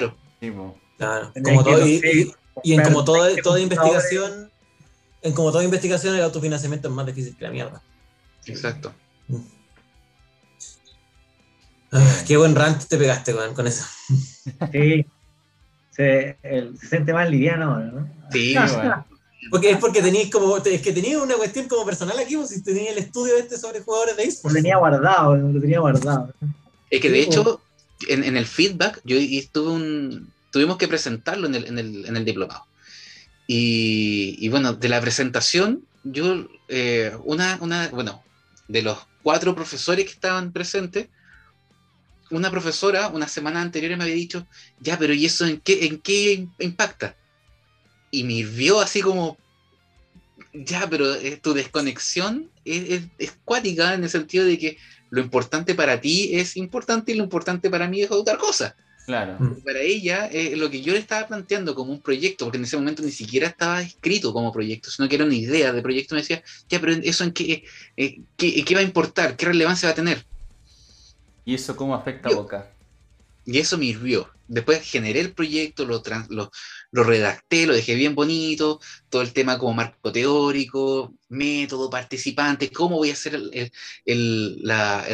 Claro, Como todo, y, sé, y- y en como toda, 20 toda investigación, en como toda investigación, el autofinanciamiento es más difícil que la mierda. exacto. Ah, qué buen rant te pegaste con, con eso. Sí. Se, el- se siente más liviano ahora, ¿no? Sí, Sí, bueno. Porque es porque tenéis como, es que tenías una cuestión como personal aquí, pues si tenías el estudio este sobre jugadores de Lo esports. tenía guardado, lo tenía guardado. Es que de hecho, en, en el feedback, yo y tuve un, tuvimos que presentarlo en el, en el, en el diplomado. Y, y bueno, de la presentación, yo, eh, una, una, bueno, de los cuatro profesores que estaban presentes, una profesora una semana anterior me había dicho, ya, pero ¿y eso en qué, en qué impacta? Y me vio así como, ya, pero eh, tu desconexión es, es, es cuática en el sentido de que lo importante para ti es importante y lo importante para mí es otra cosa. Claro. Mm. Para ella, eh, lo que yo le estaba planteando como un proyecto, porque en ese momento ni siquiera estaba escrito como proyecto, sino que era una idea de proyecto, me decía, ya, pero eso en qué, eh, qué, qué va a importar, qué relevancia va a tener. ¿Y eso cómo afecta a Yo- Boca? Y eso me hirvió. Después generé el proyecto, lo, trans- lo, lo redacté, lo dejé bien bonito, todo el tema como marco teórico, método, participante, cómo voy a hacer el- el- la,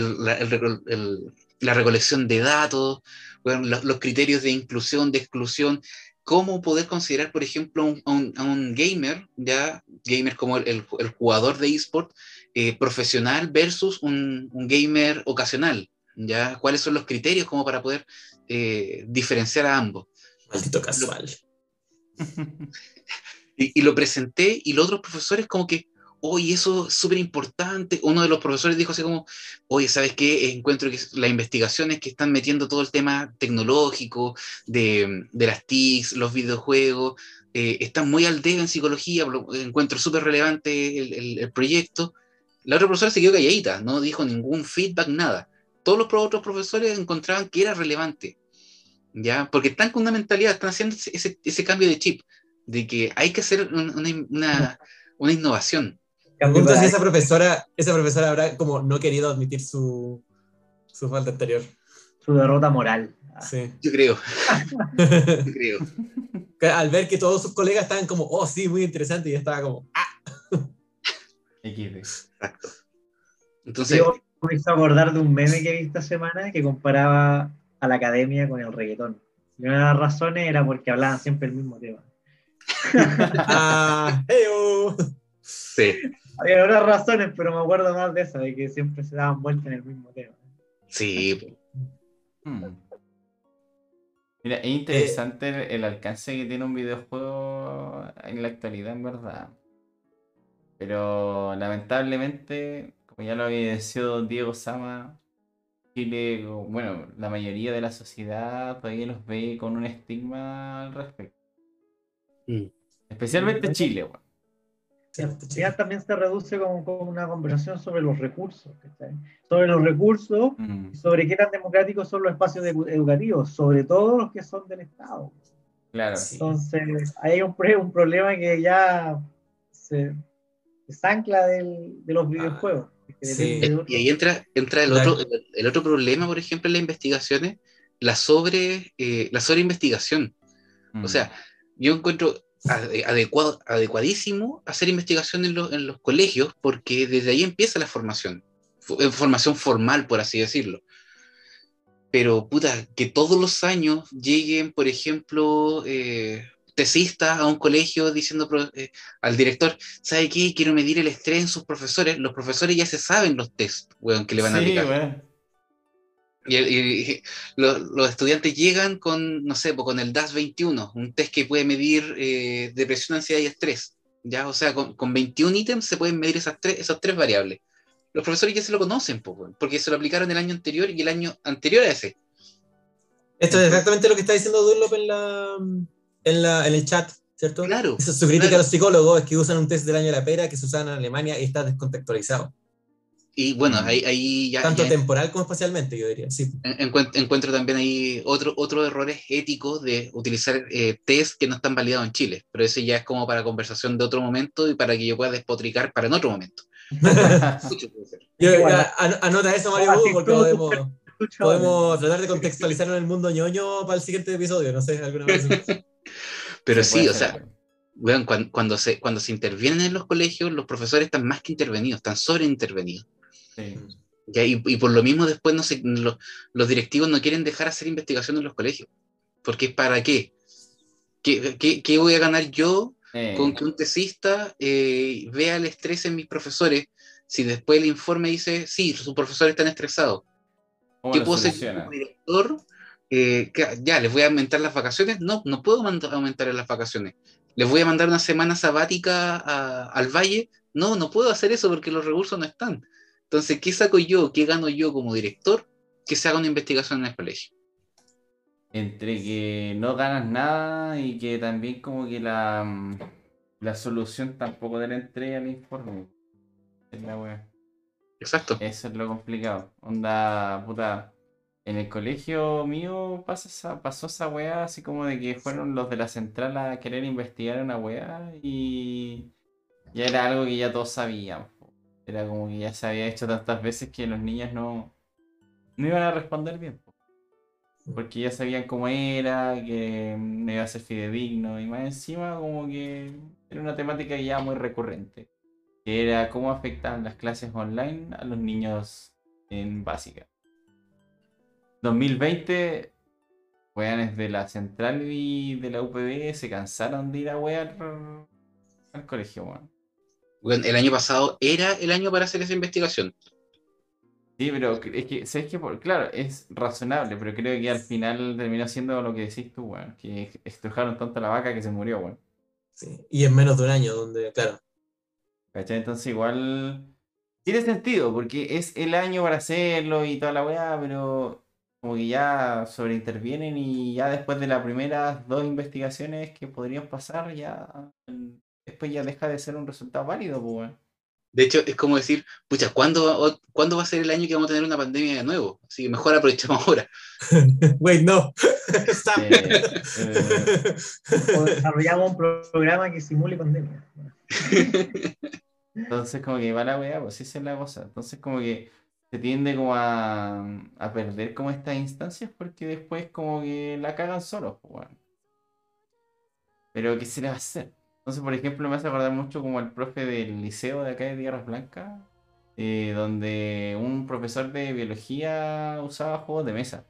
la- recolección de datos, los, criterios de inclusión, de exclusión, cómo poder considerar, por ejemplo, un, a un- gamer, ya, gamer como el jugador de eSport, eh, profesional versus un, un gamer ocasional. ¿ya? ¿Cuáles son los criterios como para poder eh, diferenciar a ambos? Maldito casual. [laughs] Y, y lo presenté y los otros profesores como que, oye, eso es súper importante. Uno de los profesores dijo así como, oye, ¿sabes qué? Encuentro que las investigaciones que están metiendo todo el tema tecnológico de, de las TICs, los videojuegos, eh, están muy al debe en psicología, lo encuentro súper relevante el, el- el proyecto. La otra profesora se quedó calladita, no dijo ningún feedback, nada. Todos los otros profesores encontraban que era relevante, ¿ya? Porque están con una mentalidad, están haciendo ese- ese, cambio de chip, de que hay que hacer un- una, una, una innovación. Pregunto si esa profesora, esa profesora habrá como no querido admitir su, su falta anterior. Su derrota moral. Sí. Yo creo, [laughs] yo creo. Al ver que todos sus colegas estaban como, oh, sí, muy interesante, y ella estaba como, ah. Exacto. Entonces, Yo me hizo acordar de un meme que vi esta semana que comparaba a la academia con el reggaetón. Y una de las razones era porque hablaban siempre el mismo tema. [laughs] Ah, heyo. Sí, Había otras razones, pero me acuerdo más de esa, de que siempre se daban vueltas en el mismo tema. sí. Hmm. Mira, es interesante el, el alcance que tiene un videojuego en la actualidad, en verdad. Pero lamentablemente, como ya lo había evidenciado Diego Sama, Chile, bueno, la mayoría de la sociedad todavía los ve con un estigma al respecto. Mm. Especialmente Chile, weón. Cierto, Ya también se reduce como, como una conversación sobre los recursos. Sobre los recursos Mm, sobre qué tan democráticos son los espacios edu- educativos, sobre todo los que son del Estado. claro. Sí. Entonces, hay un, un problema que ya se, se ancla del- de los videojuegos. Sí. Y ahí entra, entra el, otro, el, el otro problema, por ejemplo, en las investigaciones, la sobre eh, la sobreinvestigación. Mm. O sea, yo encuentro ade- adecuado, adecuadísimo hacer investigación en, los- en los colegios porque desde ahí empieza la formación, eh, formación formal, por así decirlo. Pero, puta, que todos los años lleguen, por ejemplo, eh, tesistas a un colegio diciendo pro- eh, al director, ¿sabe qué? Quiero medir el estrés en sus profesores. Los profesores ya se saben los test, weón, que le van a Sí, aplicar. weón. Y, y- y los, los estudiantes llegan con, no sé, pues, con el DAS 21, un test que puede medir eh, depresión, ansiedad y estrés. ¿ya? O sea, con, con 21 ítems se pueden medir esas tres, esas tres variables. Los profesores ya se lo conocen, pues, weón, porque se lo aplicaron el año anterior y el año anterior a ese. Esto es exactamente lo que está diciendo Dunlop en, la, en, la, en el chat, ¿cierto? Claro. Esa es su crítica claro. a los psicólogos, es que usan un test del año de la pera que se usa en Alemania y está descontextualizado. Y bueno, Mm. ahí, ahí ya, Tanto ya temporal como espacialmente, yo diría. Sí. en- encuent- encuentro también ahí otro, otros errores éticos de utilizar eh, test que no están validados en Chile. Pero ese ya es como para conversación de otro momento y para que yo pueda despotricar para en otro momento. [laughs] Yo- Igual. a- an- anota eso, Mario, Hugo, porque podemos, podemos tratar de contextualizarlo en el mundo ñoño para el siguiente episodio, no sé, alguna vez. [laughs] Pero Se sí, o sea, weón. weón, cuan- cuando, se, cuando se intervienen en los colegios, los profesores están más que intervenidos, están sobreintervenidos. Sí. ¿ya? Y, y por lo mismo después no se, lo- los directivos no quieren dejar hacer investigación en los colegios. Porque ¿para qué? ¿Qué, qué, qué voy a ganar yo Eh, con que un tesista eh, vea el estrés en mis profesores si después el informe dice, sí, sus profesores están estresados? ¿cómo ¿Qué puedo soluciona? como director? Eh, ya, ¿les voy a aumentar las vacaciones? No, no puedo aumentar las vacaciones. ¿Les voy a mandar una semana sabática a- al valle? No, no puedo hacer eso porque los recursos no están. Entonces, ¿qué saco yo? ¿Qué gano yo como director? Que se haga una investigación en el colegio. Entre que no ganas nada y que también como que la, mm, la solución tampoco te la entrega el informe. Es la wea. Exacto. Eso es lo complicado. Onda, puta. En el colegio mío pasa esa- pasó esa weá así como de que fueron los de la central a querer investigar una weá y ya era algo que ya todos sabíamos. po. Era como que ya se había hecho tantas veces que los niños no, no iban a responder bien. po. Porque ya sabían cómo era, que no iba a ser fidedigno y más encima como que era una temática ya muy recurrente que era cómo afectan las clases online a los niños en básica. 2020, weones de la central y de la UPB se cansaron de ir a wear al colegio, weón. Bueno, el año pasado era el año para hacer esa investigación. Sí, pero es que, ¿sabes qué? Por- Claro, es razonable, pero creo que al final terminó siendo lo que decís tú, weón. Que estrujaron tanto a la vaca que se murió, weón. Sí. Y en menos de un año, donde, claro. ¿Cachai? Entonces igual tiene sentido, porque es el año para hacerlo y toda la weá, pero como que ya sobreintervienen y ya después de las primeras dos investigaciones que podrían pasar, ya mm, después ya deja de ser un resultado válido, pues weón. De hecho, es como decir, pucha, ¿cuándo, va- o- ¿cuándo va a ser el año que vamos a tener una pandemia de nuevo? Así que mejor aprovechemos ahora. [laughs] Wait, no. [laughs] Eh, [laughs] eh, desarrollamos un pro- programa que simule pandemia. Entonces como que va la weá, pues esa es la cosa. Entonces como que se tiende como a, a perder como estas instancias porque después como que la cagan solos, pues weón. Pero ¿qué se le va a hacer? Entonces, por ejemplo, me hace acordar mucho como al profe del liceo de acá de Tierras Blancas, eh, donde un profesor de biología usaba juegos de mesa.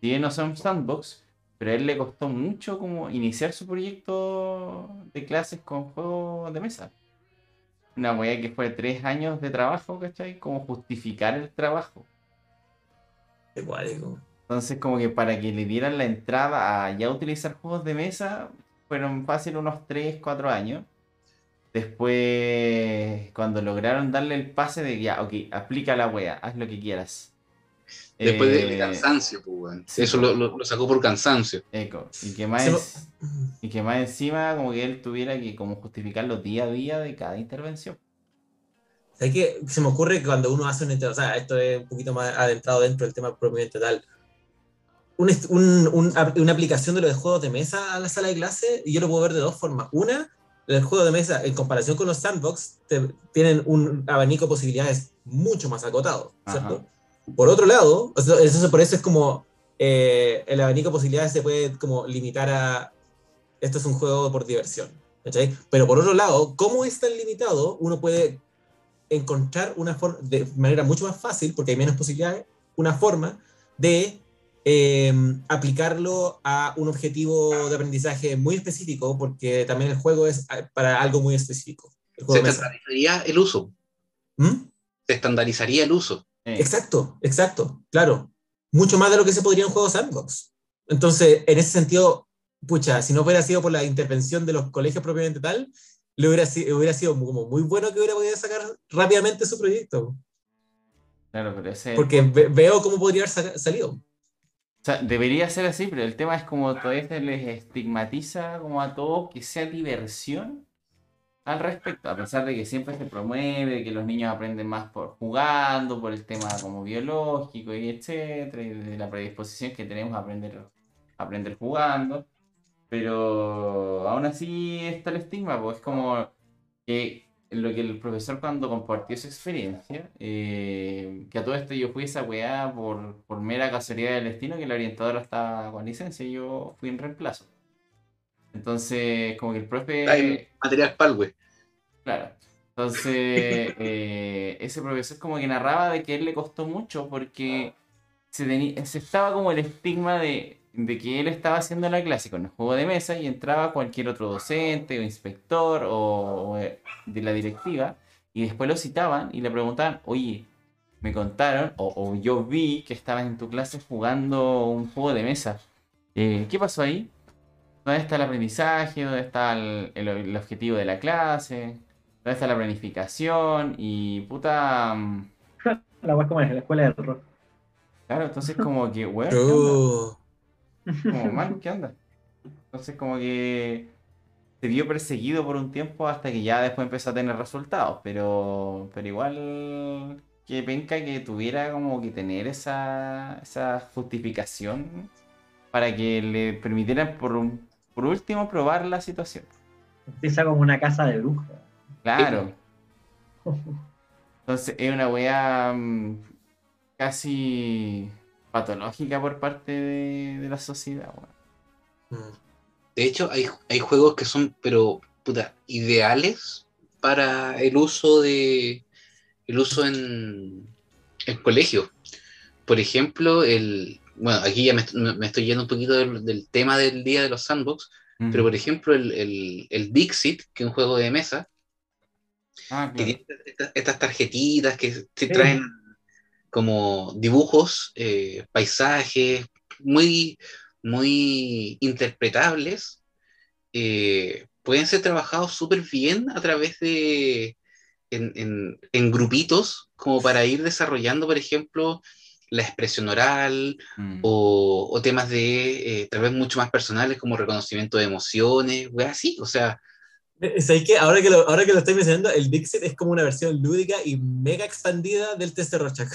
Si bien no son sandbox, pero a él le costó mucho como iniciar su proyecto de clases con juegos de mesa. Una weá que fue tres años de trabajo, ¿cachai? Como justificar el trabajo. Igual. Entonces, como que para que le dieran la entrada a ya utilizar juegos de mesa, fueron fácil unos 3, 4 años. Después, cuando lograron darle el pase de ya, ok, aplica la wea, haz lo que quieras. Después Eh, del cansancio, pues, weón. sí, Eso lo, lo- lo sacó por cansancio. Eco. Y que más lo- y que más encima como que él tuviera que como justificarlo día a día de cada intervención. ¿Sabes qué? Se me ocurre que cuando uno hace un o sea, esto es un poquito más adentrado dentro del tema propiamente tal. Un un- un- una aplicación de los juegos de mesa a la sala de clase, y yo lo puedo ver de dos formas. Una, el juego de mesa, en comparación con los sandbox, te- tienen un abanico de posibilidades mucho más acotado, ¿cierto? Por otro lado, eso, por eso es como eh, el abanico de posibilidades se puede como limitar a esto es un juego por diversión. ¿cachai? Pero por otro lado, como es tan limitado, uno puede encontrar una forma, de manera mucho más fácil, porque hay menos posibilidades, una forma de eh, aplicarlo a un objetivo de aprendizaje muy específico, porque también el juego es ah, para algo muy específico. El Se juego estandarizaría el uso. ¿Mm? Se estandarizaría el uso. Exacto, exacto, claro. Mucho más de lo que se podría en juegos sandbox. Entonces, en ese sentido, pucha, si no hubiera sido por la intervención de los colegios propiamente tal, le hubiera, hubiera sido como muy bueno que hubiera podido sacar rápidamente su proyecto. claro, pero ese Porque ve- veo cómo podría haber salido. O sea, debería ser así, pero el tema es como todavía se les estigmatiza como a todos que sea diversión al respecto, a pesar de que siempre se promueve que los niños aprenden más por jugando, por el tema como biológico y etcétera, y de la predisposición que tenemos a aprender, a aprender jugando, pero aún así está el estigma, pues es como que lo que el profesor cuando compartió su experiencia, eh, que a todo esto yo fui esa weá por, por mera casualidad del destino, que la orientadora estaba con licencia y yo fui en reemplazo. Entonces, como que el profe... Hay material palwe. Claro. Entonces, [laughs] eh, ese profesor como que narraba de que a él le costó mucho porque se, teni- se estaba como el estigma de, de que él estaba haciendo la clase con el juego de mesa y entraba cualquier otro docente o inspector o, o, eh, de la directiva y después lo citaban y le preguntaban, oye, me contaron o, o yo vi que estabas en tu clase jugando un juego de mesa. Eh, ¿Qué pasó ahí? ¿Dónde está el aprendizaje? ¿Dónde está el, el- el objetivo de la clase? ¿Dónde está la planificación? Y puta. mm, La web como en la escuela del rock. Claro, entonces [laughs] como que, weón. Oh, Como, [laughs] man, ¿qué onda? Entonces como que se vio perseguido por un tiempo hasta que ya después empezó a tener resultados. Pero, pero igual que penca que tuviera como que tener esa, esa justificación para que le permitieran por, un- por último probar la situación. Empieza como una casa de brujas. Claro. Entonces es una weá mm, casi patológica por parte de, de la sociedad, weón. mm. De hecho, hay, hay juegos que son, pero, puta, ideales para el uso de. el uso en. en colegio. Por ejemplo, el. Bueno, aquí ya me, est- me estoy yendo un poquito del, del tema del día de los sandbox, pero por ejemplo, el, el, el Dixit, que es un juego de mesa, Ah, que tiene estas, estas tarjetitas que te Sí. traen como dibujos, eh, paisajes muy, muy interpretables, eh, pueden ser trabajados súper bien a través de, en, en- en grupitos, como para ir desarrollando, por ejemplo, la expresión oral Mm. o, o temas de eh, tal vez mucho más personales como reconocimiento de emociones, weas así, o sea, Eh, ¿Sabes qué? Ahora que, lo, ahora que lo estoy mencionando, el Dixit es como una versión lúdica y mega expandida del test de Rorschach.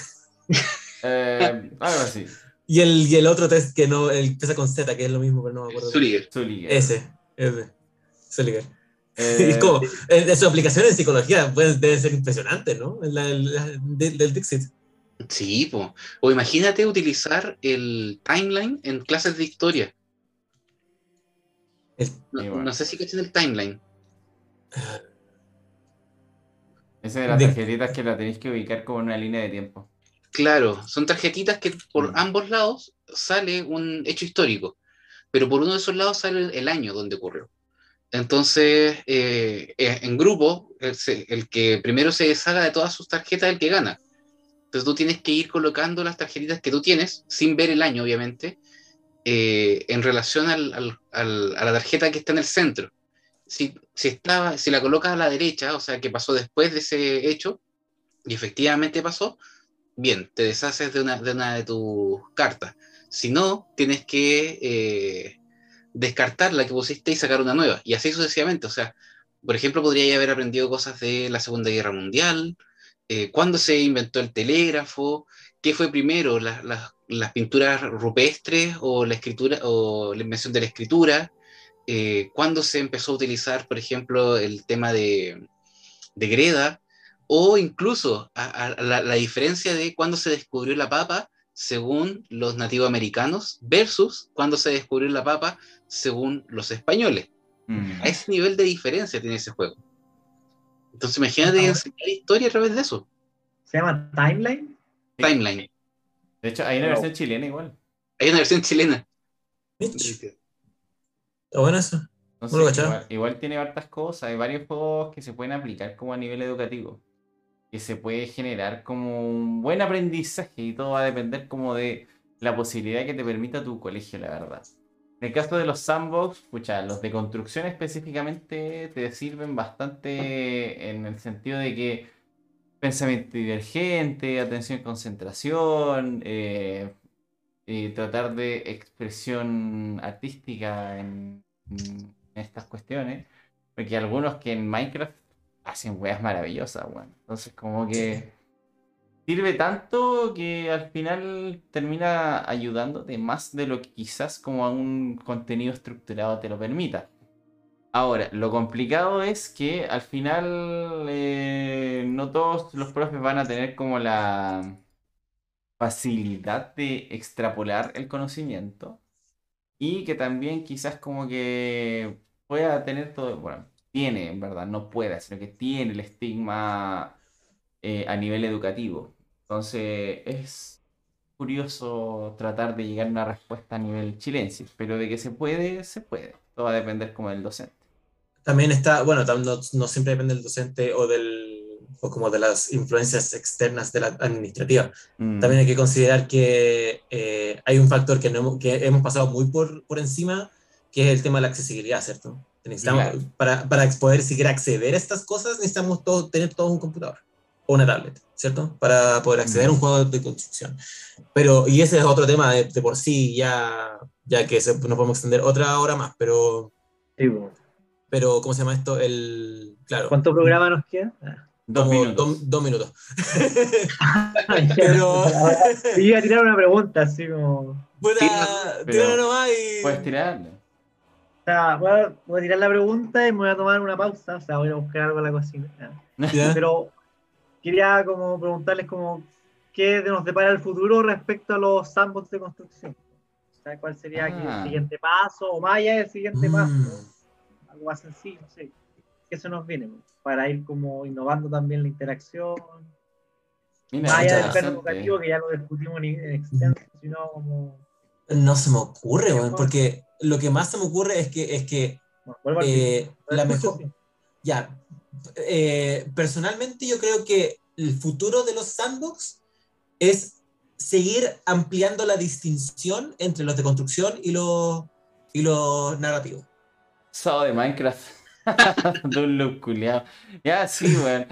[laughs] Eh, algo así. Y el, y el otro test que no, el empieza con Z, que es lo mismo, pero no me acuerdo. Zuriger. Zuliger. Ese, ese. Sulliger. [laughs] Eh, es como, eh, de su aplicación en psicología pueden, deben ser impresionantes, ¿no? La, la- del, del Dixit. Sí, po. o imagínate utilizar el timeline en clases de historia. El- No, Sí, bueno. no sé si cachan el timeline. Esa de las De- tarjetitas que la tenéis que ubicar como una línea de tiempo. Claro, son tarjetitas que por Mm. ambos lados sale un hecho histórico, pero por uno de esos lados sale el, año donde ocurrió. Entonces, eh, eh, en grupo, el, el que primero se deshaga de todas sus tarjetas es el que gana. Entonces tú tienes que ir colocando las tarjetitas que tú tienes, sin ver el año, obviamente, eh, en relación al- a la tarjeta que está en el centro. Si, si, estaba, si la colocas a la derecha, o sea, que pasó después de ese hecho, y efectivamente pasó, bien, te deshaces de una de, una de tus cartas. Si no, tienes que eh, descartar la que pusiste y sacar una nueva. Y así sucesivamente. O sea, por ejemplo, podría haber aprendido cosas de la Segunda Guerra Mundial, eh, cuándo se inventó el telégrafo, qué fue primero, la- la- las pinturas rupestres o la escritura o la invención de la escritura, eh, cuándo se empezó a utilizar, por ejemplo, el tema de, de greda, o incluso a- a- la, la diferencia de cuándo se descubrió la papa según los nativos americanos versus cuándo se descubrió la papa según los españoles. Mm. A ese nivel de diferencia tiene ese juego. Entonces imagínate Ah, enseñar historia a través de eso. Se llama Timeline. Sí. Timeline. De hecho, hay una Wow. versión chilena igual. Hay una versión chilena. Está bueno eso. No cachaba. igual, igual tiene hartas cosas. Hay varios juegos que se pueden aplicar como a nivel educativo. Que se puede generar como un buen aprendizaje y todo va a depender como de la posibilidad que te permita tu colegio, la verdad. En el caso de los sandbox, pucha, los de construcción específicamente te sirven bastante en el sentido de que pensamiento divergente, atención y concentración, eh, y tratar de expresión artística en, estas cuestiones. Porque algunos que en Minecraft hacen weas maravillosas, weón. Entonces como que sirve tanto que al final termina ayudándote más de lo que quizás como a un contenido estructurado te lo permita. Ahora, lo complicado es que al final eh, no todos los profes van a tener como la facilidad de extrapolar el conocimiento y que también quizás como que pueda tener todo, bueno, tiene en verdad, no puede, sino que tiene el estigma eh, a nivel educativo. Entonces es curioso tratar de llegar a una respuesta a nivel chilense, pero de que se puede, se puede. Todo va a depender como del docente. También está, bueno, no, no siempre depende del docente o del o como de las influencias externas de la administrativa. Mm. También hay que considerar que eh, hay un factor que, no hemos, que hemos pasado muy por, por encima, que es el tema de la accesibilidad, ¿cierto? Necesitamos, Claro. para, para poder siquiera acceder a estas cosas, necesitamos todo, tener todo un computador o una tablet, ¿cierto? Para poder acceder a un juego de construcción. Pero, y ese es otro tema de, de por sí, ya, ya que se, no podemos extender otra hora más, pero, Sí, po. pero ¿cómo se llama esto? El, claro, ¿Cuánto programa nos queda? Ah. Dos minutos. do- dos minutos. [laughs] Ya, Pero- [laughs] sí, iba a tirar una pregunta, así como. Tíralo nomás y... Puedes tirarlo. O sea, voy a, voy a tirar la pregunta y me voy a tomar una pausa, o sea, voy a buscar algo en la cocina. ¿Ya? Pero quería como preguntarles como qué nos depara el futuro respecto a los sandbox de construcción. O sea, cuál sería aquí Ah. el siguiente paso, o más allá del siguiente Mm. paso. Algo más sencillo, no sé. ¿Qué se nos viene? Para ir como innovando también la interacción. Mira, más allá del plano educativo, que ya lo discutimos en en extenso, sino como. No se me ocurre, bueno. porque lo que más se me ocurre es que, es que Bueno, eh, la mejor, ya, eh, personalmente yo creo que el futuro de los sandbox es seguir ampliando la distinción entre los de construcción y los, y los narrativos. Sao de Minecraft. de un loop culiao. Ya, sí, weón.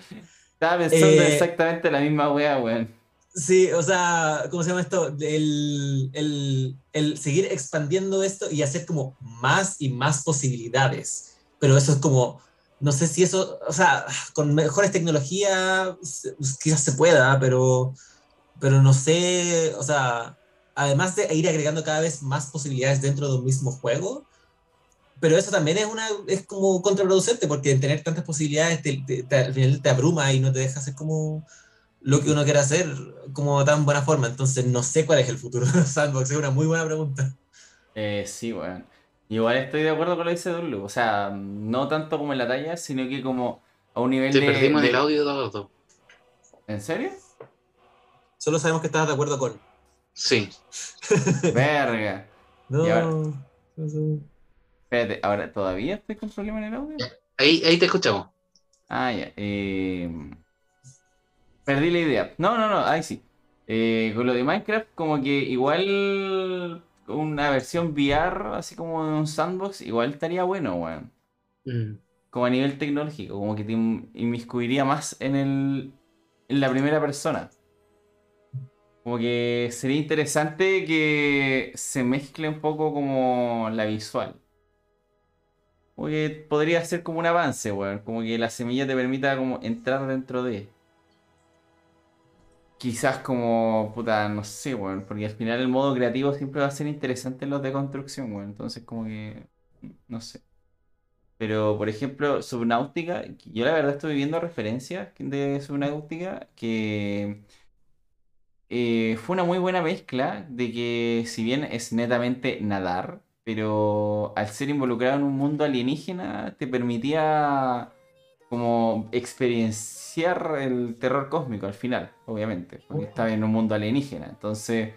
Estaba pensando Eh, exactamente la misma wea, weón. Sí, o sea, ¿cómo se llama esto? El, el- el seguir expandiendo esto y hacer como más y más posibilidades. Pero eso es como, no sé si eso, o sea, con mejores tecnologías se- quizás se pueda, pero, pero no sé, o sea, además de ir agregando cada vez más posibilidades dentro de un mismo juego, pero eso también es, una, es como contraproducente, porque tener tantas posibilidades te, te- te- te abruma y no te deja hacer como lo que uno quiere hacer como tan buena forma. Entonces no sé cuál es el futuro de sandbox, es una muy buena pregunta. Eh, sí, weón. Igual estoy de acuerdo con lo que dice Dulu. O sea, no tanto como en la talla, sino que como a un nivel Te de, perdimos de- en el audio de los dos. ¿En serio? Solo sabemos que estabas de acuerdo con. Sí. [laughs] Verga. No. Y ahora-. Espérate, ¿ahora todavía estoy con problema en el audio? Ahí, ahí te escuchamos. Ah, ya. eh, Perdí la idea. No, no, no, ahí sí. Eh, con lo de Minecraft, como que igual una versión VR, así como de un sandbox, igual estaría bueno, weón. Mm. Como a nivel tecnológico, como que te in- inmiscuiría más en el en la primera persona. Como que sería interesante que se mezcle un poco como la visual. Como que podría ser como un avance, weón. Como que la semilla te permita como entrar dentro de. Quizás como, puta, no sé, weón. Porque al final el modo creativo siempre va a ser interesante en los de construcción, weón. Entonces como que, no sé. Pero, por ejemplo, Subnautica, yo la verdad estoy viendo referencias de Subnautica que eh, fue una muy buena mezcla de que si bien es netamente nadar, pero al ser involucrado en un mundo alienígena te permitía como experienciar el terror cósmico al final, obviamente, porque estaba en un mundo alienígena. Entonces,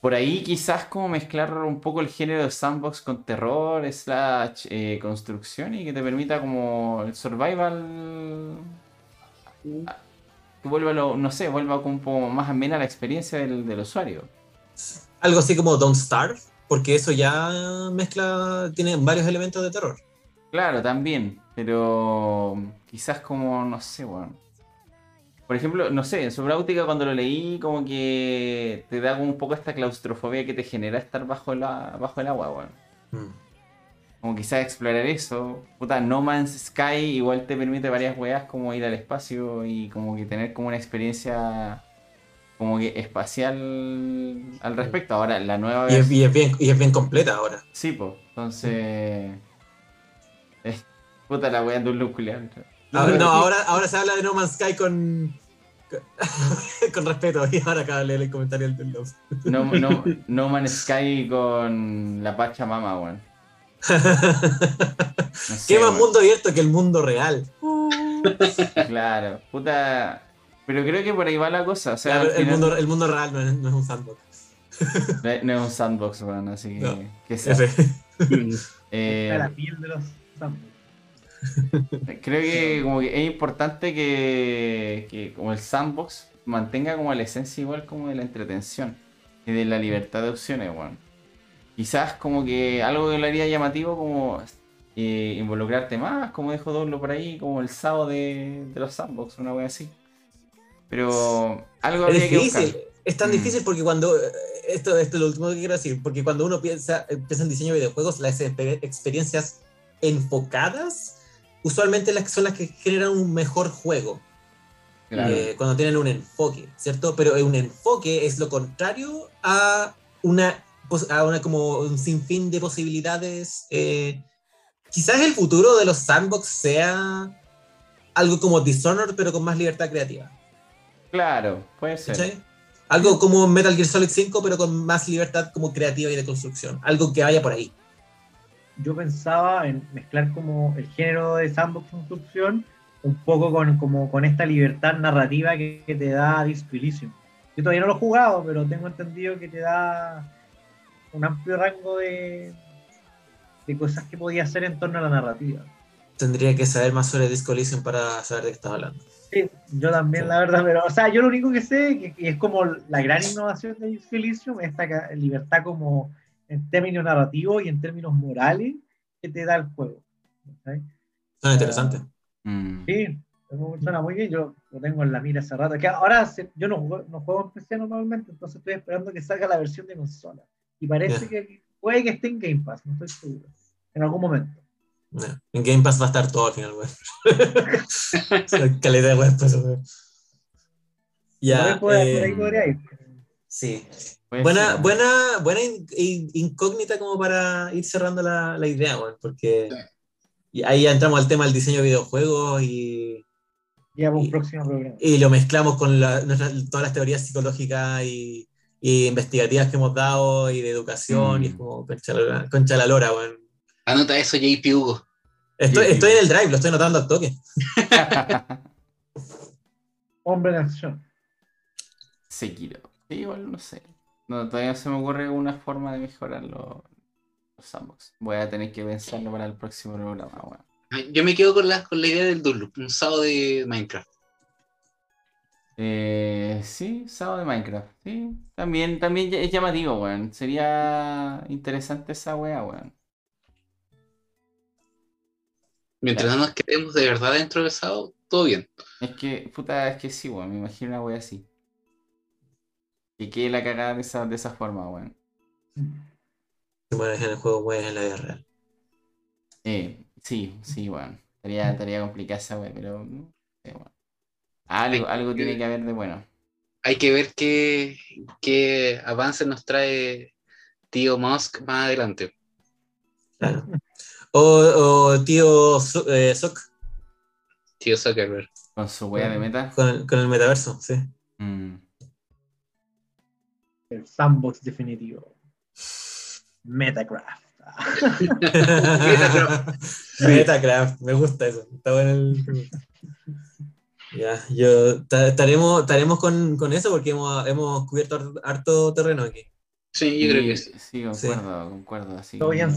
por ahí quizás como mezclar un poco el género de sandbox con terror, slash eh, construcción y que te permita como el survival que vuelva, lo- no sé, vuelva como un poco más amena la experiencia del, del usuario. Algo así como Don't Starve, porque eso ya mezcla, tiene varios elementos de terror. Claro, también, pero quizás como, no sé, bueno. Por ejemplo, no sé, en Subnautica cuando lo leí como que te da como un poco esta claustrofobia que te genera estar bajo, la, bajo el agua, weón. Mm. Como quizás explorar eso. Puta, No Man's Sky igual te permite varias weas como ir al espacio y como que tener como una experiencia como que espacial al respecto. Ahora, la nueva Y, es, y es bien, y es bien completa ahora. Sí, pues. Entonces. Es puta la wea de un loop culiao. Ahora, no, ahora, ahora se habla de No Man's Sky con, con, [laughs] con respeto. Y ahora acaba de leer el comentario del Love. No, no, [laughs] no Man's Sky con la Pachamama, weón. [laughs] No sé, ¿Qué más weón. mundo abierto que el mundo real? Claro, puta. Pero creo que por ahí va la cosa. O sea, Claro, el, mundo, el mundo real no es, no es un sandbox. no es- no es un sandbox, weón, así que. No. que sea. Eh, Está la piel de los zombies. [laughs] Creo que como que es importante que, que como el sandbox mantenga como la esencia igual como de la entretención y de la libertad de opciones, weón. Quizás como que algo que lo haría llamativo como eh, involucrarte más, como dijo Doblo por ahí, como el sábado de, de los sandbox, una wea así. Pero algo Es habría que difícil. buscar. Es tan Mm. difícil porque cuando. eh, Esto, esto es lo último que quiero decir. Porque cuando uno piensa, piensa en diseño de videojuegos, las exper- experiencias enfocadas usualmente las que son las que generan un mejor juego. Claro. eh, cuando tienen un enfoque, ¿cierto? Pero un enfoque es lo contrario a una, a una como un sinfín de posibilidades. eh, quizás el futuro de los sandbox sea algo como Dishonored, pero con más libertad creativa. Claro, puede ser. Algo como Metal Gear Solid 5, pero con más libertad como creativa y de construcción. Algo que vaya por ahí. Yo pensaba en mezclar como el género de sandbox construcción un poco con, como con esta libertad narrativa que, que te da Disco Elysium. Yo todavía no lo he jugado, pero tengo entendido que te da un amplio rango de, de cosas que podía hacer en torno a la narrativa. Tendría que saber más sobre Disco Elysium para saber de qué estás hablando. Sí, yo también, Sí. la verdad, pero, o sea, yo lo único que sé, que, que es como la gran innovación de Disco Elysium, esta libertad como en términos narrativos y en términos morales que te da el juego. ¿sabes? Suena interesante. Mm. Sí, suena muy bien, yo lo tengo en la mira hace rato. Que ahora se- yo no juego, no juego en PC normalmente, entonces estoy esperando que salga la versión de consola. Y parece que puede que esté en Game Pass, no estoy seguro. En algún momento. No, En Game Pass va a estar todo al final, weón. [laughs] Calidad de weón, pues. Ya. ahí eh, podría ir. sí. Puede Buena, ser. buena, buena in- in- incógnita como para ir cerrando la, la idea, weón, porque y ahí ya entramos al tema del diseño de videojuegos y, Ya para un y- próximo programa. y lo mezclamos con la- nuestras- todas las teorías psicológicas y, y investigativas que hemos dado y de educación, Mm. y es como concha la, concha la lora, weón. Anota eso, JP Hugo. Estoy, Sí, sí. estoy en el drive, lo estoy notando al toque. [laughs] Hombre en acción. Sí, igual no sé. No, todavía no se me ocurre una forma de mejorar los, los sandbox. Voy a tener que pensarlo para el próximo programa, weón. Yo me quedo con la, con la idea del Dunloop, un sábado de Minecraft. Eh, sí, sábado de Minecraft. Sí, también, también es llamativo, weón. Sería interesante esa weá, weón. Mientras no nos quedemos de verdad dentro del sábado, todo bien. Es que, puta, es que sí, weón. Me imagino una weá así. Que quede la cagada de esa, de esa forma, weón. Si mueres en el juego, mueres en la vida real. Eh, sí, sí, weón. Estaría, estaría complicada esa weá, pero. no sé, weón. Algo, Hay algo que- tiene que haber de bueno. Hay que ver qué, qué avances nos trae tío Musk más adelante. Claro. O, o tío eh, Sok Tío Zuckerberg. Con su weá de meta. con el, con el metaverso, sí. Mm. El sandbox definitivo. Metacraft. [laughs] Metacraft, me gusta eso. Está bueno el. Ya, yo ta- estaremos, estaremos con, con eso porque hemos, hemos cubierto harto, terreno aquí. Sí, yo creo que sí. Sí, concuerdo, concuerdo. Así Todo bien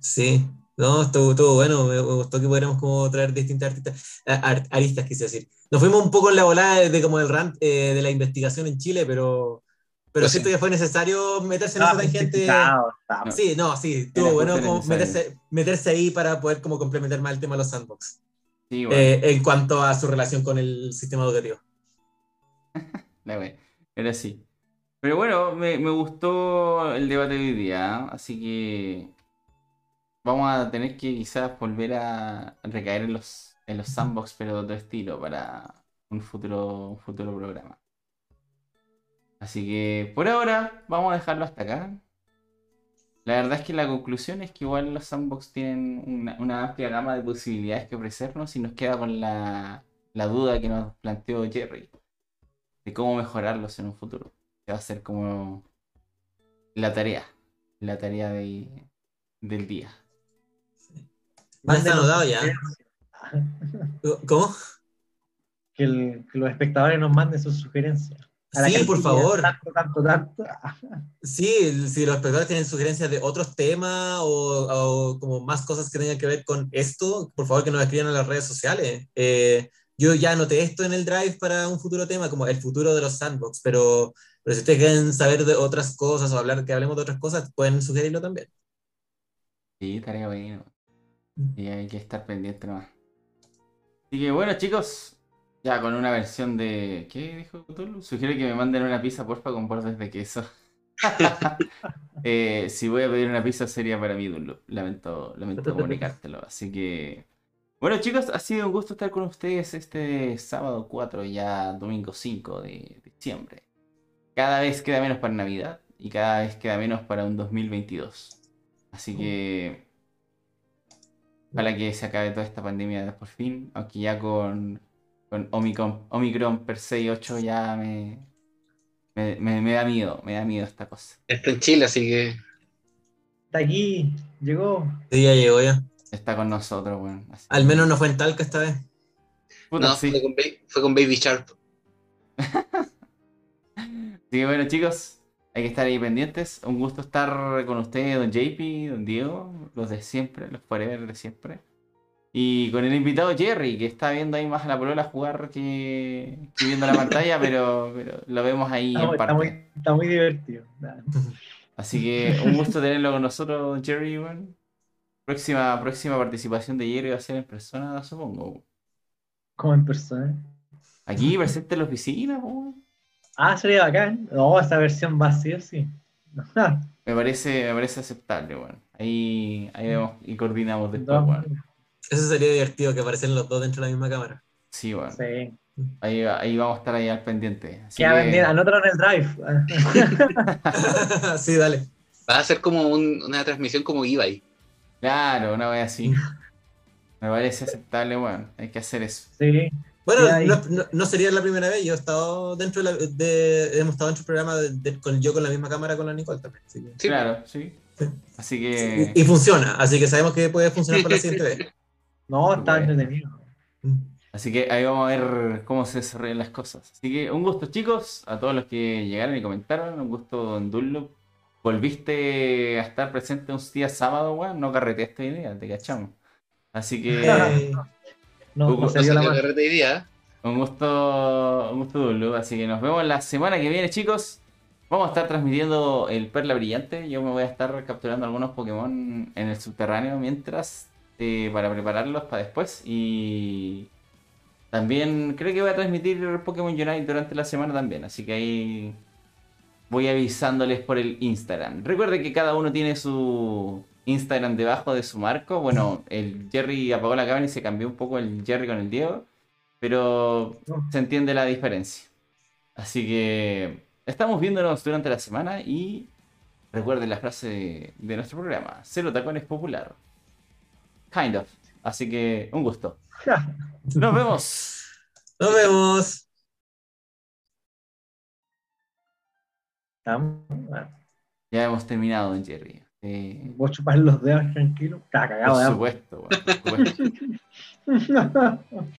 Sí, no, estuvo, estuvo bueno. Me, me gustó que pudiéramos como traer distintas artistas, ar- aristas, quise decir. Nos fuimos un poco en la volada de, de como el rant eh, de la investigación en Chile, pero, pero Pues sí. siento que fue necesario meterse en Estaba esa tangente. No. Sí, no, sí, estuvo bueno como meterse, meterse ahí para poder como complementar más el tema de los sandbox. Sí, bueno, eh, en cuanto a su relación con el sistema educativo. [laughs] Era así. Pero bueno, me, me gustó el debate de hoy día, ¿eh? así que vamos a tener que quizás volver a recaer en los, en los sandbox, pero de otro estilo, para un futuro, un futuro programa. Así que por ahora vamos a dejarlo hasta acá. La verdad es que la conclusión es que igual los sandbox tienen una, una amplia gama de posibilidades que ofrecernos y nos queda con la, la duda que nos planteó Jerry de cómo mejorarlos en un futuro. Que va a ser como la tarea, la tarea de, del día. Mándenos anotado ya. [laughs] ¿Cómo? Que, el- que los espectadores nos manden sus sugerencias. A la Sí, por favor. Tanto, tanto, tanto. Sí, si los espectadores tienen sugerencias de otros temas o, o como más cosas que tengan que ver con esto, por favor que nos escriban en las redes sociales. Eh, yo ya anoté esto en el drive para un futuro tema, como el futuro de los sandbox, pero, pero si ustedes quieren saber de otras cosas o hablar que hablemos de otras cosas, pueden sugerirlo también. Sí, tarea bueno. Y hay que estar pendiente nomás. Así que bueno, chicos, ya con una versión de. ¿Qué dijo Cthulhu? Sugiero que me manden una pizza, porfa, con bordes de queso. [laughs] Eh, si voy a pedir una pizza sería para mí, Dunlop. Lamento, lamento [laughs] comunicártelo. Así que. Bueno, chicos, ha sido un gusto estar con ustedes este sábado 4, ya domingo 5 de diciembre. Cada vez queda menos para Navidad y cada vez queda menos para un 2022. Así que. Ojalá que se acabe toda esta pandemia por fin, aunque ya con, con Omicron, Omicron per se 8 ya me, me, me- me da miedo, me da miedo esta cosa. Está en Chile, así que Está aquí, llegó. Sí, ya llegó ya. Está con nosotros, weón. Así Al menos no fue en Talca esta vez. Puta, no, sí. fue, con fue con Baby Sharp. [laughs] Así que bueno, chicos, hay que estar ahí pendientes. Un gusto estar con ustedes, don JP, don Diego, los de siempre, los forever de siempre. Y con el invitado Jerry, que está viendo ahí más a la polola jugar que, que viendo la pantalla, [laughs] pero, pero lo vemos ahí en está parte. muy, está muy divertido. Así que un gusto tenerlo con nosotros, Jerry. weón. Próxima, próxima participación de Jerry va a ser en persona, supongo. Como en persona. Aquí, presente en la oficina, weón. Ah, sería bacán. No, esa versión va así sí. Me parece, me parece aceptable, weón. Ahí, ahí vemos y coordinamos después, No, weón. Eso sería divertido, que aparecieran los dos dentro de la misma cámara. Sí, weón. sí. Ahí, ahí vamos a estar ahí al pendiente. Así Queda que- anótalo en el drive. [laughs] [laughs] sí, dale. Va a ser como un- una transmisión como Ibai. Claro, una vez así. [laughs] Me parece aceptable, weón. Hay que hacer eso. Sí. Bueno, no, no- no sería la primera vez. Yo he estado dentro de, la- de- hemos estado dentro del programa de- de- con, yo con la misma cámara con la Nicole también. así que- Sí, Claro, sí. Así que. Y, y funciona, así que sabemos que puede funcionar para la siguiente vez. No, está Bueno. entretenido. Así que ahí vamos a ver cómo se desarrollan las cosas. Así que un gusto, chicos, a todos los que llegaron y comentaron. Un gusto, Don Dunlop. Volviste a estar presente un día sábado, weón. No carreteaste hoy día, te cachamos. Así que Eh, [laughs] No, no No se la carrete día. un gusto, un gusto, Dunlop. Así que nos vemos la semana que viene, chicos. Vamos a estar transmitiendo el Perla Brillante. Yo me voy a estar capturando algunos Pokémon en el subterráneo mientras eh, para prepararlos para después. Y también creo que voy a transmitir Pokémon Unite durante la semana también. Así que ahí voy avisándoles por el Instagram. Recuerden que cada uno tiene su Instagram debajo de su marco. Bueno, el Jerry apagó la cámara y se cambió un poco el Jerry con el Diego. Pero se entiende la diferencia. Así que estamos viéndonos durante la semana y recuerden la frase de nuestro programa. Cero tacones popular. Kind of. Así que un gusto. [laughs] Nos vemos. Nos vemos. Bueno, Ya hemos terminado, don Jerry. Eh, Voy a chupar los dedos tranquilo. Está cagado por supuesto, weón, por supuesto. [laughs]